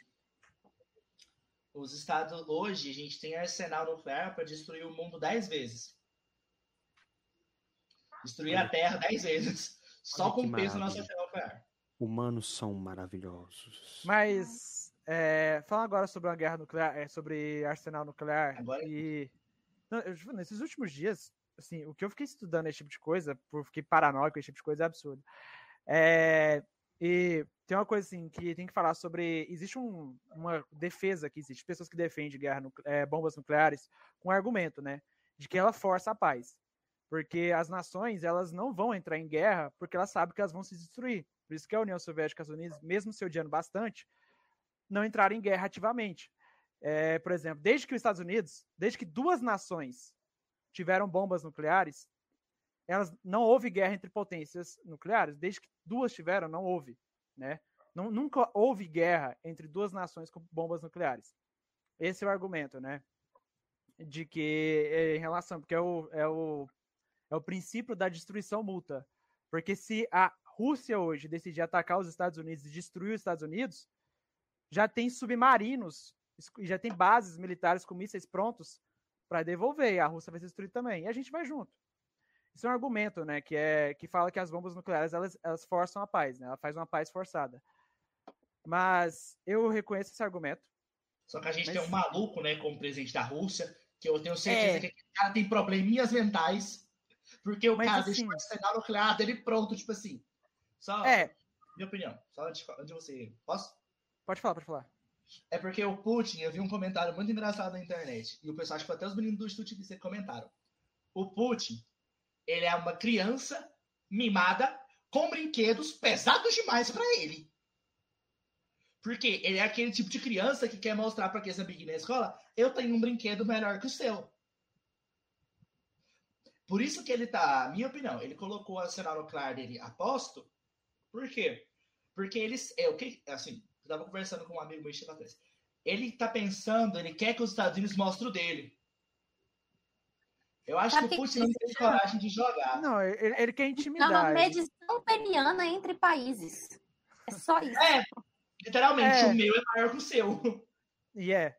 os Estados. Hoje a gente tem arsenal nuclear para destruir o mundo 10 vezes. Destruir a Terra 10 vezes. Só Olha com peso no nosso maravilha. arsenal nuclear. Humanos são maravilhosos. Mas, é, falando agora sobre uma guerra nuclear, é, sobre arsenal nuclear, Agora- e não, eu, nesses últimos dias, assim, o que eu fiquei estudando esse tipo de coisa, por fiquei paranoico, esse tipo de coisa é absurdo. É, e tem uma coisa assim que tem que falar sobre. Existe um- uma defesa que existe, pessoas que defendem guerra é, bombas nucleares com argumento, né? De que ela força a paz. Porque as nações elas não vão entrar em guerra porque elas sabem que elas vão se destruir. Por isso que a União Soviética e os Estados Unidos, mesmo se odiando bastante, não entraram em guerra ativamente. É, por exemplo, desde que os Estados Unidos, desde que duas nações tiveram bombas nucleares, elas não houve guerra entre potências nucleares. Desde que duas tiveram, não houve, né? Não, nunca houve guerra entre duas nações com bombas nucleares. Esse é o argumento, né? De que é, em relação, porque é o, é o é o princípio da destruição mútua. Porque se a Rússia hoje decidir atacar os Estados Unidos e destruir os Estados Unidos, já tem submarinos, e já tem bases militares com mísseis prontos para devolver, e a Rússia vai ser destruída também. E a gente vai junto. Isso é um argumento, né, que é que fala que as bombas nucleares elas, elas forçam a paz, né? Ela faz uma paz forçada. Mas eu reconheço esse argumento. Só que a gente Mas- tem um maluco, né, como presidente da Rússia, que eu tenho certeza É. que aquele cara tem probleminhas mentais, porque o Mas, cara assim- deixa o arsenal nuclear dele pronto, tipo assim. Só É, minha opinião, só antes, antes de você. Posso? pode falar, pode falar. É porque o Putin, eu vi um comentário muito engraçado na internet, e o pessoal, acho que até os meninos do Estúdio que comentaram. O Putin, ele é uma criança mimada com brinquedos pesados demais pra ele. Porque ele é aquele tipo de criança que quer mostrar pra aqueles amiguinhos na escola, eu tenho um brinquedo melhor que o seu. Por isso que ele tá, minha opinião, ele colocou o arsenal nuclear dele a posto. Por quê? Porque eles, é o que, assim, eu tava conversando com um amigo meu tempo atrás. Ele tá pensando, ele quer que os Estados Unidos mostrem o dele. Eu acho Sabe que o Putin não tem coragem de jogar. Não, ele, ele quer É uma intimidar. medição peniana entre países. É só isso. É, literalmente, É. o meu é maior que o seu. E é.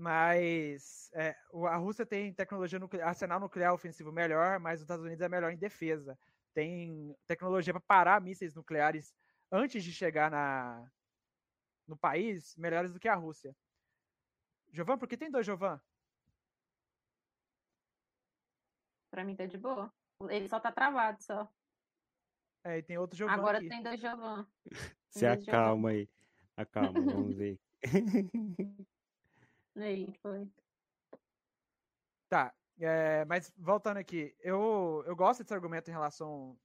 Mas é, a Rússia tem tecnologia nuclear, arsenal nuclear ofensivo melhor, mas os Estados Unidos é melhor em defesa. Tem tecnologia para parar mísseis nucleares antes de chegar na, no país, melhores do que a Rússia. Jovan, por que tem dois Jovan? Pra mim tá de boa. Ele só tá travado só. É, e tem outro Jovan Agora aqui. tem dois Jovan. Se acalma aí. Acalma, vamos ver. Aí, foi. Tá, é, mas voltando aqui, eu, eu gosto desse argumento em relação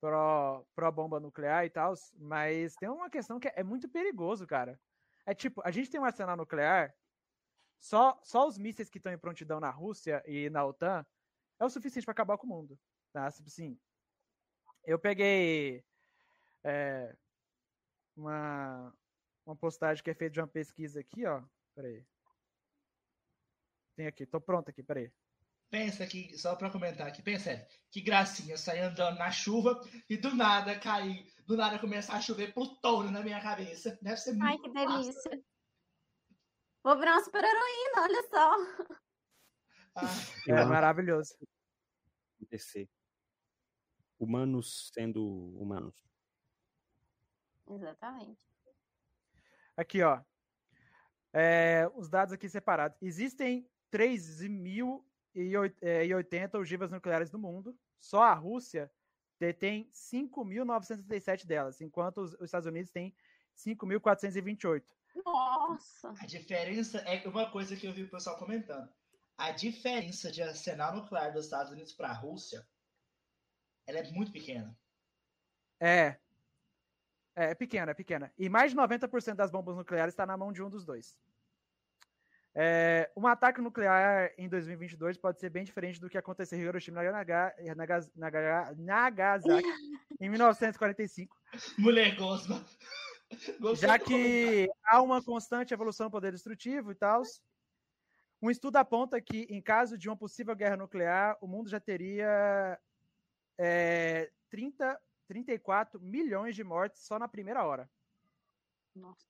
pró, pró bomba nuclear e tal, mas tem uma questão que é, é muito perigoso, cara. É tipo, a gente tem um arsenal nuclear, só, só os mísseis que estão em prontidão na Rússia e na OTAN é o suficiente para acabar com o mundo. Tá? Tipo assim, eu peguei é, uma, uma postagem que é feita de uma pesquisa aqui, ó. Peraí. Tem aqui, tô pronto aqui, peraí. Pensa aqui, só pra comentar aqui, pensa, que gracinha, sair andando na chuva e do nada cair, do nada começar a chover plutônio na minha cabeça. Deve ser muito Ai, que massa. delícia. Vou virar uma super heroína, olha só. Ah, É maravilhoso. acontecer. Humanos sendo humanos. Exatamente. Aqui, ó. É, os dados aqui separados. Existem 3.080 ogivas nucleares no mundo. Só a Rússia detém 5.937 delas, enquanto os, os Estados Unidos têm 5.428. Nossa. a diferença é uma coisa que eu vi o pessoal comentando. A diferença de arsenal nuclear dos Estados Unidos para a Rússia, ela é muito pequena. É. É, é pequena, é pequena. E mais de 90% das bombas nucleares está na mão de um dos dois. É, um ataque nuclear em 2022 pode ser bem diferente do que aconteceu em Hiroshima e Naga- Naga- Naga- Nagasaki em 1945. Mulher gosma. Já que há uma constante evolução do poder destrutivo e tal, um estudo aponta que, em caso de uma possível guerra nuclear, o mundo já teria é, 30, 34 milhões de mortes só na primeira hora. Nossa.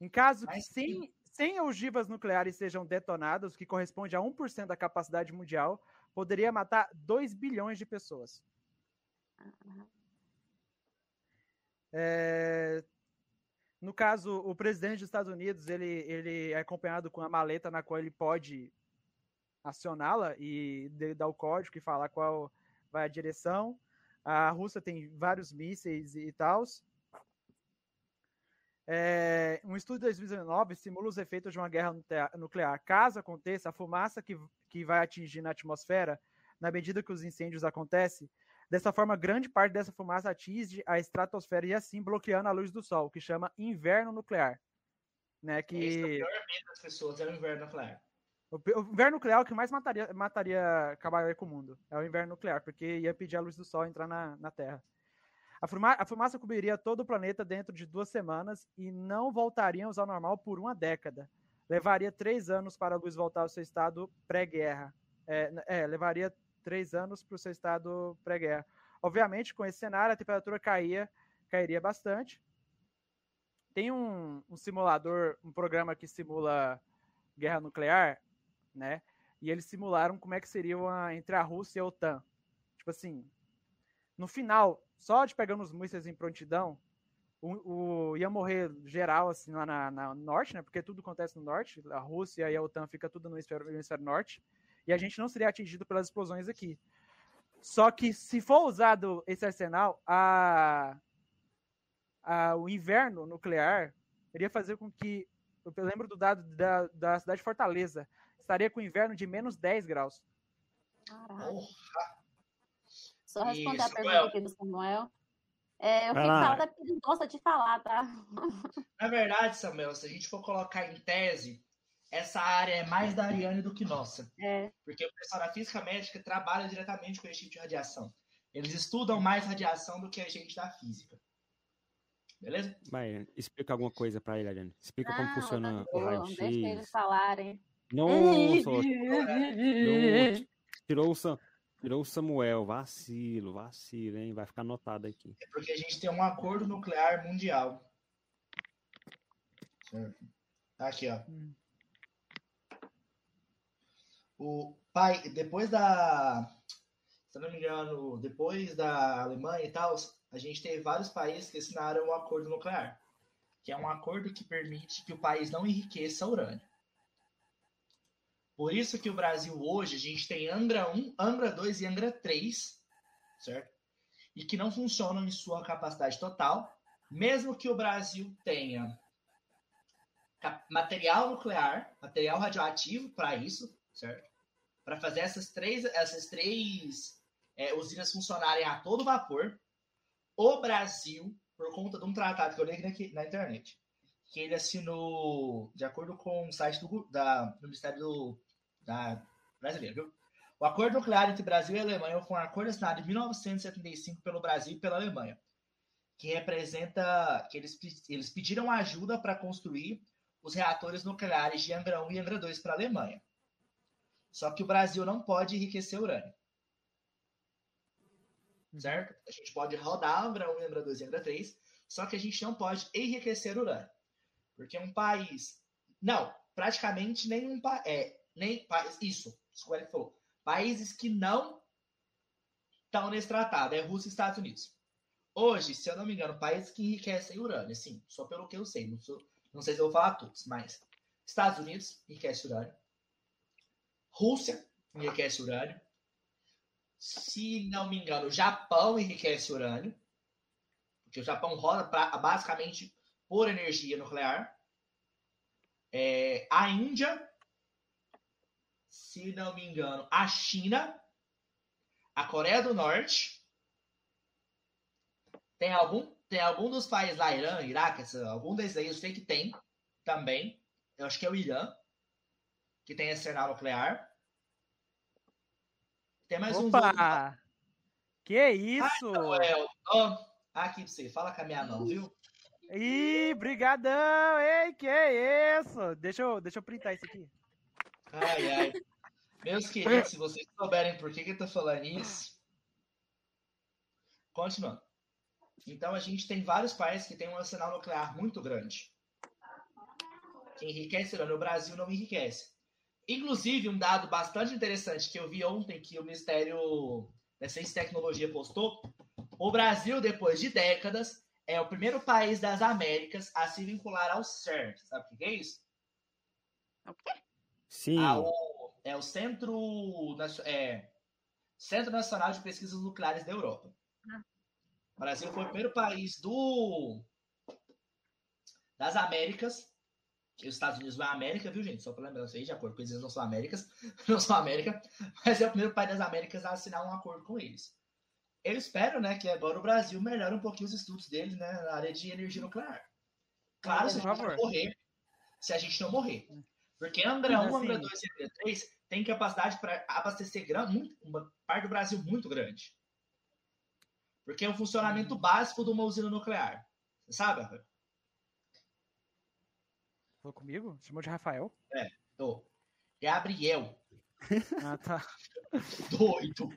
Em caso que Mas 100, 100 ogivas nucleares sejam detonadas, o que corresponde a 1% da capacidade mundial, poderia matar 2 bilhões de pessoas. É, No caso, o presidente dos Estados Unidos, ele, ele é acompanhado com a maleta na qual ele pode acioná-la e dar o código e falar qual vai a direção. A Rússia tem vários mísseis e tal. É, um estudo de 2019 simula os efeitos de uma guerra nuclea- nuclear. Caso aconteça, a fumaça que, que vai atingir na atmosfera, na medida que os incêndios acontecem, dessa forma, grande parte dessa fumaça atinge a estratosfera e assim bloqueando a luz do Sol, que chama inverno nuclear. Né, Esse é o que pior medo das pessoas, é o inverno nuclear. o, o inverno nuclear é o que mais mataria, mataria acabaria com o mundo. É o inverno nuclear, porque ia pedir a luz do Sol entrar na, na Terra. A, fuma- a fumaça cobriria todo o planeta dentro de duas semanas e não voltaríamos ao normal por uma década. Levaria três anos para a luz voltar ao seu estado pré-guerra. É, é, levaria três anos para o seu estado pré-guerra. Obviamente, com esse cenário, a temperatura caía, cairia bastante. Tem um, um simulador, um programa que simula guerra nuclear, né? E eles simularam como é que seria uma, entre a Rússia e a OTAN. Tipo assim, no final, só de pegando os mísseis em prontidão, o, o- ia morrer geral, assim, lá na, na norte, né? Porque tudo acontece no norte. A Rússia e a OTAN fica tudo no hemisfério, no hemisfério norte. E a gente não seria atingido pelas explosões aqui. Só que se for usado esse arsenal, a, a, o inverno nuclear iria fazer com que. Eu lembro do dado da, da cidade de Fortaleza. Estaria com inverno de menos 10 graus. Caralho. Só responder Isso, a pergunta aqui do Samuel. É, eu Vai fico lá. calada porque ele gosta de falar, tá? Na verdade, Samuel, se a gente for colocar em tese, essa área é mais da Ariane do que nossa. É. Porque o pessoal da física médica trabalha diretamente com esse tipo de radiação. Eles estudam mais radiação do que a gente da física. Beleza? Vai, explica alguma coisa pra ele, Ariane. Explica como Não, funciona tá o bom, Deixa eles raio-x. falarem. Nossa, não, tirou o, Sam, tirou o Samuel. Vacilo, vacilo, hein? Vai ficar anotado aqui. É porque a gente tem um acordo nuclear mundial. Certo. Tá Aqui, ó. O pai, depois da. Se não me engano, depois da Alemanha e tal, a gente teve vários países que assinaram o acordo nuclear. Que é um acordo que permite que o país não enriqueça urânio. Por isso que o Brasil hoje, a gente tem Angra 1, Angra 2 e Angra 3, certo? E que não funcionam em sua capacidade total, mesmo que o Brasil tenha material nuclear, material radioativo para isso, certo? Para fazer essas três, essas três é, usinas funcionarem a todo vapor, o Brasil, por conta de um tratado que eu li aqui na internet, que ele assinou de acordo com o site do, da, do Ministério do, da brasileiro, viu? O acordo nuclear entre Brasil e Alemanha foi um acordo assinado em 1975 pelo Brasil e pela Alemanha, que representa que eles, eles pediram ajuda para construir os reatores nucleares de Angra 1 e Angra 2 para a Alemanha. Só que o Brasil não pode enriquecer urânio. Certo? A gente pode rodar Angra 1, Angra 2 e Angra 3, só que a gente não pode enriquecer urânio. Porque um país. Não, praticamente nenhum país. É, nem. Isso, isso que falou. Países que não estão nesse tratado é Rússia e Estados Unidos. Hoje, se eu não me engano, países que enriquecem urânio, assim, só pelo que eu sei, não, sou, não sei se eu vou falar todos, mas Estados Unidos enriquece urânio. Rússia enriquece urânio. Se não me engano, Japão enriquece urânio. Porque o Japão roda pra, basicamente por energia nuclear. É, a Índia, se não me engano, a China, a Coreia do Norte. Tem algum, tem algum dos países lá, Irã, Iraque, algum desses aí, eu sei que tem também. Eu acho que é o Irã, que tem esse arsenal nuclear. Tem mais um. Opa! Que isso? Samuel, ó, aqui pra você, fala com a minha mão, viu? Ih, brigadão! Ei, que é isso? Deixa eu, deixa eu printar isso aqui. Ai, ai. Meus queridos, se vocês souberem por que, que eu tô falando isso. Continuando. Então, a gente tem vários países que têm um arsenal nuclear muito grande. Que enriquece, o Brasil não enriquece. Inclusive, um dado bastante interessante que eu vi ontem que o Ministério da Ciência e Tecnologia postou: o Brasil, depois de décadas, é o primeiro país das Américas a se vincular ao CERN. Sabe o que é isso? O quê? Sim. Ah, o- é o Centro, é, Centro Nacional de Pesquisas Nucleares da Europa. Ah. O Brasil foi o primeiro país do das Américas. Os Estados Unidos não é América, viu, gente? Só para lembrar isso aí, de acordo com eles, não são Américas, não são América, mas é o primeiro país das Américas a assinar um acordo com eles. Eu espero, né, que agora o Brasil melhore um pouquinho os estudos deles, né, na área de energia nuclear. Claro, se a gente não morrer, se a gente não morrer. Porque Angra 1, Assim. Angra 2 e Angra 3 tem capacidade para abastecer muito- uma parte do Brasil muito grande. Porque é o funcionamento básico de uma usina nuclear. Você sabe, Rafael? Falou comigo? Chamou de Rafael? Ô, Gabriel, Ah, tá. doido.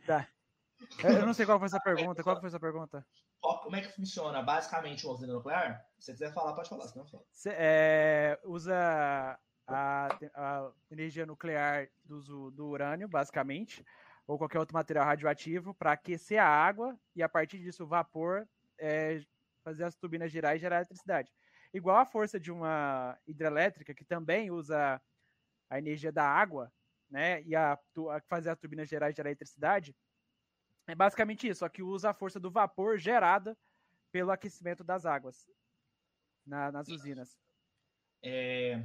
Eu eu não sei qual foi essa pergunta. Qual foi essa pergunta? Ó, Como é que funciona basicamente uma usina nuclear? Se você quiser falar, pode falar, senão eu falo. Cê, é, usa a, a energia nuclear do, do urânio, basicamente, ou qualquer outro material radioativo, para aquecer a água e, a partir disso, o vapor é, fazer as turbinas girar e gerar eletricidade. Igual a força de uma hidrelétrica, que também usa a energia da água, né, e a, a fazer a turbina gerar e gerar eletricidade, é basicamente isso, só que usa a força do vapor gerada pelo aquecimento das águas na- nas usinas. É,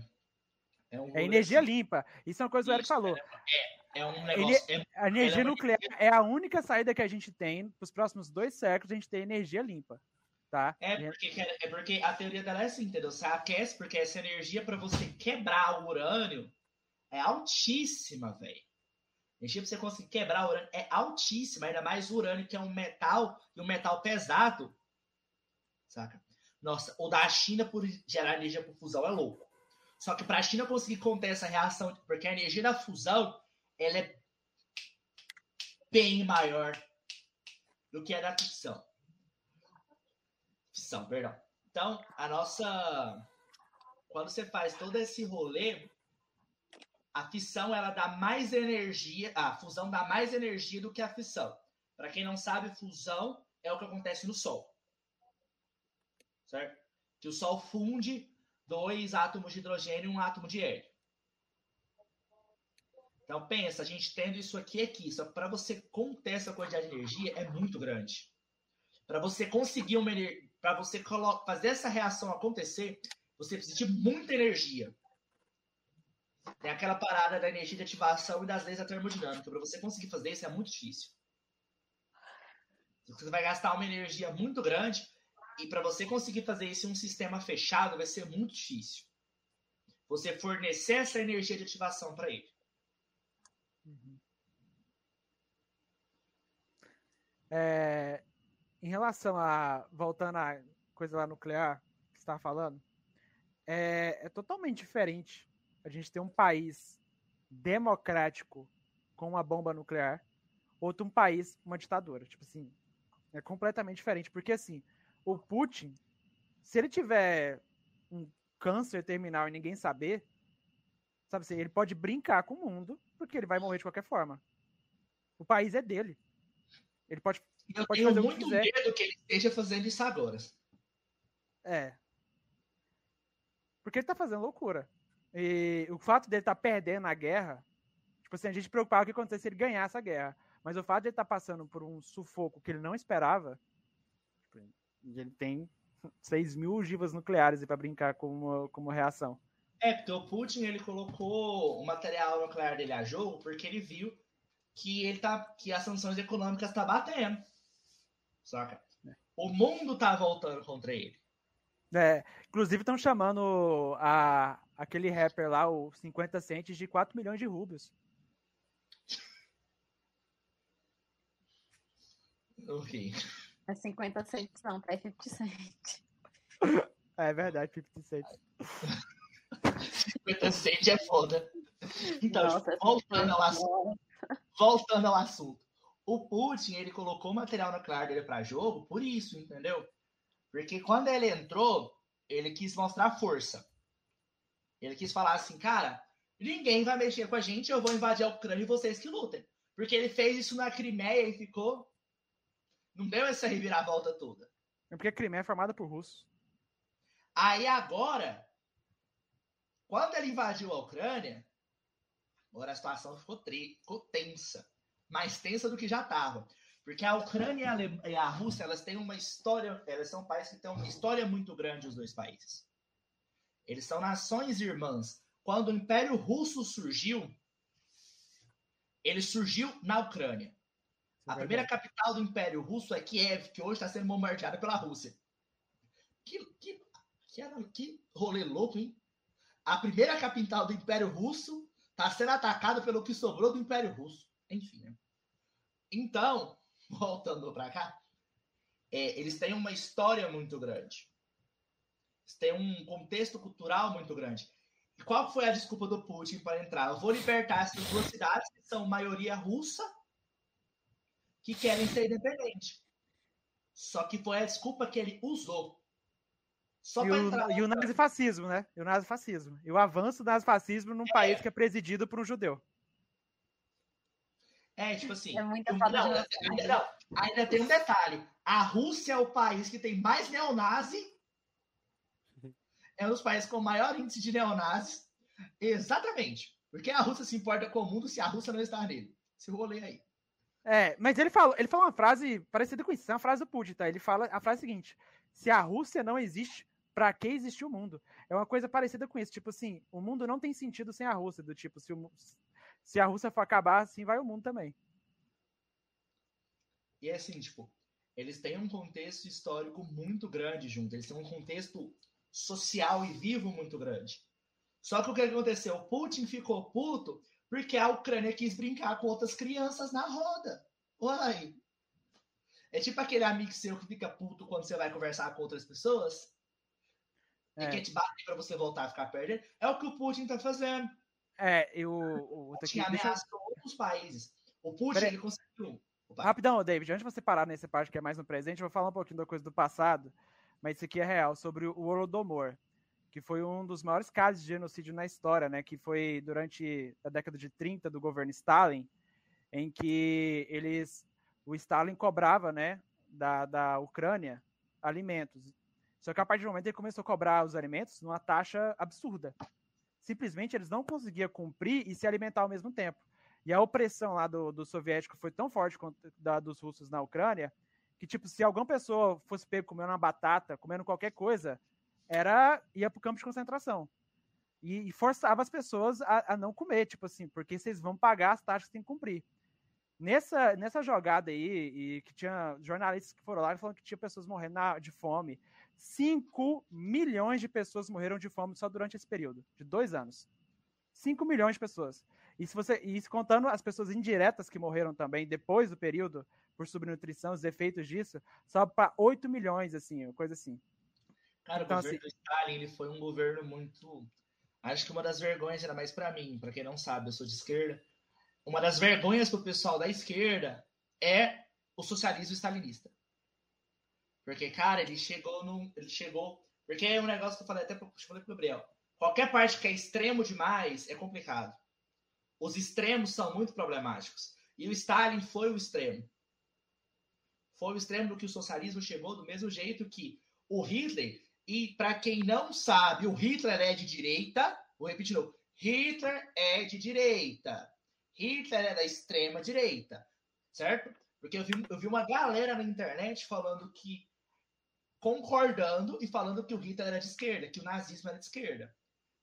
é, um É energia limpa. Isso é uma coisa que o Eric falou. É um negócio. é- A energia é nuclear é a única saída que a gente tem para os próximos dois séculos. A gente tem energia limpa, tá? É porque, cara, é porque a teoria dela é assim, entendeu? Você aquece porque essa energia para você quebrar o urânio é altíssima, velho. A energia para você conseguir quebrar o urânio é altíssima, ainda mais o urânio que é um metal e um metal pesado. Saca? Nossa, o da China por gerar energia por fusão é louco. Só que para a China conseguir conter essa reação, porque a energia da fusão, ela é bem maior do que a da fissão. Fissão, perdão. Então, a nossa. Quando você faz todo esse rolê, a fissão ela dá mais energia. A fusão dá mais energia do que a fissão. Para quem não sabe, fusão é o que acontece no Sol. Certo? Que o Sol funde dois átomos de hidrogênio e um átomo de hélio. Então pensa, a gente tendo isso aqui e aqui, só para você conter essa quantidade de energia é muito grande. Para você conseguir uma para você fazer essa reação acontecer, você precisa de muita energia. Tem aquela parada da energia de ativação e das leis da termodinâmica. Para você conseguir fazer isso é muito difícil. Você vai gastar uma energia muito grande e para você conseguir fazer isso em um sistema fechado vai ser muito difícil. Você fornecer essa energia de ativação para ele. É, em relação a. Voltando à coisa lá nuclear que você estava falando, é, é totalmente diferente a gente ter um país democrático com uma bomba nuclear, outro um país uma ditadura. Tipo assim, é completamente diferente. Porque assim, o Putin, se ele tiver um câncer terminal e ninguém saber, sabe assim, ele pode brincar com o mundo, porque ele vai morrer de qualquer forma. O país é dele. Ele pode. Eu Pode tenho fazer o que muito quiser. medo que ele esteja fazendo isso agora. É. Porque ele tá fazendo loucura. E o fato dele estar perdendo a guerra, tipo assim, a gente preocupava o que acontecesse se ele ganhasse a guerra. Mas o fato de ele estar passando por um sufoco que ele não esperava, tipo, e ele tem 6 mil ogivas nucleares pra brincar como, como reação. É, porque o Putin ele colocou o material nuclear dele a jogo porque ele viu que ele tá que as sanções econômicas tá batendo. Saca? O mundo tá voltando contra ele. É, inclusive estão chamando a, aquele rapper lá, o 50 Cents, de 4 milhões de rublos. Ok. É 50 centos, não, tá 50 cent. É, É verdade, 50 Cent. 50 Cent é foda. Então, Nossa, voltando ao assunto. Voltando ao assunto. O Putin, ele colocou o material nuclear dele para jogo por isso, entendeu? Porque quando ele entrou, ele quis mostrar força. Ele quis falar assim, cara, ninguém vai mexer com a gente, eu vou invadir a Ucrânia e vocês que lutem. Porque ele fez isso na Crimeia e ficou. Não deu essa reviravolta toda. É porque a Crimeia é formada por russos. Aí agora, quando ele invadiu a Ucrânia, agora a situação ficou, ficou tensa. Mais tensa do que já estava. Porque a Ucrânia e a, Ale- e a Rússia, elas têm uma história, elas são países que têm uma história muito grande, os dois países. Eles são nações irmãs. Quando o Império Russo surgiu, ele surgiu na Ucrânia. A primeira capital do Império Russo é Kiev, que hoje está sendo bombardeada pela Rússia. Que, que, que, que rolê louco, hein? A primeira capital do Império Russo está sendo atacada pelo que sobrou do Império Russo. Enfim, né? Então, voltando para cá, é, eles têm uma história muito grande. Eles têm um contexto cultural muito grande. E qual foi a desculpa do Putin para entrar? Eu vou libertar essas duas cidades que são maioria russa que querem ser independentes. Só que foi a desculpa que ele usou. Só E o, entrar. e o nazifascismo, né? E o nazifascismo. E o avanço do nazifascismo num país que é presidido por um judeu. É, tipo assim. É muita não, não, ainda tem um detalhe. A Rússia é o país que tem mais neonazi. É um dos países com maior índice de neonazis. Exatamente. Porque a Rússia se importa com o mundo se a Rússia não está nele. Esse rolê aí. É, mas ele falou, ele falou uma frase parecida com isso, é uma frase do Putin, tá? Ele fala a frase seguinte: se a Rússia não existe, pra que existe o mundo? É uma coisa parecida com isso, tipo assim, o mundo não tem sentido sem a Rússia, do tipo, se, o se a Rússia for acabar, assim vai o mundo também. E é assim, tipo, eles têm um contexto histórico muito grande junto. Eles têm um contexto social e vivo muito grande. Só que o que aconteceu? O Putin ficou puto porque a Ucrânia quis brincar com outras crianças na roda. Uai. É tipo aquele amigo seu que fica puto quando você vai conversar com outras pessoas e É, quer te bater pra você voltar a ficar perto dele. É o que o Putin tá fazendo. é eu, o, Putin ameaçou outros países. O Putin, Peraí. ele conseguiu. Opa. Rapidão, David, antes de você parar nessa parte que é mais no presente, eu vou falar um pouquinho da coisa do passado, mas isso aqui é real, sobre o Holodomor, que foi um dos maiores casos de genocídio na história, né? Que foi durante a década de 30 do governo Stalin, em que eles. O Stalin cobrava, né, da, da Ucrânia alimentos. Só que a partir do momento ele começou a cobrar os alimentos numa taxa absurda. Simplesmente eles não conseguiam cumprir e se alimentar ao mesmo tempo. E a opressão lá do, do soviético foi tão forte quanto da dos russos na Ucrânia, que, tipo, se alguma pessoa fosse pego comendo uma batata, comendo qualquer coisa, era ia pro campo de concentração. E, e forçava as pessoas a, a não comer, tipo assim, porque vocês vão pagar as taxas que tem que cumprir. Nessa, nessa jogada aí, e que tinha jornalistas que foram lá e falando que tinha pessoas morrendo na- de fome. 5 milhões de pessoas morreram de fome só durante esse período, de dois anos. 5 milhões de pessoas. E se você e isso contando as pessoas indiretas que morreram também depois do período por subnutrição, os efeitos disso, sobe para 8 milhões, assim, coisa assim. Cara, Então, o governo do Stalin ele foi um governo muito. Acho que uma das vergonhas, ainda mais pra mim, pra quem não sabe, eu sou de esquerda. Uma das vergonhas pro pessoal da esquerda é o socialismo stalinista. Porque, cara, ele chegou num. Ele chegou. Porque é um negócio que eu falei até pro, eu falei pro Gabriel. Qualquer parte que é extremo demais é complicado. Os extremos são muito problemáticos. E o Stalin foi o extremo. Foi o extremo do que o socialismo chegou, do mesmo jeito que o Hitler e para quem não sabe, o Hitler é de direita. Vou repetir novo. Hitler é de direita. Hitler é da extrema direita. Certo? Porque eu vi, eu vi uma galera na internet falando que. concordando e falando que o Hitler era de esquerda, que o nazismo era de esquerda.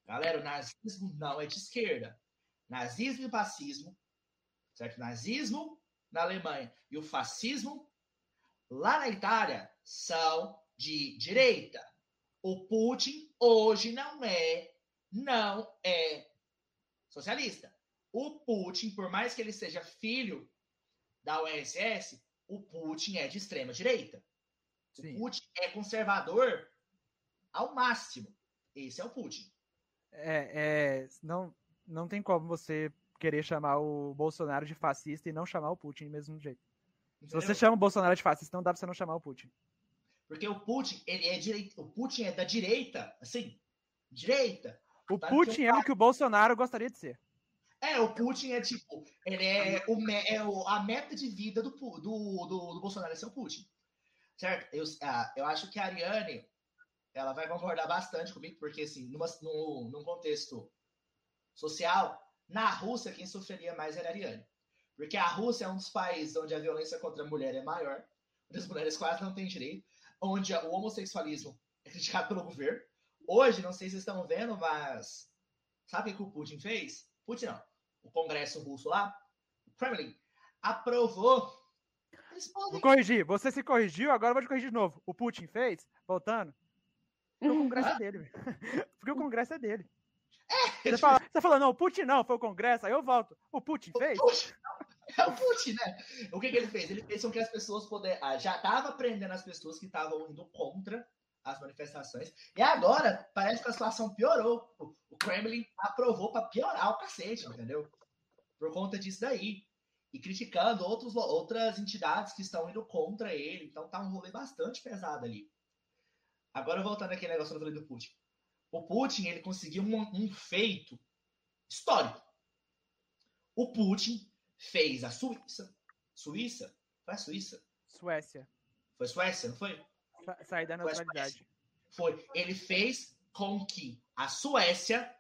Galera, o nazismo não é de esquerda. Nazismo e fascismo. Certo? Nazismo na Alemanha e o fascismo lá na Itália são de direita. O Putin hoje não é, não é socialista. O Putin, por mais que ele seja filho da URSS, o Putin é de extrema direita. Sim. O Putin é conservador ao máximo. Esse é o Putin. É, é, não, não tem como você querer chamar o Bolsonaro de fascista e não chamar o Putin do mesmo jeito. Se você entendeu? chama o Bolsonaro de fascista, não dá pra você não chamar o Putin. Porque o Putin, ele é direita, o Putin é da direita, assim, direita. O Tá, Putin é o que o Bolsonaro gostaria de ser. É, o Putin é tipo, ele é, o, é o- a meta de vida do, do, do, do Bolsonaro, é ser o Putin. Certo? Eu, ah, eu acho que a Ariane, ela vai concordar bastante comigo, porque assim, numa, num, num contexto social, na Rússia, quem sofreria mais era a Ariane. Porque a Rússia é um dos países onde a violência contra a mulher é maior, onde as mulheres quase não têm direito, onde o homossexualismo é criticado pelo governo. Hoje, não sei se vocês estão vendo, mas sabe o que o Putin fez? Putin não. O Congresso russo lá, o Kremlin, aprovou. Eles Vou podem. corrigir. Você se corrigiu, agora eu vou te corrigir de novo. O Putin fez, voltando. Porque o Congresso é dele. Porque o Congresso é dele. Você fala, você fala, não, o Putin não, foi o Congresso, aí eu volto. O Putin O fez? Putin, é o Putin, né? O que, que ele fez? Ele fez com que as pessoas pudessem. ah, Já estava prendendo as pessoas que estavam indo contra as manifestações. E agora, parece que a situação piorou. O, Kremlin aprovou para piorar o cacete, entendeu? Por conta disso daí. E criticando outros, outras entidades que estão indo contra ele. Então tá um rolê bastante pesado ali. Agora voltando aquele negócio que eu falei do Putin. O Putin, ele conseguiu um, um feito histórico. O Putin fez a Suíça. Suíça? Foi a Suíça? Suécia. Foi Suécia, não foi? Sa- Sair da Foi a neutralidade. Foi. Ele fez com que a Suécia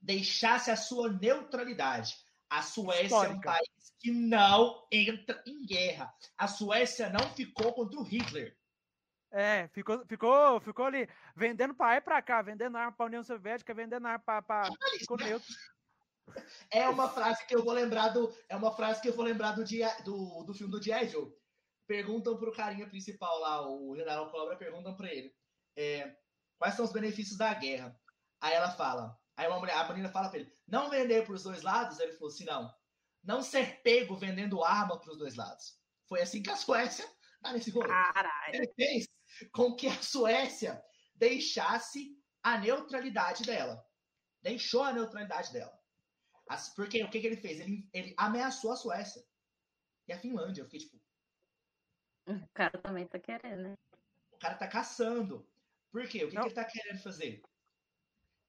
deixasse a sua neutralidade. A Suécia é um Histórica. país que não entra em guerra. A Suécia não ficou contra o Hitler. É, ficou, ficou, ficou ali vendendo pra lá e pra cá, vendendo arma pra União Soviética, vendendo arma pra... Ficou neutro. É uma frase que eu vou lembrar do. É uma frase que eu vou lembrar do, dia, do, do filme do. Joe. Perguntam pro carinha principal lá, o General Cobra, perguntam pra ele. é, quais são os benefícios da guerra? Aí ela fala. Aí uma mulher, a menina fala pra ele, não vender pros dois lados? Ele falou assim, não. Não ser pego vendendo arma pros dois lados. Foi assim que a Suécia tá nesse rolê. Caralho. Ele fez com que a Suécia deixasse a neutralidade dela. Deixou a neutralidade dela. As- Porque o que, que ele fez? Ele, ele ameaçou a Suécia. E a Finlândia. Eu fiquei tipo, O cara também tá querendo, né? o cara tá caçando. Por quê? O que, que ele tá querendo fazer?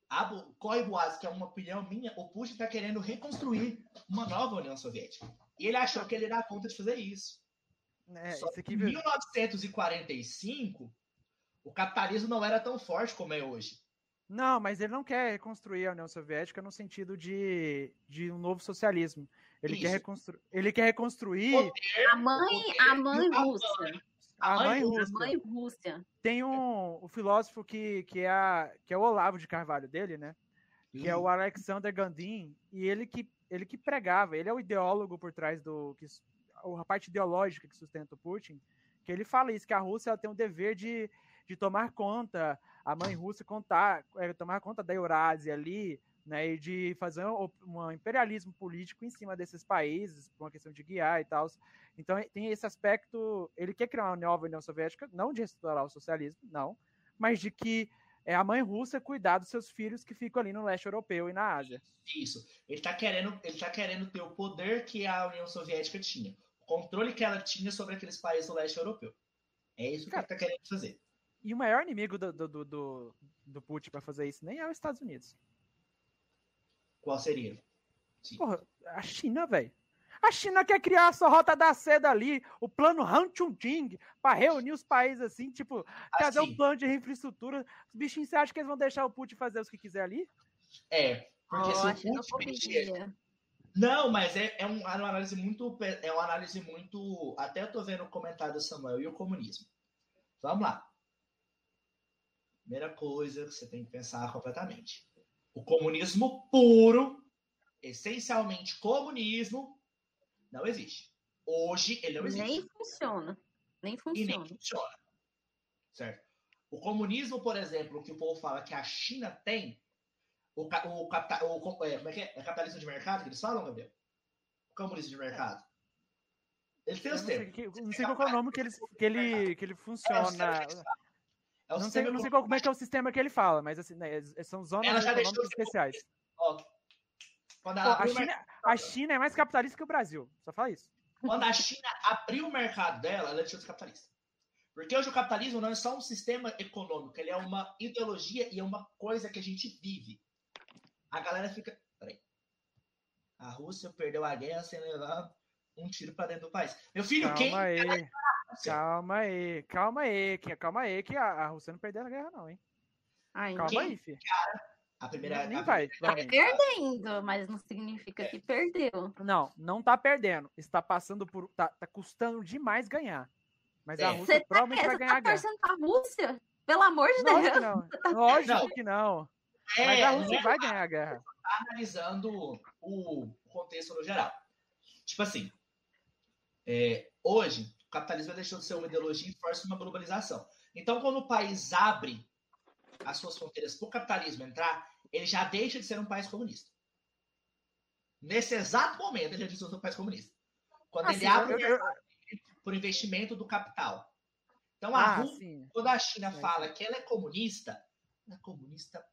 A corre boatos, que é uma opinião minha, o Putin tá querendo reconstruir uma nova União Soviética. E ele achou que ele ia dar conta de fazer isso. É, Só que em 1945, o capitalismo não era tão forte como é hoje. Não, mas ele não quer reconstruir a União Soviética no sentido de, de um novo socialismo. Ele quer, Isso. reconstru... ele quer reconstruir A mãe, a mãe Rússia. a mãe Rússia. A mãe Rússia. Tem um o filósofo que, que, é a, que é o Olavo de Carvalho dele, né? Que é o Alexander Gandhi, e ele que, ele que pregava, ele é o ideólogo por trás do. Que, a parte ideológica que sustenta o Putin, que ele fala isso, que a Rússia ela tem o dever de, de tomar conta, a mãe Rússia contar, é, tomar conta da Eurásia ali, né, e de fazer um, um imperialismo político em cima desses países, por uma questão de guiar e tal. Então tem esse aspecto, ele quer criar uma nova União Soviética, não de restaurar o socialismo, não, mas de que é a mãe russa cuidar dos seus filhos que ficam ali no leste europeu e na Ásia. Isso. Ele tá querendo, ele tá querendo ter o poder que a União Soviética tinha. O controle que ela tinha sobre aqueles países do leste europeu. É isso que Cara, ele tá querendo fazer. E o maior inimigo do, do, do, do, do Putin para fazer isso nem é os Estados Unidos. Qual seria? Sim. Porra, a China, velho. A China quer criar a sua rota da seda ali, o plano Han Chunjing, para reunir os países assim, tipo, fazer um Assim, plano de infraestrutura. Os bichinhos, você acha que eles vão deixar o Putin fazer os que quiser ali? é. Porque Ó, se o Putin. Não, mas é, é, um- é uma análise muito. É uma análise muito. Até eu tô vendo o comentário do Samuel e o comunismo. Vamos lá. Primeira coisa que você tem que pensar completamente. O comunismo puro, essencialmente comunismo, não existe. Hoje ele não existe. Nem funciona. Nem e nem funciona. funciona. Certo? O comunismo, por exemplo, o que o povo fala que a China tem, o, o, capta- o é, como é que é? É capitalismo de mercado que eles falam, Gabriel? O comunismo de mercado. Eles têm Eu os não sei, termos. que, não sei qual é o nome que ele, que ele, que ele É, funciona. termos falam. É Não sei, não sei qual, como é que é o sistema que ele fala, mas assim, né, es- são zonas Ela já deixou econômicas especiais. Ó, Quando Pô, ela, a, China, mercado, a China é mais capitalista que o Brasil. Só fala isso. quando a China abriu o mercado dela, ela deixou de ser capitalista. Porque hoje o capitalismo não é só um sistema econômico, ele é uma ideologia e é uma coisa que a gente vive. A galera fica. Peraí. A Rússia perdeu a guerra sem levar um tiro pra dentro do país. Meu filho, quem. Calma aí. Calma aí, calma aí, que, calma aí, que a, a Rússia não perdeu a guerra, não, hein? Ai, Calma Quem? aí, fi. A primeira. Nem a vai, provavelmente. perdendo, mas não significa que perdeu. Não, não tá perdendo. Está passando por. Tá, tá custando demais ganhar. Mas a É. Rússia Você tá, provavelmente vai você ganhar tá a guerra. torcendo pra Rússia? Pelo amor de Lógico Deus. que não. Lógico Não. que não. É, Mas a Rússia é vai ganhar a guerra. analisando o contexto no geral. Tipo assim, é, hoje, o capitalismo deixou de ser uma ideologia e força uma globalização. Então, quando o país abre as suas fronteiras para o capitalismo entrar, ele já deixa de ser um país comunista. Nesse exato momento, ele já deixa de ser um país comunista. Quando ele Assim, abre eu- eu- por investimento do capital. Então, a ah, Rússia, sim. quando a China Mas- fala que ela é comunista, ela é comunista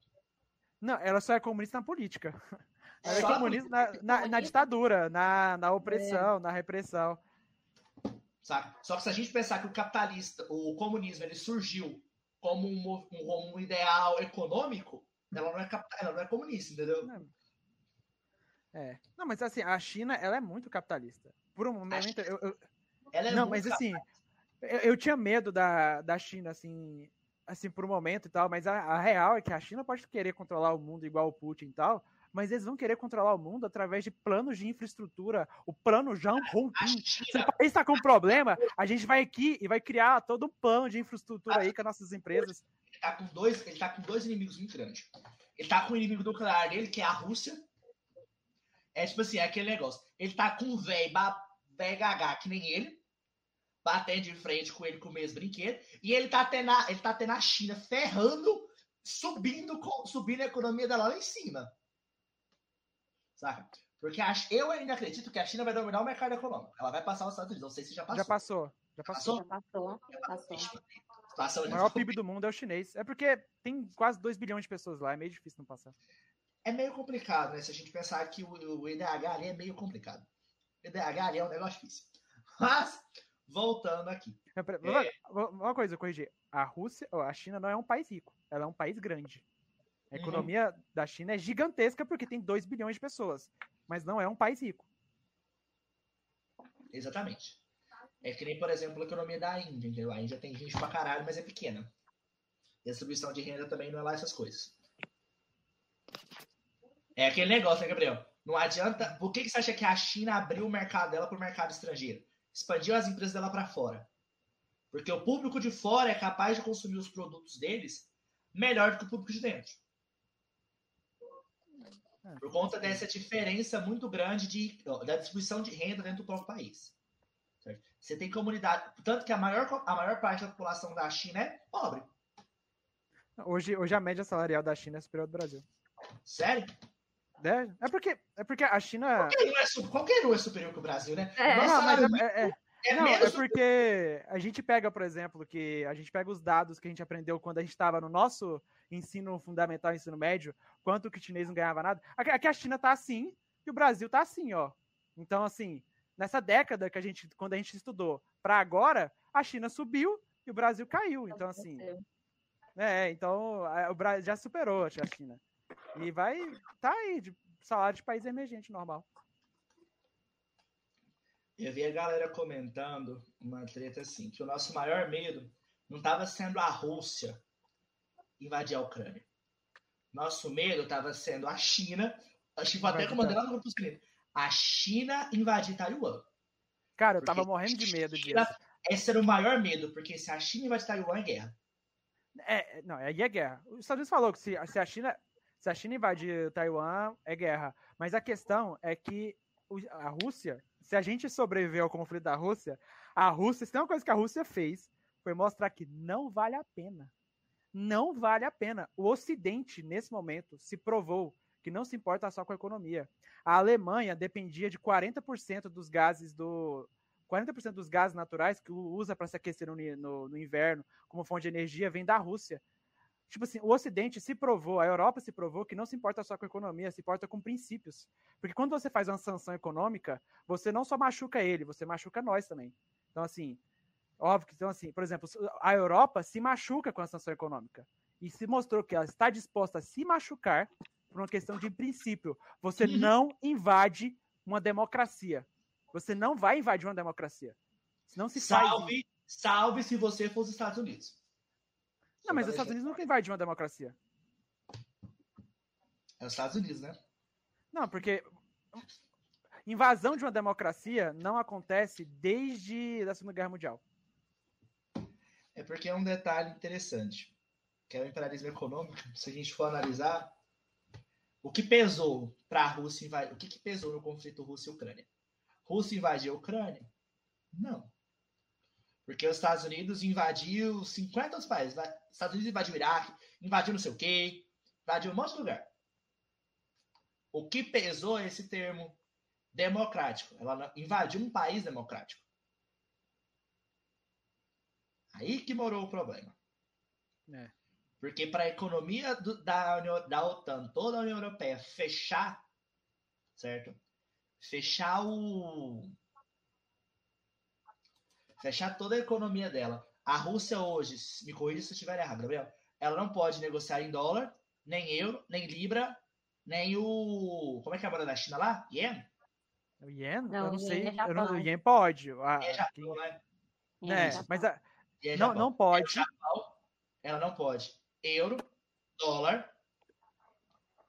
Não, ela só é comunista na política. Ela é Só comunista na, na- na ditadura, na, na opressão, na repressão. Saca? Só que se a gente pensar que o capitalista, o comunismo, ele surgiu como um, um- um ideal econômico, ela não é capital, ela não é comunista, entendeu? É. Não, mas assim, a China, ela é muito capitalista. Por um momento, eu, eu- Ela é não, mas assim, eu, eu tinha medo da, da China, assim, assim, por um momento e tal, mas a, a real é que a China pode querer controlar o mundo igual o Putin e tal, mas eles vão querer controlar o mundo através de planos de infraestrutura, o plano Jean a Hongping. Se o país está com problema, a gente vai aqui e vai criar todo um plano de infraestrutura aí com as nossas empresas. ele tá com dois, ele tá com dois inimigos muito grandes. Ele tá com o inimigo nuclear dele, que é a Rússia. É tipo assim, é aquele negócio. Ele tá com um velho BHH que nem ele, batendo de frente com ele com o mesmo brinquedo, e ele tá tendo a, ele tá tendo a China ferrando, subindo, subindo a economia dela lá em cima. Saca? Porque a- eu ainda acredito que a China vai dominar o mercado econômico. Ela vai passar os Estados Unidos. Não sei se já passou. Já passou, já passou. Passou? Já passou, passou. Passou, O maior PIB do mundo é o chinês. É porque tem quase 2 bilhões de pessoas lá, é meio difícil não passar. É meio complicado, né? Se a gente pensar que o, o IDH ali é meio complicado. O IDH ali é um negócio difícil. Mas, voltando aqui. É, pera- Uma, uma coisa, eu corrigir. A Rússia, a China não é um país rico, ela é um país grande. A Uhum. economia da China é gigantesca porque tem 2 bilhões de pessoas, mas não é um país rico. Exatamente. É que nem, por exemplo, a economia da Índia, entendeu? A Índia tem gente pra caralho, mas é pequena. E a distribuição de renda também não é lá essas coisas. É aquele negócio, né, Gabriel? Não adianta. Por que, que você acha que a China abriu o mercado dela para o mercado estrangeiro? Expandiu as empresas dela para fora. Porque o público de fora é capaz de consumir os produtos deles melhor do que o público de dentro. Por conta dessa diferença muito grande de, da distribuição de renda dentro do próprio país. Certo? Você tem comunidade. Tanto que a maior, a maior parte da população da China é pobre. Hoje, hoje a média salarial da China é superior ao do Brasil. Sério? É, é porque, é porque a China. Qualquer um, é, qualquer um é superior que o Brasil, né? É. Nosso Não, mas salário é- é, é Não, é porque a gente pega, por exemplo, que a gente pega os dados que a gente aprendeu quando a gente estava no nosso ensino fundamental, ensino médio, quanto que o chinês não ganhava nada. Aqui a China tá assim e o Brasil tá assim, ó. Então, assim, nessa década que a gente, quando a gente estudou, para agora, a China subiu e o Brasil caiu. Então, assim, é, então o Brasil já superou a China. E vai, tá aí, de salário de país emergente normal. Eu vi a galera comentando uma treta assim, que o nosso maior medo não estava sendo a Rússia invadir a Ucrânia. Nosso medo estava sendo a China, acho que até lá no grupo clientes, a China invadir Taiwan. Cara, eu Porque tava morrendo de medo disso. China- Esse era o maior medo, porque se a China invadir Taiwan é guerra. É, não, aí é guerra. Os Estados Unidos falou que se, se a China se a China invadir Taiwan, é guerra. Mas a questão é que a Rússia, se a gente sobreviver ao conflito da Rússia, a Rússia, se tem uma coisa que a Rússia fez, foi mostrar que não vale a pena. Não vale a pena. O Ocidente, nesse momento, se provou que não se importa só com a economia. A Alemanha dependia de 40% dos gases do, 40% dos gases naturais que usa para se aquecer no, no, no, inverno como fonte de energia vem da Rússia. Tipo assim, o Ocidente se provou, a Europa se provou que não se importa só com a economia, se importa com princípios. Porque quando você faz uma sanção econômica, você não só machuca ele, você machuca nós também. Então, assim, óbvio que, então, assim, por exemplo, a Europa se machuca com a sanção econômica e se mostrou que ela está disposta a se machucar por uma questão de princípio. Você uhum. não invade uma democracia. Você não vai invadir uma democracia. Não se salve, faz salve se você for os Estados Unidos. Não, mas os Estados Unidos nunca invadem uma democracia. É os Estados Unidos, né? Não, porque invasão de uma democracia não acontece desde a Segunda Guerra Mundial. É porque é um detalhe interessante, que é o imperialismo econômico. Se a gente for analisar, o que pesou para a Rússia invadir, o que, que pesou no conflito Rússia e Ucrânia? Rússia invadiu a Ucrânia? Não. Porque os Estados Unidos invadiu 50 outros países. Os Estados Unidos invadiu o Iraque, invadiu não sei o quê, invadiu um monte de lugar. O que pesou é esse termo democrático. Ela invadiu um país democrático. Aí que morou o problema. É. Porque para a economia do, da, da OTAN, toda a União Europeia, fechar, certo? Fechar o. Fechar toda a economia dela. A Rússia hoje, me corrija se eu estiver errado, Gabriel, ela não pode negociar em dólar, nem euro, nem libra, nem o. Como é que é a moeda da China lá? Yen? O Yen? Não, eu não sei. É eu não, o Yen pode. A, é Japão, né? É, mas a, é não, não pode. Japão, ela não pode euro, dólar,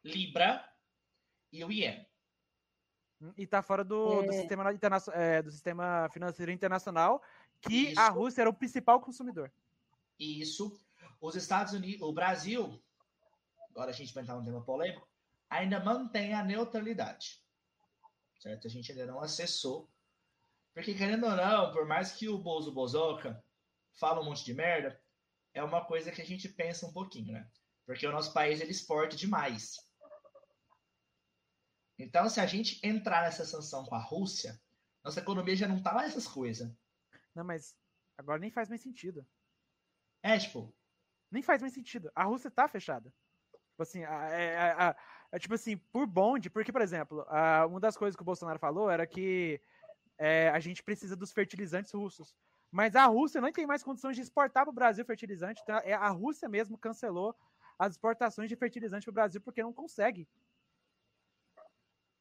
libra e o iene. E está fora do, é... do, sistema é, do sistema financeiro internacional, que Isso. a Rússia era o principal consumidor. Isso. Os Estados Unidos, o Brasil, agora a gente vai entrar num tema polêmico, ainda mantém a neutralidade. Certo? A gente ainda não acessou. Porque, querendo ou não, por mais que o Bozo Bozoca fala um monte de merda, é uma coisa que a gente pensa um pouquinho, né? Porque o nosso país ele exporta demais. Então, se a gente entrar nessa sanção com a Rússia, nossa economia já não tá lá essas coisas. Não, mas agora nem faz mais sentido. É, tipo. Nem faz mais sentido. A Rússia tá fechada. Tipo assim, é, é, tipo assim, por bonde, porque, por exemplo, a, uma das coisas que o Bolsonaro falou era que é, a gente precisa dos fertilizantes russos. Mas a Rússia não tem mais condições de exportar para o Brasil fertilizante. Então é, a Rússia mesmo cancelou as exportações de fertilizante para o Brasil porque não consegue.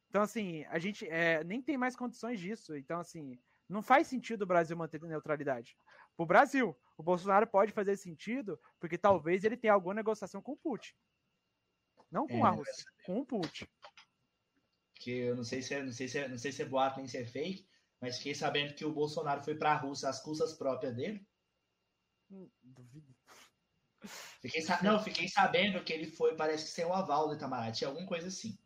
Então, assim, a gente é, nem tem mais condições disso. Então, assim, não faz sentido o Brasil manter neutralidade. Para o Brasil, o Bolsonaro pode fazer sentido porque talvez ele tenha alguma negociação com o Putin. Não com é, a Rússia, com o Putin. Que eu não sei se é, não sei se é, não sei se é boato nem se é fake, mas fiquei sabendo que o Bolsonaro foi para a Rússia às custas próprias dele. Hum, duvido. Fiquei Não, fiquei sabendo que ele foi, parece que sem o aval do Itamaraty, alguma coisa assim.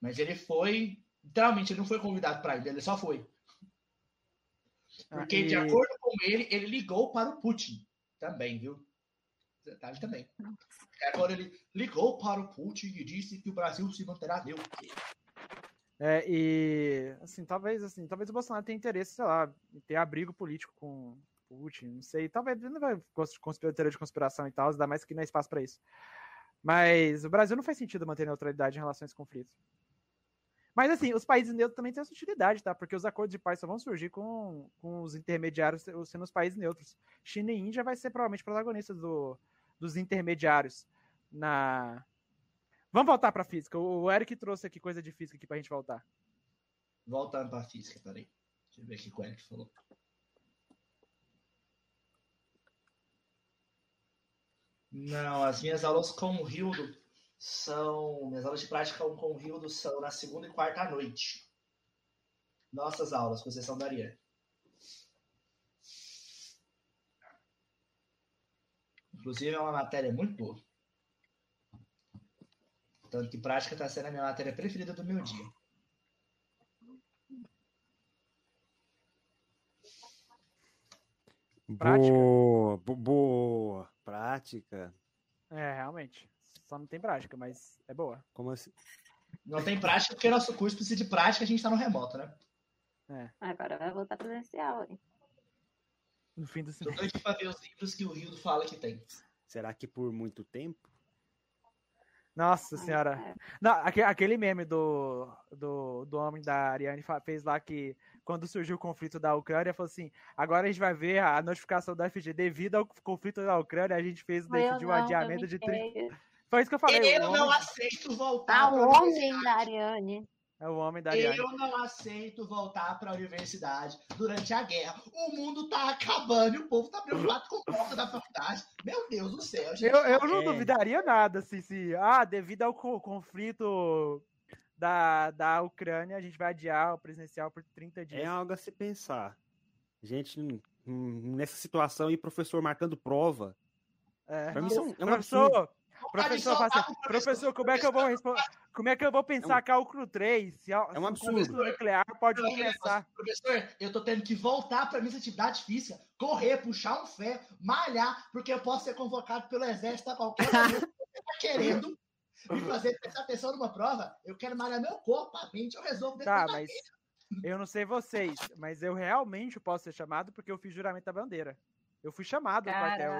Mas ele foi. Literalmente, ele não foi convidado para ir, ele só foi. Porque, ah, e... de acordo com ele, ele ligou para o Putin também, viu? Detalhe também. Agora ele ligou para o Putin e disse que o Brasil se manterá neutro. É, e assim, talvez assim, talvez o Bolsonaro tenha interesse, sei lá, em ter abrigo político com Putin, não sei, talvez ele não vai teoria de conspiração e tal, dá mais que não é espaço para isso. Mas o Brasil não faz sentido manter neutralidade em relação a esse conflito. Mas assim, os países neutros também têm essa utilidade, tá? Porque os acordos de paz só vão surgir com, com os intermediários sendo os países neutros. China e Índia vai ser provavelmente protagonistas do, dos intermediários na, Vamos voltar para física. O Eric trouxe aqui coisa de física aqui para a gente voltar. Voltando para física, peraí. Deixa eu ver aqui o que o Eric falou. Não, as minhas aulas com o Rildo são. Minhas aulas de prática com o Rildo são na segunda e quarta à noite. Nossas aulas, com exceção da Ariane. Inclusive, é uma matéria muito boa. Tanto que prática está sendo a minha matéria preferida do meu dia. Prática. Boa, boa. Prática. É, realmente. Só não tem prática, mas é boa. Como assim? Não tem prática porque nosso curso precisa de prática, a gente está no remoto, né? Agora vai voltar presencial. hein? No fim do Tô semestre. doido pra ver os livros que o Rio fala que tem. Será que por muito tempo? Nossa senhora. é. Não, aque- aquele meme do, do, do homem da Ariane fez lá que quando surgiu o conflito da Ucrânia, falou assim: agora a gente vai ver a notificação da FG devido ao conflito da Ucrânia, a gente fez Eu decidiu um não, eu adiamento me de 30. Foi isso que eu falei. Eu o não homem, aceito voltar Ah, o homem universidade. da Ariane. é o homem da Ariane. Eu não aceito voltar pra universidade durante a guerra. O mundo tá acabando e o povo tá preocupado com a volta da faculdade. Meu Deus do céu, gente. Eu, eu não É. duvidaria nada se, se ah, devido ao co- conflito da, da Ucrânia, a gente vai adiar o presencial por 30 dias. É algo a se pensar. Gente, nessa situação e professor marcando prova. É. Pra mim, isso é um, é um professor, absurdo. Professor, fala assim, professor, como é que eu vou responder? Como é que eu vou pensar cálculo 3? Se, É um o absurdo. nuclear pode começar. Professor, eu tô tendo que voltar pra minha atividade física, correr, puxar um ferro, malhar, porque eu posso ser convocado pelo exército a qualquer momento. Você tá querendo me fazer prestar atenção numa prova? Eu quero malhar meu corpo, a mente eu resolvo depois Tá, da mas eu não sei vocês, mas eu realmente posso ser chamado porque eu fiz juramento da bandeira. Eu fui chamado no quartel.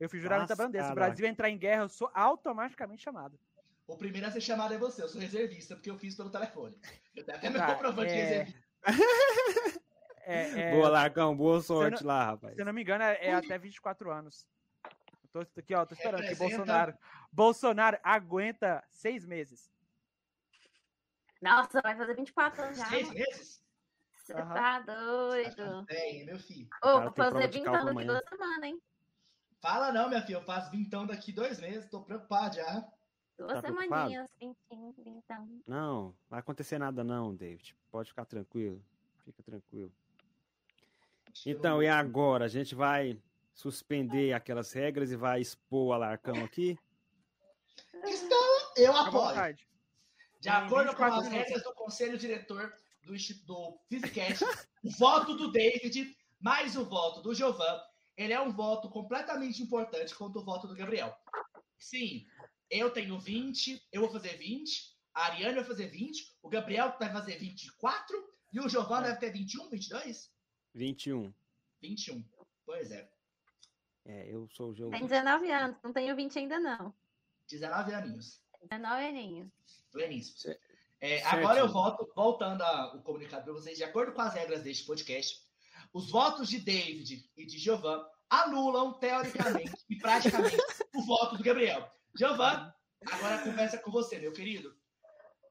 Eu fiz juramento da bandeira. Se o. Brasil entrar em guerra, eu sou automaticamente chamado. O primeiro a ser chamado é você, eu sou reservista, porque eu fiz pelo telefone. Eu tenho até meu Tá, comprovante de é, reservista. É, é, Boa, Larcão, boa sorte lá, rapaz. Se eu não me engano, é, é até 24 anos. Eu tô aqui, ó, tô esperando que Representa- Bolsonaro. Bolsonaro aguenta seis meses. Nossa, vai fazer 24 anos já. Seis meses? Você Aham. tá doido. Bem, meu filho. Ô, vou fazer de 20 cálculo anos amanhã. duas semanas, hein? Fala não, minha filha, eu faço vintão daqui dois meses, tô preocupado já. Duas Tá semaninhas, 20, 20. Não, não vai acontecer nada não, David. Pode ficar tranquilo. Fica tranquilo. Então, e agora? A gente vai suspender aquelas regras e vai expor o Alarcão aqui? Então, eu apoio. De acordo com 24 as regras do conselho diretor do, do Physicast, o voto do David mais o voto do Giovan, ele é um voto completamente importante quanto o voto do Gabriel. Sim, eu tenho 20, eu vou fazer 20, a Ariane vai fazer 20, o Gabriel vai fazer 24 e o Giovan É. deve ter 21, 22? 21. 21. Pois é, É, eu sou o jogo. Tem 19 anos, não tenho 20 ainda não. 19 aninhos. 19 aninhos. Pleníssimo. Cer- É, certo. agora eu volto, voltando ao comunicado para vocês, de acordo com as regras deste podcast, os votos de David e de Giovan anulam, teoricamente e praticamente, o voto do Gabriel. Giovan, agora a conversa é com você, meu querido.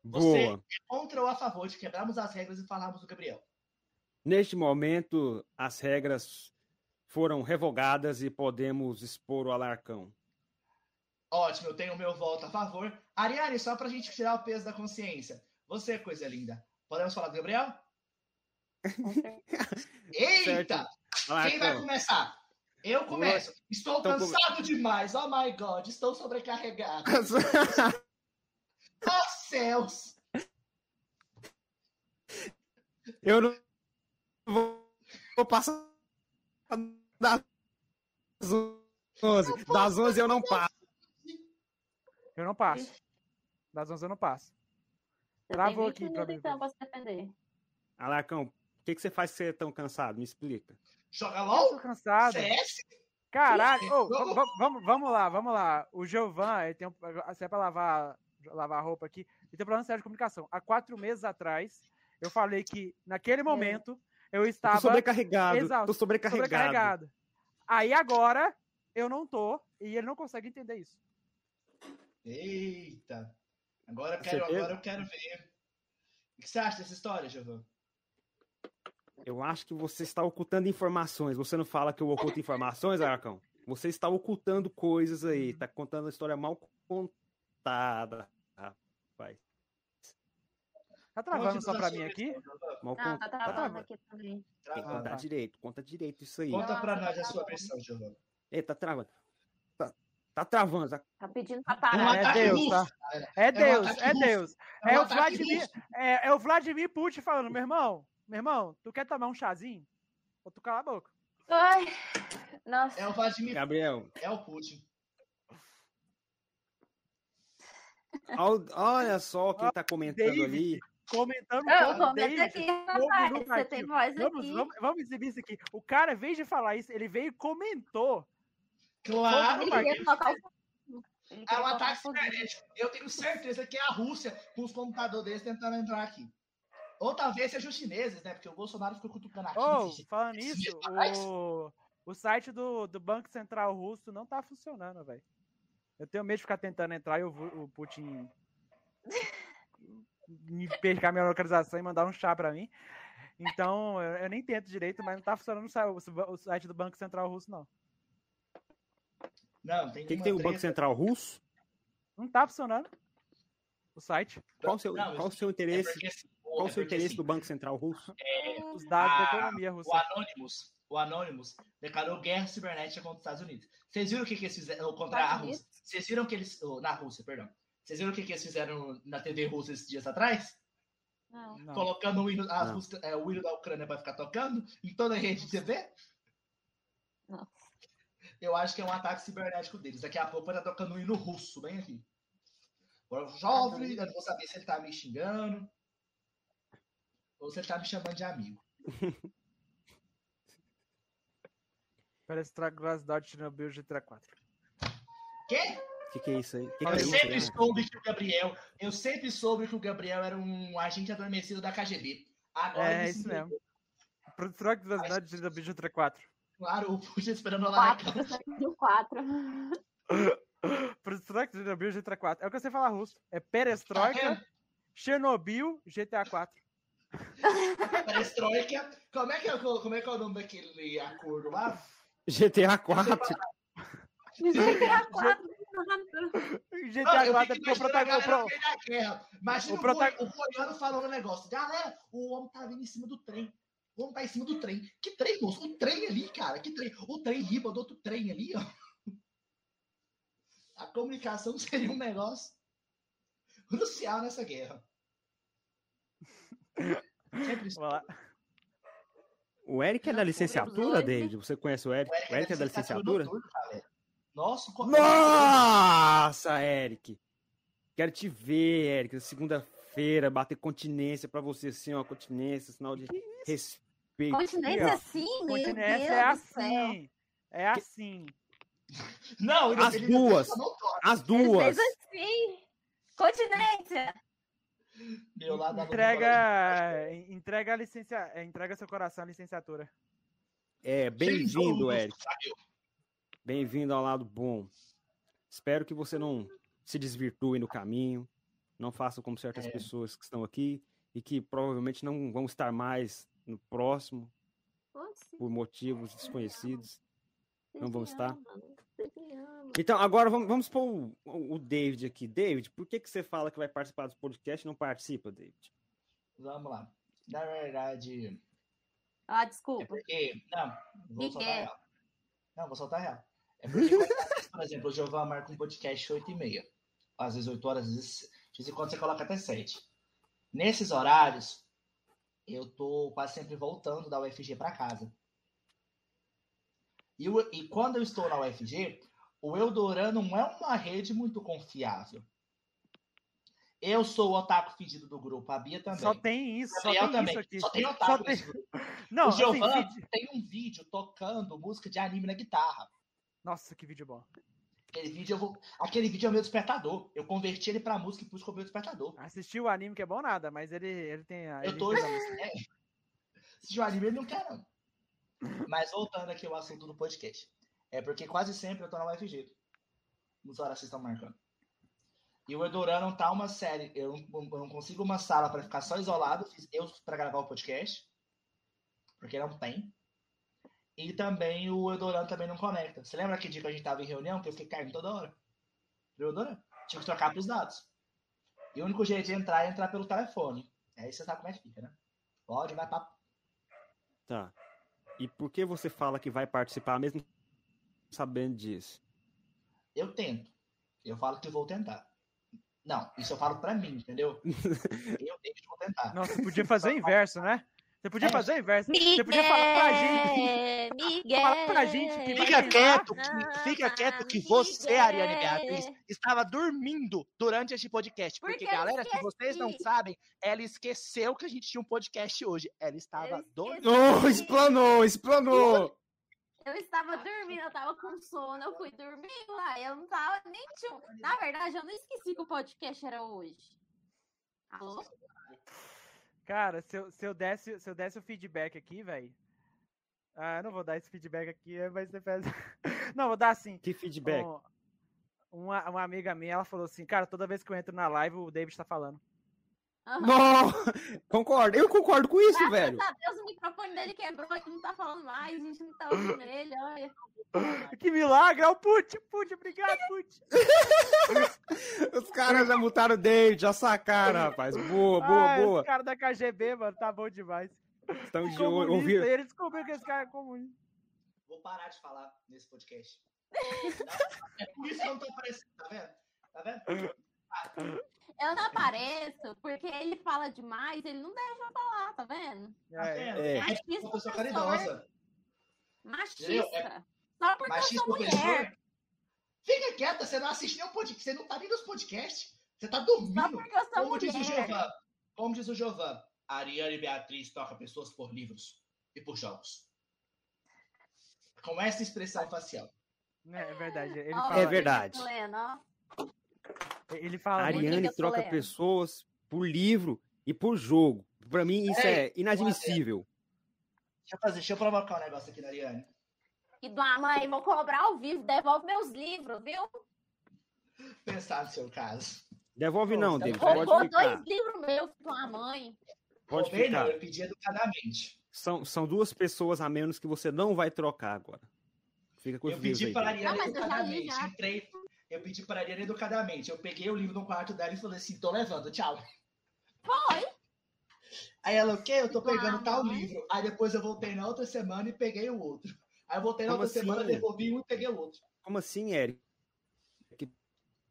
Você- Boa. Contra ou a favor de quebrarmos as regras e falarmos do Gabriel? Neste momento, as regras foram revogadas e podemos expor o Alarcão. Ótimo, eu tenho o meu voto a favor. Ariane, só pra gente tirar o peso da consciência. Você, coisa linda. Podemos falar do Gabriel? Eita! Quem vai começar? Eu começo. Estou Então come- cansado demais. Oh my God, estou sobrecarregado. Oh céus! eu não vou, vou passar das 11. Das 11 eu não passo. Eu não passo. Das 11 eu não passo. Travou tem 20 aqui pra mim, então, pra se defender. Alarcão, o que, que você faz que você é tão cansado? Me explica. Joga Eu LOL? tô cansado. CS? Caralho, ô, vamos- vamos, lá, vamos lá. O Giovan, ele tem um, se é pra lavar, lavar a roupa aqui, ele tem um problema sério de comunicação. Há quatro meses atrás, eu falei que naquele momento eu Eu estava tô sobrecarregado. exausto, Tô sobrecarregado. sobrecarregado. Aí agora eu não tô e ele não consegue entender isso. Eita. Agora eu quero, agora eu quero ver. O que você acha dessa história, Giovanni? Eu acho que você está ocultando informações. Você não fala que eu oculto informações, Alarcão? Você está ocultando coisas aí. Tá contando a história mal contada, rapaz. Tá travando só pra mim aqui? Mal Não, tá tá travando travando. aqui também. Tem que contar direito. Conta direito isso aí. Conta pra nós a tá sua versão, Giovanni. Ei, tá travando. Tá, tá travando. tá- Tá pedindo pra parar. É ataque Deus, tá? galera. É um Deus, é. Deus. um É o Vladimir, é, é o Vladimir Putin falando, meu irmão, meu irmão, tu quer tomar um chazinho? Ou tu cala a boca? Ai, nossa. É o Vladimir, Gabriel, é o Putin. ol- olha só quem tá comentando David. ali. comentando Eu comento David. aqui, rapaz. no Você tem voz Vamos, aqui. vamos, vamos exibir isso aqui. O cara, em vez de falar isso, ele veio e comentou. Claro, é um ataque cibernético. Eu tenho certeza que é a Rússia com os computadores deles tentando entrar aqui. Ou talvez sejam os chineses, né? Porque o Bolsonaro ficou cutucando aqui. Oh, falando nisso, o, o site do, do Banco Central Russo não tá funcionando, velho. Eu tenho medo de ficar tentando entrar e o, o Putin me percar minha localização e mandar um chá pra mim. Então, eu, eu nem tento direito, mas não tá funcionando o si- o site do Banco Central Russo, não. Não, tem O que, que tem o Banco. Central russo? Não tá funcionando o site. Qual o seu, Não, qual o seu É interesse? porque, assim, Qual o é seu interesse assim, do Banco Central russo? Os dados da Ah, economia russa. o Anonymous, o Anonymous declarou guerra cibernética contra os Estados Unidos. Vocês viram o que, que eles fizeram contra a Rússia? Vocês viram que eles. oh, na Rússia, perdão. Vocês viram o que, que eles fizeram na TV russa esses dias atrás? Não. Colocando o hino, as Não. músicas- é, o hino da Ucrânia pra ficar tocando em toda a rede de TV? Não. Eu acho que é um ataque cibernético deles. Daqui a pouco vai estar tocando um hino russo, bem aqui. Agora, jovem, eu não vou saber se ele tá me xingando ou ele tá me chamando de amigo. Parece Traglasidade Chernobyl GTA 4. Quê? O que, que é isso aí? Que, que Eu é isso sempre aí? soube que o Gabriel, eu sempre soube que o Gabriel era um agente adormecido da KGB. Agora É, isso mesmo. entregou. Traglasidade Chernobyl GTA 4. Claro, o Puxa esperando lá você pediu quatro. Perestroika, Chernobyl, GTA 4. É o que você fala russo. É Tá Perestroika? Chernobyl, GTA 4. Perestroika. Como é, que é, o- como é que é o nome daquele acordo lá? GTA 4. GTA quatro. GTA Não, eu 4 é porque o protagonista. Imagina o o, prota- o Goiano falando um negócio. Galera, o homem tá vindo em cima do trem. O homem tá em cima do trem. Que trem, moço? O trem ali, cara. Que trem? O trem riba do outro trem ali, ó. A comunicação seria um negócio crucial nessa guerra. O Eric é da licenciatura, David? Você conhece o Eric? O Eric O Eric é da licenciatura? Nossa, Nossa, Eric! Quero te ver, Eric. Segunda-feira, bater continência pra você, assim, ó. Continência, sinal de respeito. Continência assim, meu Continência Deus é assim. É assim. Não, ele- As ele- duas. As Ele duas! fez assim. Continência. Meu lado Entrega, entrega a licença, é, entrega seu coração à licenciatura. É, bem-vindo, Eric. Bem-vindo ao lado bom. Espero que você não se desvirtue no caminho, não faça como certas É. pessoas que estão aqui e que provavelmente não vão estar mais no próximo Pode ser. por motivos desconhecidos. Não vão estar? Então, agora vamos, vamos pôr o, o David aqui. David, por que, que você fala que vai participar do podcast e não participa, David? Vamos lá. Na verdade, Ah, é desculpa. porque. Não, vou Que soltar que é? real. Não, vou soltar real. É porque, por exemplo, o Giovan marca um podcast 8 e meia. Às vezes 8 horas, às vezes, de vez em quando você coloca até 7. Nesses horários, eu tô quase sempre voltando da UFG para casa. E, o- e quando eu estou na UFG, o Eldoran não é uma rede muito confiável. Eu sou o otaku fedido do grupo, a Bia também. Só tem isso, só tem também. isso aqui. Só tem Só otaku tem- nesse grupo. Não, o assim, Giovan vídeo- tem um vídeo tocando música de anime na guitarra. Nossa, que vídeo bom. Aquele vídeo, eu vou... Aquele vídeo é o meu despertador. Eu converti ele pra música e pus como meu despertador. Assistiu o anime que é bom nada, mas ele, ele tem a. Eu tô. É. Se o anime ele não quer, não. Mas voltando aqui ao assunto do podcast. É porque quase sempre eu tô na UFG. Nos horas que vocês estão marcando. E o Edoran não tá uma série. Eu não, eu não consigo uma sala pra ficar só isolado. Fiz eu pra gravar o podcast. Porque não tem. E também o Edoran também não conecta. Você lembra aquele dia que a gente tava em reunião que eu fiquei caindo toda hora? Edoran. Tive que trocar pros dados. E o único jeito de entrar é entrar pelo telefone. Aí você sabe como é que fica, né? Pode, vai papo. Tá. E por que você fala que vai participar mesmo sabendo disso? Eu tento. Eu falo que vou tentar. Não, isso eu falo pra mim, entendeu? Eu tenho que vou tentar. Nossa, podia fazer o inverso, né? Você podia É. fazer o inverso. Você Miguel, podia falar pra gente. Miguel. Falar pra gente que Fica quieto, que, fica quieto que você, Ariane Beatriz, estava dormindo durante este podcast. Porque, Porque galera, se vocês não sabem, ela esqueceu que a gente tinha um podcast hoje. Ela estava dormindo. Oh, explanou, explanou. Eu estava dormindo, eu tava com sono, eu fui dormir lá, eu não tava nem tinha... Na verdade, eu não esqueci que o podcast era hoje. Alô? Cara, se eu, se eu, desse, se eu desse o feedback aqui, velho. Ah, não vou dar esse feedback aqui, mas você faz. Não, vou dar assim. Que feedback. Um- uma, uma amiga minha, ela falou assim, cara, toda vez que eu entro na live, o David tá falando. Aham. Não, concordo. Eu concordo com isso, Graças velho. a Deus, microfone dele quebrou, ele não tá falando mais, a gente não tá ouvindo ele, olha. Que milagre! É o Put! Put, obrigado, Put! Os caras já mutaram o David, já sacaram, rapaz. Boa, boa, Ah, boa. Esse cara da KGB, mano, tá bom demais. Estamos de olho. Ouvir. ele descobriu que esse cara é comunista. Vou parar de falar nesse podcast. é por isso que eu não tô aparecendo, tá vendo? Tá vendo? Eu não apareço porque ele fala demais, ele não deixa eu falar, tá vendo? É, vendo? É. É Machista uma pessoa opressor. caridosa. Machista. Só porque eu Machista sou mulher. Fica quieta, você não assiste nenhum podcast, você não tá nem nos podcasts. Você tá Só dormindo. porque eu sou Como diz o mulher. Giovan, como diz o Giovan, Ariane Beatriz toca pessoas por livros e por jogos. Com essa expressão facial. é verdade. Ele fala, É verdade. eu ó. Ele fala A Ariane troca lendo? pessoas por livro e por jogo. Pra mim, isso é inadmissível. Deixa eu fazer, deixa eu provocar um negócio aqui na Ariane. E do mãe, vou cobrar ao vivo, devolve meus livros, viu? Pensar no seu caso. Devolve não, Você David. Roubou Pode dois ficar. livros meus, tua mãe. Pode Roubei, não, ficar. eu pedi educadamente. São, são duas pessoas a menos que você não vai trocar agora. Fica com os Eu pedi para a. Ariane Não, mas já educadamente. já. Entrei, eu pedi para a Ariane educadamente. Eu peguei o livro no quarto dela e falei assim: tô levando, tchau. Foi. Aí ela, o quê? Eu tô pegando Ah, tal mãe. livro. Aí depois eu voltei na outra semana e peguei o outro. Aí eu voltei na Como outra semana, assim? devolvi um e peguei o outro. Como assim, Eric?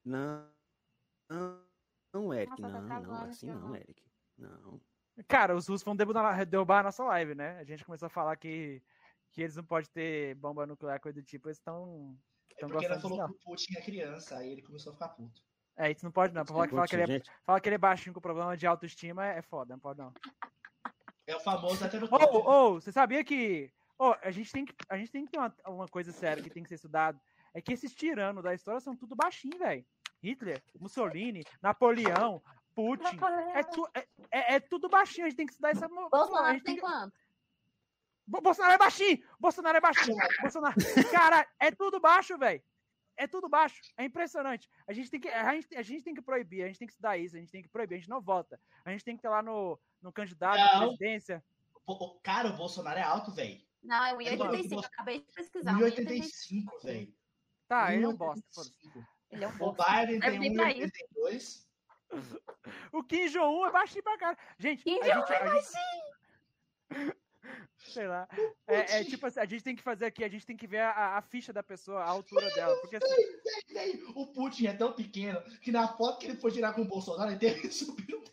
Não, não, não, Eric. Nossa, tá não, não, travando assim não. Eric. Não. Cara, os russos vão derrubar, derrubar a nossa live, né? A gente começou a falar que, que eles não podem ter bomba nuclear, coisa do tipo, eles estão. É Estão porque ela falou que o Putin é criança, aí ele começou a ficar puto. É, isso não pode não. Falar que, falar que, ele é, falar que ele é baixinho com problema de autoestima é foda, não pode não. É o famoso até no Ô, ô, ô, você sabia que. Ô, a gente tem que, a gente tem que ter uma, uma coisa séria que tem que ser estudado. É que esses tiranos da história são tudo baixinho, velho. Hitler, Mussolini, Napoleão, Putin. É, tu- é, é- é tudo baixinho, a gente tem que estudar essa. Bolsonaro tem tem que- quanto? Bo- Bolsonaro é baixinho! Bolsonaro é baixinho! Bolsonaro. Cara, é tudo baixo, velho. É tudo baixo. É impressionante. A gente, tem que, a, gente, a gente tem que proibir, a gente tem que estudar isso, a gente tem que proibir, a gente não vota. A gente tem que ter lá no, no candidato à Não. presidência. O- o- cara, o Bolsonaro é alto, velho. Não, é Mano, 1,85. eu Eu acabei de pesquisar. 1,85. 1,85, velho. Tá, ele é um bosta. foda-se. 1,85. Ele é um O pouco. Biden tem vir pra isso. 1,82. O Kim Jong-un é baixinho pra cara. Gente, Kim Jong-un é gente- Sei lá. É, é tipo assim, a gente tem que fazer aqui, a gente tem que ver a, a ficha da pessoa, a altura dela. Porque assim, O Putin é tão pequeno que na foto que ele foi tirar com o Bolsonaro, ele teve que subir um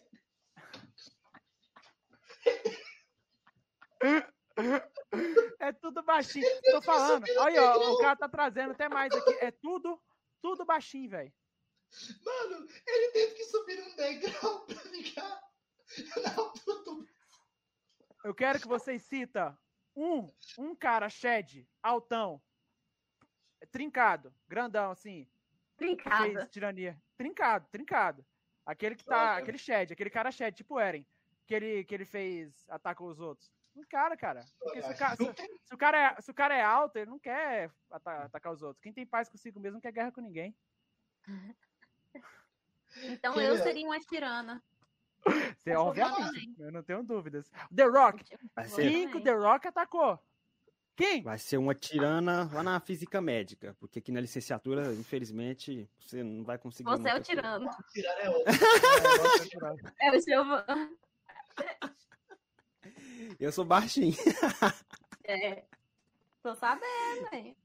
é tudo baixinho. Tô falando. Olha, ó, o cara tá trazendo até mais aqui. É tudo, tudo baixinho, velho. Mano, ele teve que subir um degrau pra ficar na altura do. Eu quero que vocês cita um, um cara shed, altão, trincado, grandão, assim, Brincada. fez tirania. Trincado, trincado. Aquele que tá, aquele shed, aquele cara shed, tipo o Eren, que ele, que ele fez, atacou os outros. Um cara, cara. Porque se o cara, se, se o cara, é, se o cara é alto, ele não quer ata- atacar os outros. Quem tem paz consigo mesmo não quer guerra com ninguém. Então Quem eu é? seria uma tirana. Você, sou obviamente, eu não tenho dúvidas. The Rock, Vai Vou ser, quem que o The Rock atacou? Quem? vai ser uma tirana lá na física médica, porque aqui na licenciatura, infelizmente, você não vai conseguir. Você é o tirano. É outro. É o Silvano. Eu sou baixinho. É. Tô sabendo, hein?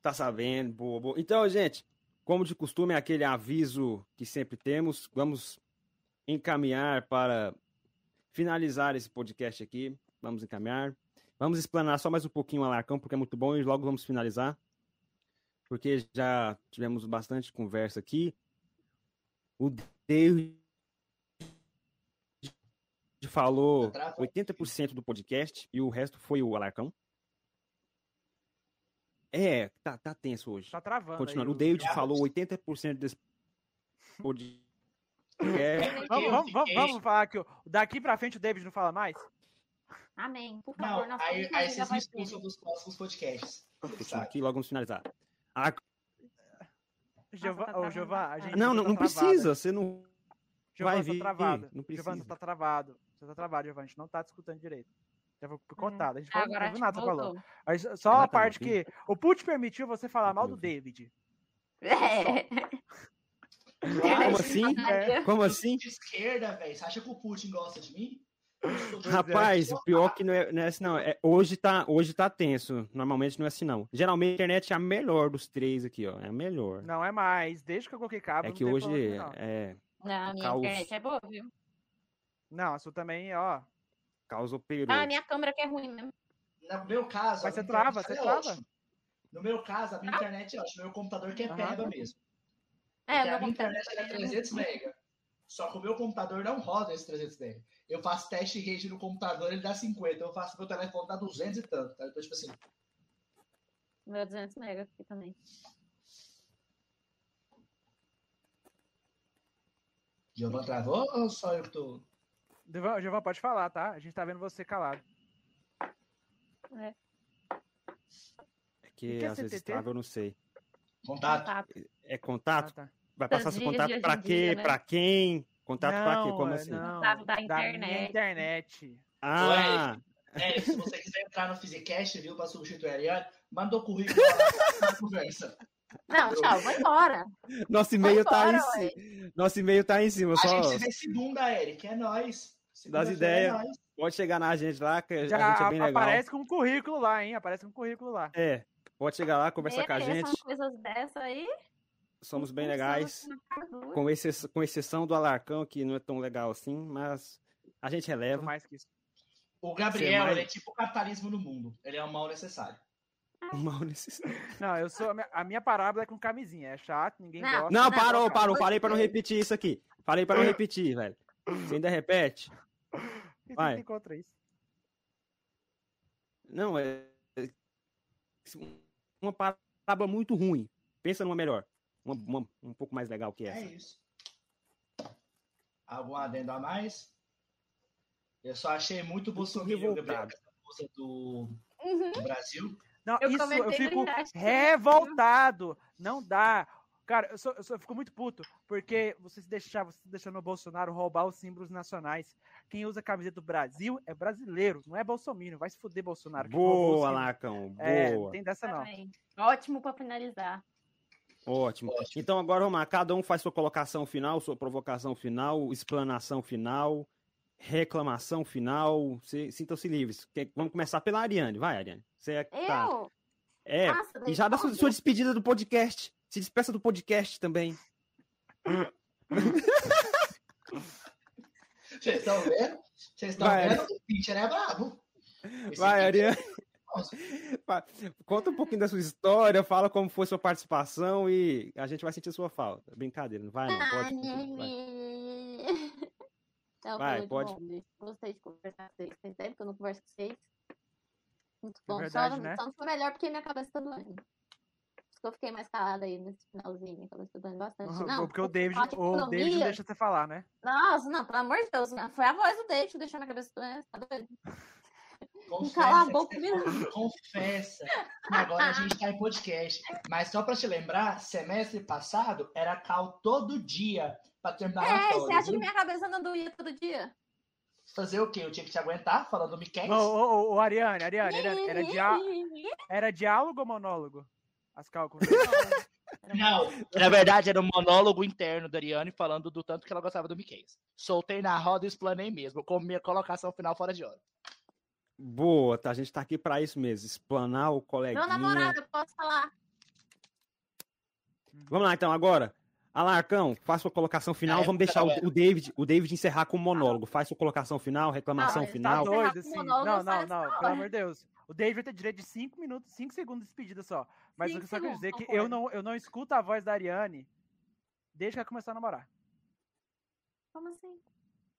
Tá sabendo? Boa, boa. Então, gente, como de costume, é aquele aviso que sempre temos. Vamos encaminhar para finalizar esse podcast aqui. vamos encaminhar. Vamos explanar só mais um pouquinho o Alarcão, porque é muito bom, e logo vamos finalizar. Porque já tivemos bastante conversa aqui. O David falou Tá travando. 80% do podcast e o resto foi o Alarcão. É, tá, tá tenso hoje. Tá travando. Continuando, aí o David. falou 80% desse podcast. Vamos, vamos, vamos, vamos falar que daqui pra frente o David não fala mais? Amém. Por favor, Não, aí, aí vocês me expulsam dos próximos podcasts. Continua aqui, logo vamos finalizar. Ah, tá a bastante. gente não, não, tá não precisa, você não. Giovanni, vai tá vir, travado. não precisa. você tá travado. Você tá travado, Giovanni. A gente não tá te escutando direito. Já foi Uhum. contado. A gente falou, Agora não viu nada falou. Aí, só a Exatamente. parte que o Put permitiu você falar mal do. David. É. Como assim? É. Como assim? De esquerda, velho. Você acha que o Putin gosta de mim? Rapaz, o pior que não é, não é assim, não. É, hoje, tá, hoje tá tenso. Normalmente não é assim, não. Geralmente a internet é a melhor dos três aqui, ó. É a melhor. Não é mais. Desde que eu coloquei cabo. é que hoje problema, não. é, Não, a minha Caos. internet é boa, viu? Não, a sua também, ó. causa peru. Ah, a minha câmera que é ruim mesmo. No meu caso. Mas você trava, você é trava. No meu caso, a minha internet é ótima. Meu computador que é peba mesmo. É, Porque meu a minha computador internet é também é 300 mega. Só que o meu computador não roda esse 300 mega. Eu faço teste de rede no computador, ele dá 50. Eu faço meu telefone dá 200 e tanto. Tá? Então, tipo assim, Meu 200 mega aqui também. Giovanni travou ou só eu que tô. Giovanni, pode falar, tá? A gente tá vendo você calado. É O que que é às vezes CTT? trava, eu não sei. Contato. Contato. É Ah, contato? tá. Vai passar seu contato em quê? dia, né? Pra quem? Contato pra quê? Como é, assim? Não, Contato da internet. internet. Ah, É, se você quiser entrar no Physicast, viu, pra substituir a Ariane, manda o currículo lá na conversa. Não, tchau, vou embora. nosso e-mail tá embora, em cima. Nosso e-mail tá em cima. A Só gente se vê segunda, Eric. É nóis. Das Segunda-feira ideias. É nóis. pode chegar na gente lá, que a Já gente é bem legal. aparece com um currículo lá, hein? Aparece com um currículo lá. É, pode chegar lá, conversar com a gente. coisas dessa aí. Somos bem Funciona legais. dura. Com, exce- com exceção do Alarcão, que não é tão legal assim, mas a gente releva. mais que isso. O Gabriel, mais- ele é tipo o capitalismo no mundo. Ele é um mal necessário. Mal necessário. Não, eu sou. A minha, a minha parábola é com camisinha. É chato, ninguém Não. gosta. Não, Não, parou, cara, parou. Falei pra não repetir isso aqui. Falei pra não repetir, velho. Você ainda repete? Vai. você tem contra isso? Não, é. é uma parábola muito ruim. Pensa numa melhor. Uma, uma- um pouco mais legal que É essa. isso. Algum adendo a mais? Eu só achei muito Bolsonaro, Gabriel, essa do, Uhum. do Brasil. Não, Eu isso eu fico chat. revoltado. Não dá. Cara, eu, sou, eu, sou- eu fico muito puto, porque vocês deixaram, você deixando o Bolsonaro roubar os símbolos nacionais. Quem usa a camiseta do Brasil é brasileiro, não é Bolsonaro. Vai se fuder, Bolsonaro. Boa. Lacão. É, Boa. não tem dessa não. Também. Ótimo pra finalizar. Ótimo. Ótimo. Então agora vamos lá. Cada um faz sua colocação final, sua provocação final, explanação final, reclamação final. Se- Sintam-se livres. Que- Vamos começar pela Ariane. Vai, Ariane. Você é, tá- Eu? é. Nossa, E já dá sua, sua despedida do podcast. Se despeça do podcast também. Vocês estão vendo? Vocês estão Vai. vendo? O Pitcher é brabo. Esse Vai, Ariane. Conta um pouquinho da sua história, fala como foi sua participação e a gente vai sentir sua falta. Brincadeira, não vai não, pode. né, vai. Não, Vai, foi muito pode. bom, gente. Gostei de conversar com vocês. Tem tempo que eu não converso com vocês. Muito bom. verdade, só, não- né? só não foi melhor porque minha cabeça tá doendo. Por isso que eu fiquei mais calada aí nesse finalzinho. Minha cabeça tá doendo bastante. Não, porque o David, o David não deixa você falar, né? Nossa, não, pelo amor de Deus. Foi a voz do David que deixou minha cabeça doendo. Tá doido? Confessa, Cala a que boca, menino. confessa. Agora a gente tá em podcast. Mas só pra te lembrar, semestre passado era cal todo dia pra terminar a É, você acha que minha cabeça não doía todo dia? Fazer o quê? Eu tinha que te aguentar falando Miquel? Ô, ô, ô, ô, Ariane, Ariane, era, era, dia, era diálogo ou monólogo? As cálculos. Não, Na verdade, era um monólogo interno da Ariane falando do tanto que ela gostava do Mickey. Soltei na roda e explanei mesmo, com minha colocação final fora de hora. Boa, tá? A gente tá aqui pra isso mesmo, explanar o coleguinha. Meu namorado, eu posso falar. Vamos lá então, agora. Alarcão, faz sua colocação final. É, Vamos deixar o, galera. o David, o David encerrar com o monólogo. Faz sua colocação final, reclamação Ah, mas final. Tá Não, doido, não, assim. não, Não, não não, não, pelo amor de Deus. O David tem direito de 5 minutos, 5 segundos de despedida só. Mas Cinco eu só quero dizer que concordo. eu não, eu não escuto a voz da Ariane desde que ela começou a namorar. Como assim?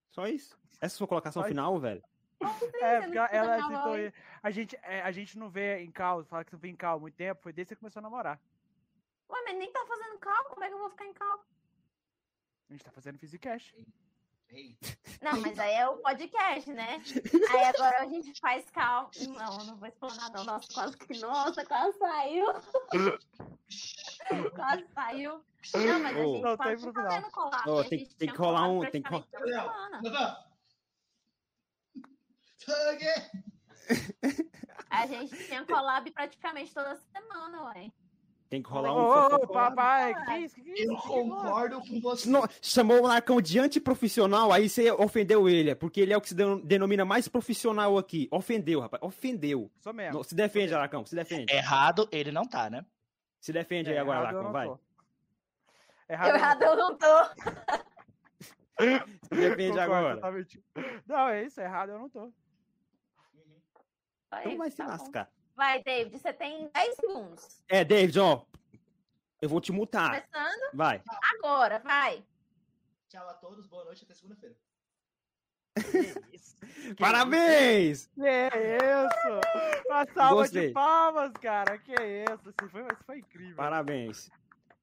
Só isso. Essa é a sua colocação Só isso. final, velho. É, você porque ela, citou. A gente, é, a gente não vê em cal, fala que não vê em cal há muito tempo, foi desde que você começou a namorar. Ué, mas nem tá fazendo cal, como é que eu vou ficar em cal? A gente tá fazendo Physicast. Não, mas aí é o podcast, né? Aí agora a gente faz cal. Não, não vou explanar não. Nossa, quase que. Nossa, quase saiu. quase saiu. Não, mas a gente Não, pode final. fazendo collab. Ô, a tem- tem que rolar um- tem que praticamente toda Gabriel, semana. Gabriel. Thug! A gente tinha collab praticamente toda semana, ué. Tem que rolar um. ô, papai, que isso? Que isso? Eu concordo com você. Não, chamou o Alarcão de antiprofissional, aí você ofendeu ele, porque ele é o que se denom- denomina mais profissional aqui. Ofendeu, rapaz. Ofendeu. Sou mesmo. Não, se defende, Alarcão, se defende. Errado, ele não tá, né? Se defende aí É, agora, eu Alarcão, não vai. Errado, errado eu não tô. Se defende Concordo agora. totalmente. Não, é isso, errado eu não tô. Então vai se tá bom. lascar. Vai, David, você tem 10 segundos. É, David, ó. Eu vou te mutar. Começando Vai. agora, vai. Tchau a todos, boa noite, até segunda-feira. Parabéns! Que isso? Uma salva Gostei. de palmas, cara. Que isso? Isso foi, isso foi incrível. Parabéns.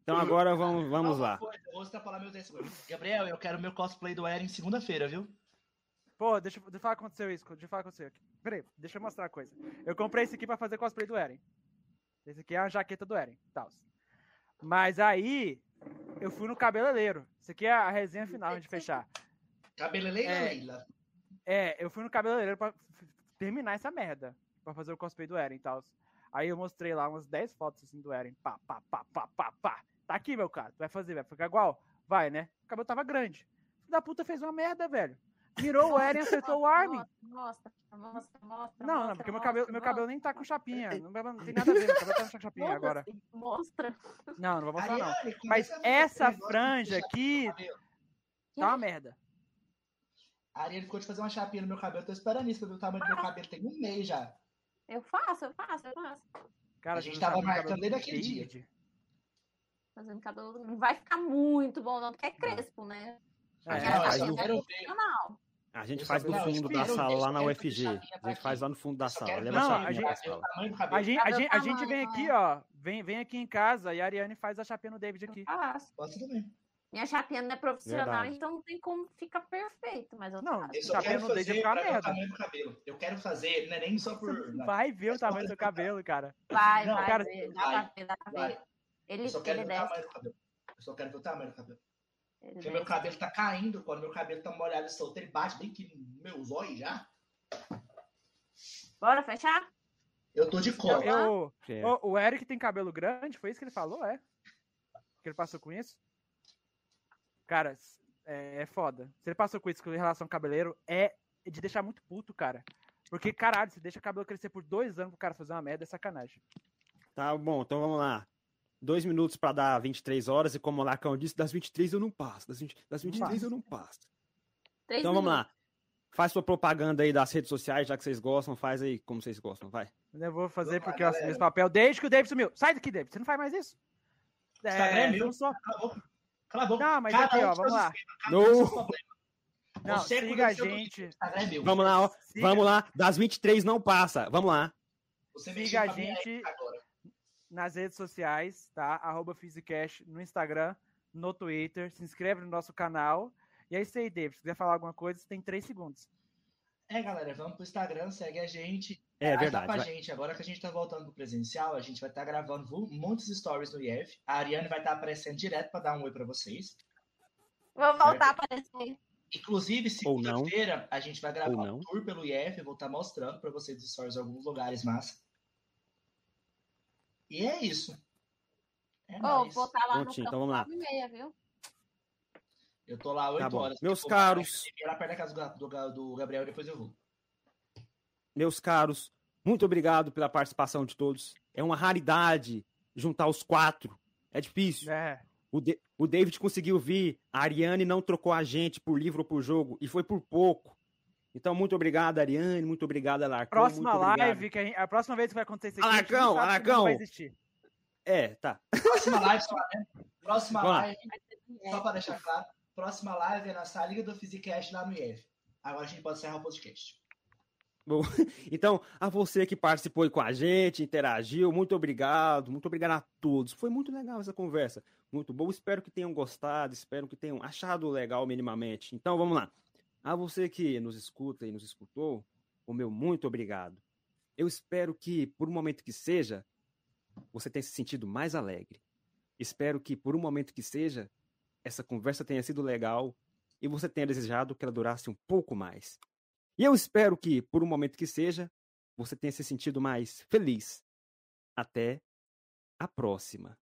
Então agora vamos, vamos uma lá. coisa, Vou extrapolar meu 10 segundos. Gabriel, eu quero meu cosplay do Eren segunda-feira, viu? Pô, deixa, eu- deixa eu falar o que aconteceu isso. Deixa eu falar o aconteceu aqui. Peraí, deixa eu mostrar a coisa. Eu comprei esse aqui pra fazer cosplay do Eren. Esse aqui é a jaqueta do Eren. Tal. Mas aí, eu fui no cabeleireiro. Isso aqui é a resenha final, de fechar. Cabeleleira, É. Leila. É, eu fui no cabeleireiro pra terminar essa merda. Pra fazer o cosplay do Eren e tal. Aí eu mostrei lá umas 10 fotos assim do Eren. Pá, pá, pá, pá, pá, pá. Tá aqui, meu cara. Tu vai fazer, vai ficar igual? Vai, né? O cabelo tava grande. Filho da puta fez uma merda, velho. Mirou o Eren, acertou o Armin. Mostra, mostra, mostra. Não, não, mostra, porque meu mostra, cabelo, meu cabelo nem tá com chapinha. Não, não tem nada a ver, meu cabelo tá com chapinha agora. Mostra. Não, não vou mostrar não. Mas essa franja aqui tá uma merda. A Ariane ficou de fazer uma chapinha no meu cabelo. Eu tô esperando isso, o tamanho do meu cabelo. Tem um mês já. Eu faço, eu faço, eu faço. Cara, A gente tava meu marcando cabelo desde aquele dia. Fazendo cabelo. Não vai ficar muito bom, não, porque é crespo, né? É, Não, eu quero ver. A gente faz no fundo da sala lá na UFG. a gente faz lá no fundo da sala. Leva Não, a chapinha gente- sala. A gente, a, gente, a gente vem tamanho, aqui, ó. Vem, vem aqui em casa e a Ariane faz a chapinha no David aqui. Faço. Posso também. Minha chapinha não é profissional, Verdade. então não tem como ficar perfeito, mas eu Não, faço. Eu só Chapinha quero fazer ficar merda. tamanho do cabelo. Eu quero fazer, não é nem só por... Vai ver o tamanho do seu cabelo, cara. Vai, vai, cara, vai. Ele, Eu só quero ele ver o tamanho do cabelo. Eu só quero ver o tamanho do cabelo. Ele Porque meu cabelo tá caindo, quando meu cabelo tá molhado e solto, ele bate bem aqui no meu zóio já. Bora fechar? Eu tô de cola. Eu, É. o, o Eric tem cabelo grande, foi isso que ele falou, é? Que ele passou com isso? Cara, é, é foda. Se ele passou com isso com relação ao cabeleiro, é de deixar muito puto, cara. Porque, caralho, você deixa o cabelo crescer por dois anos pro cara fazer uma merda, é sacanagem. Tá bom, então vamos lá. Dois minutos pra dar 23 horas, e como o Lacão disse, das 23 eu não passo. Das, 20 das 23 eu não passo. Três Então vamos minutos. lá. Faz sua propaganda aí das redes sociais, já que vocês gostam, faz aí como vocês gostam, vai. Eu vou fazer Vamos porque eu assumi esse papel desde que o David sumiu. Sai daqui, David. Você não faz mais isso? Instagram é É, meu. não só. Cala a boca. Cala a boca. Não, mas Cada aqui, ó, vamos lá. No. Não, Você siga cuida a gente. é meu. Vamos lá, ó. Siga- Vamos lá. Das 23 não passa. Vamos lá. Você siga a gente. agora. Nas redes sociais, tá? Arroba Physicast no Instagram, no Twitter. Se inscreve no nosso canal. E é isso aí, David. Se quiser falar alguma coisa, você tem três segundos. É, galera, vamos pro Instagram, segue a gente. É verdade. pra vai. gente. Agora que a gente tá voltando pro presencial, a gente vai estar gravando vo- muitos stories no IF. A Ariane vai estar aparecendo direto pra dar um oi pra vocês. Vou voltar a aparecer. Inclusive, segunda-feira, a gente vai gravar um tour pelo IF. Eu vou estar mostrando pra vocês os stories em alguns lugares massa. E é isso. É nóis. vou estar lá no Prontinho, campo então vamos lá. e meia, viu? Eu tô lá 8 Tá horas. Meus Eu vou caros. Lá perto da casa do, do Gabriel, depois eu vou. Meus caros, muito obrigado pela participação de todos. É uma raridade juntar os quatro. É difícil. É. O, De- o David conseguiu vir, a Ariane não trocou a gente por livro ou por jogo, e foi por pouco. Então, muito obrigado, Ariane, muito obrigado, Alarcão. Próxima muito obrigado. live, que a, gente- a próxima vez que vai acontecer isso aqui, Alarcão, não Alarcão. não vai existir. É, tá. Próxima live, só, né? Próxima Vamos lá. live, só para deixar claro, próxima live é na Liga do Physicast lá no IF. Agora a gente pode encerrar o podcast. Então, a você que participou com a gente, interagiu, muito obrigado, muito obrigado a todos. Foi muito legal essa conversa, muito bom. Espero que tenham gostado, espero que tenham achado legal minimamente. Então, vamos lá. A você que nos escuta e nos escutou, o meu muito obrigado. Eu espero que, por um momento que seja, você tenha se sentido mais alegre. Espero que, por um momento que seja, essa conversa tenha sido legal e você tenha desejado que ela durasse um pouco mais. E eu espero que, por um momento que seja, você tenha se sentido mais feliz. Até a próxima.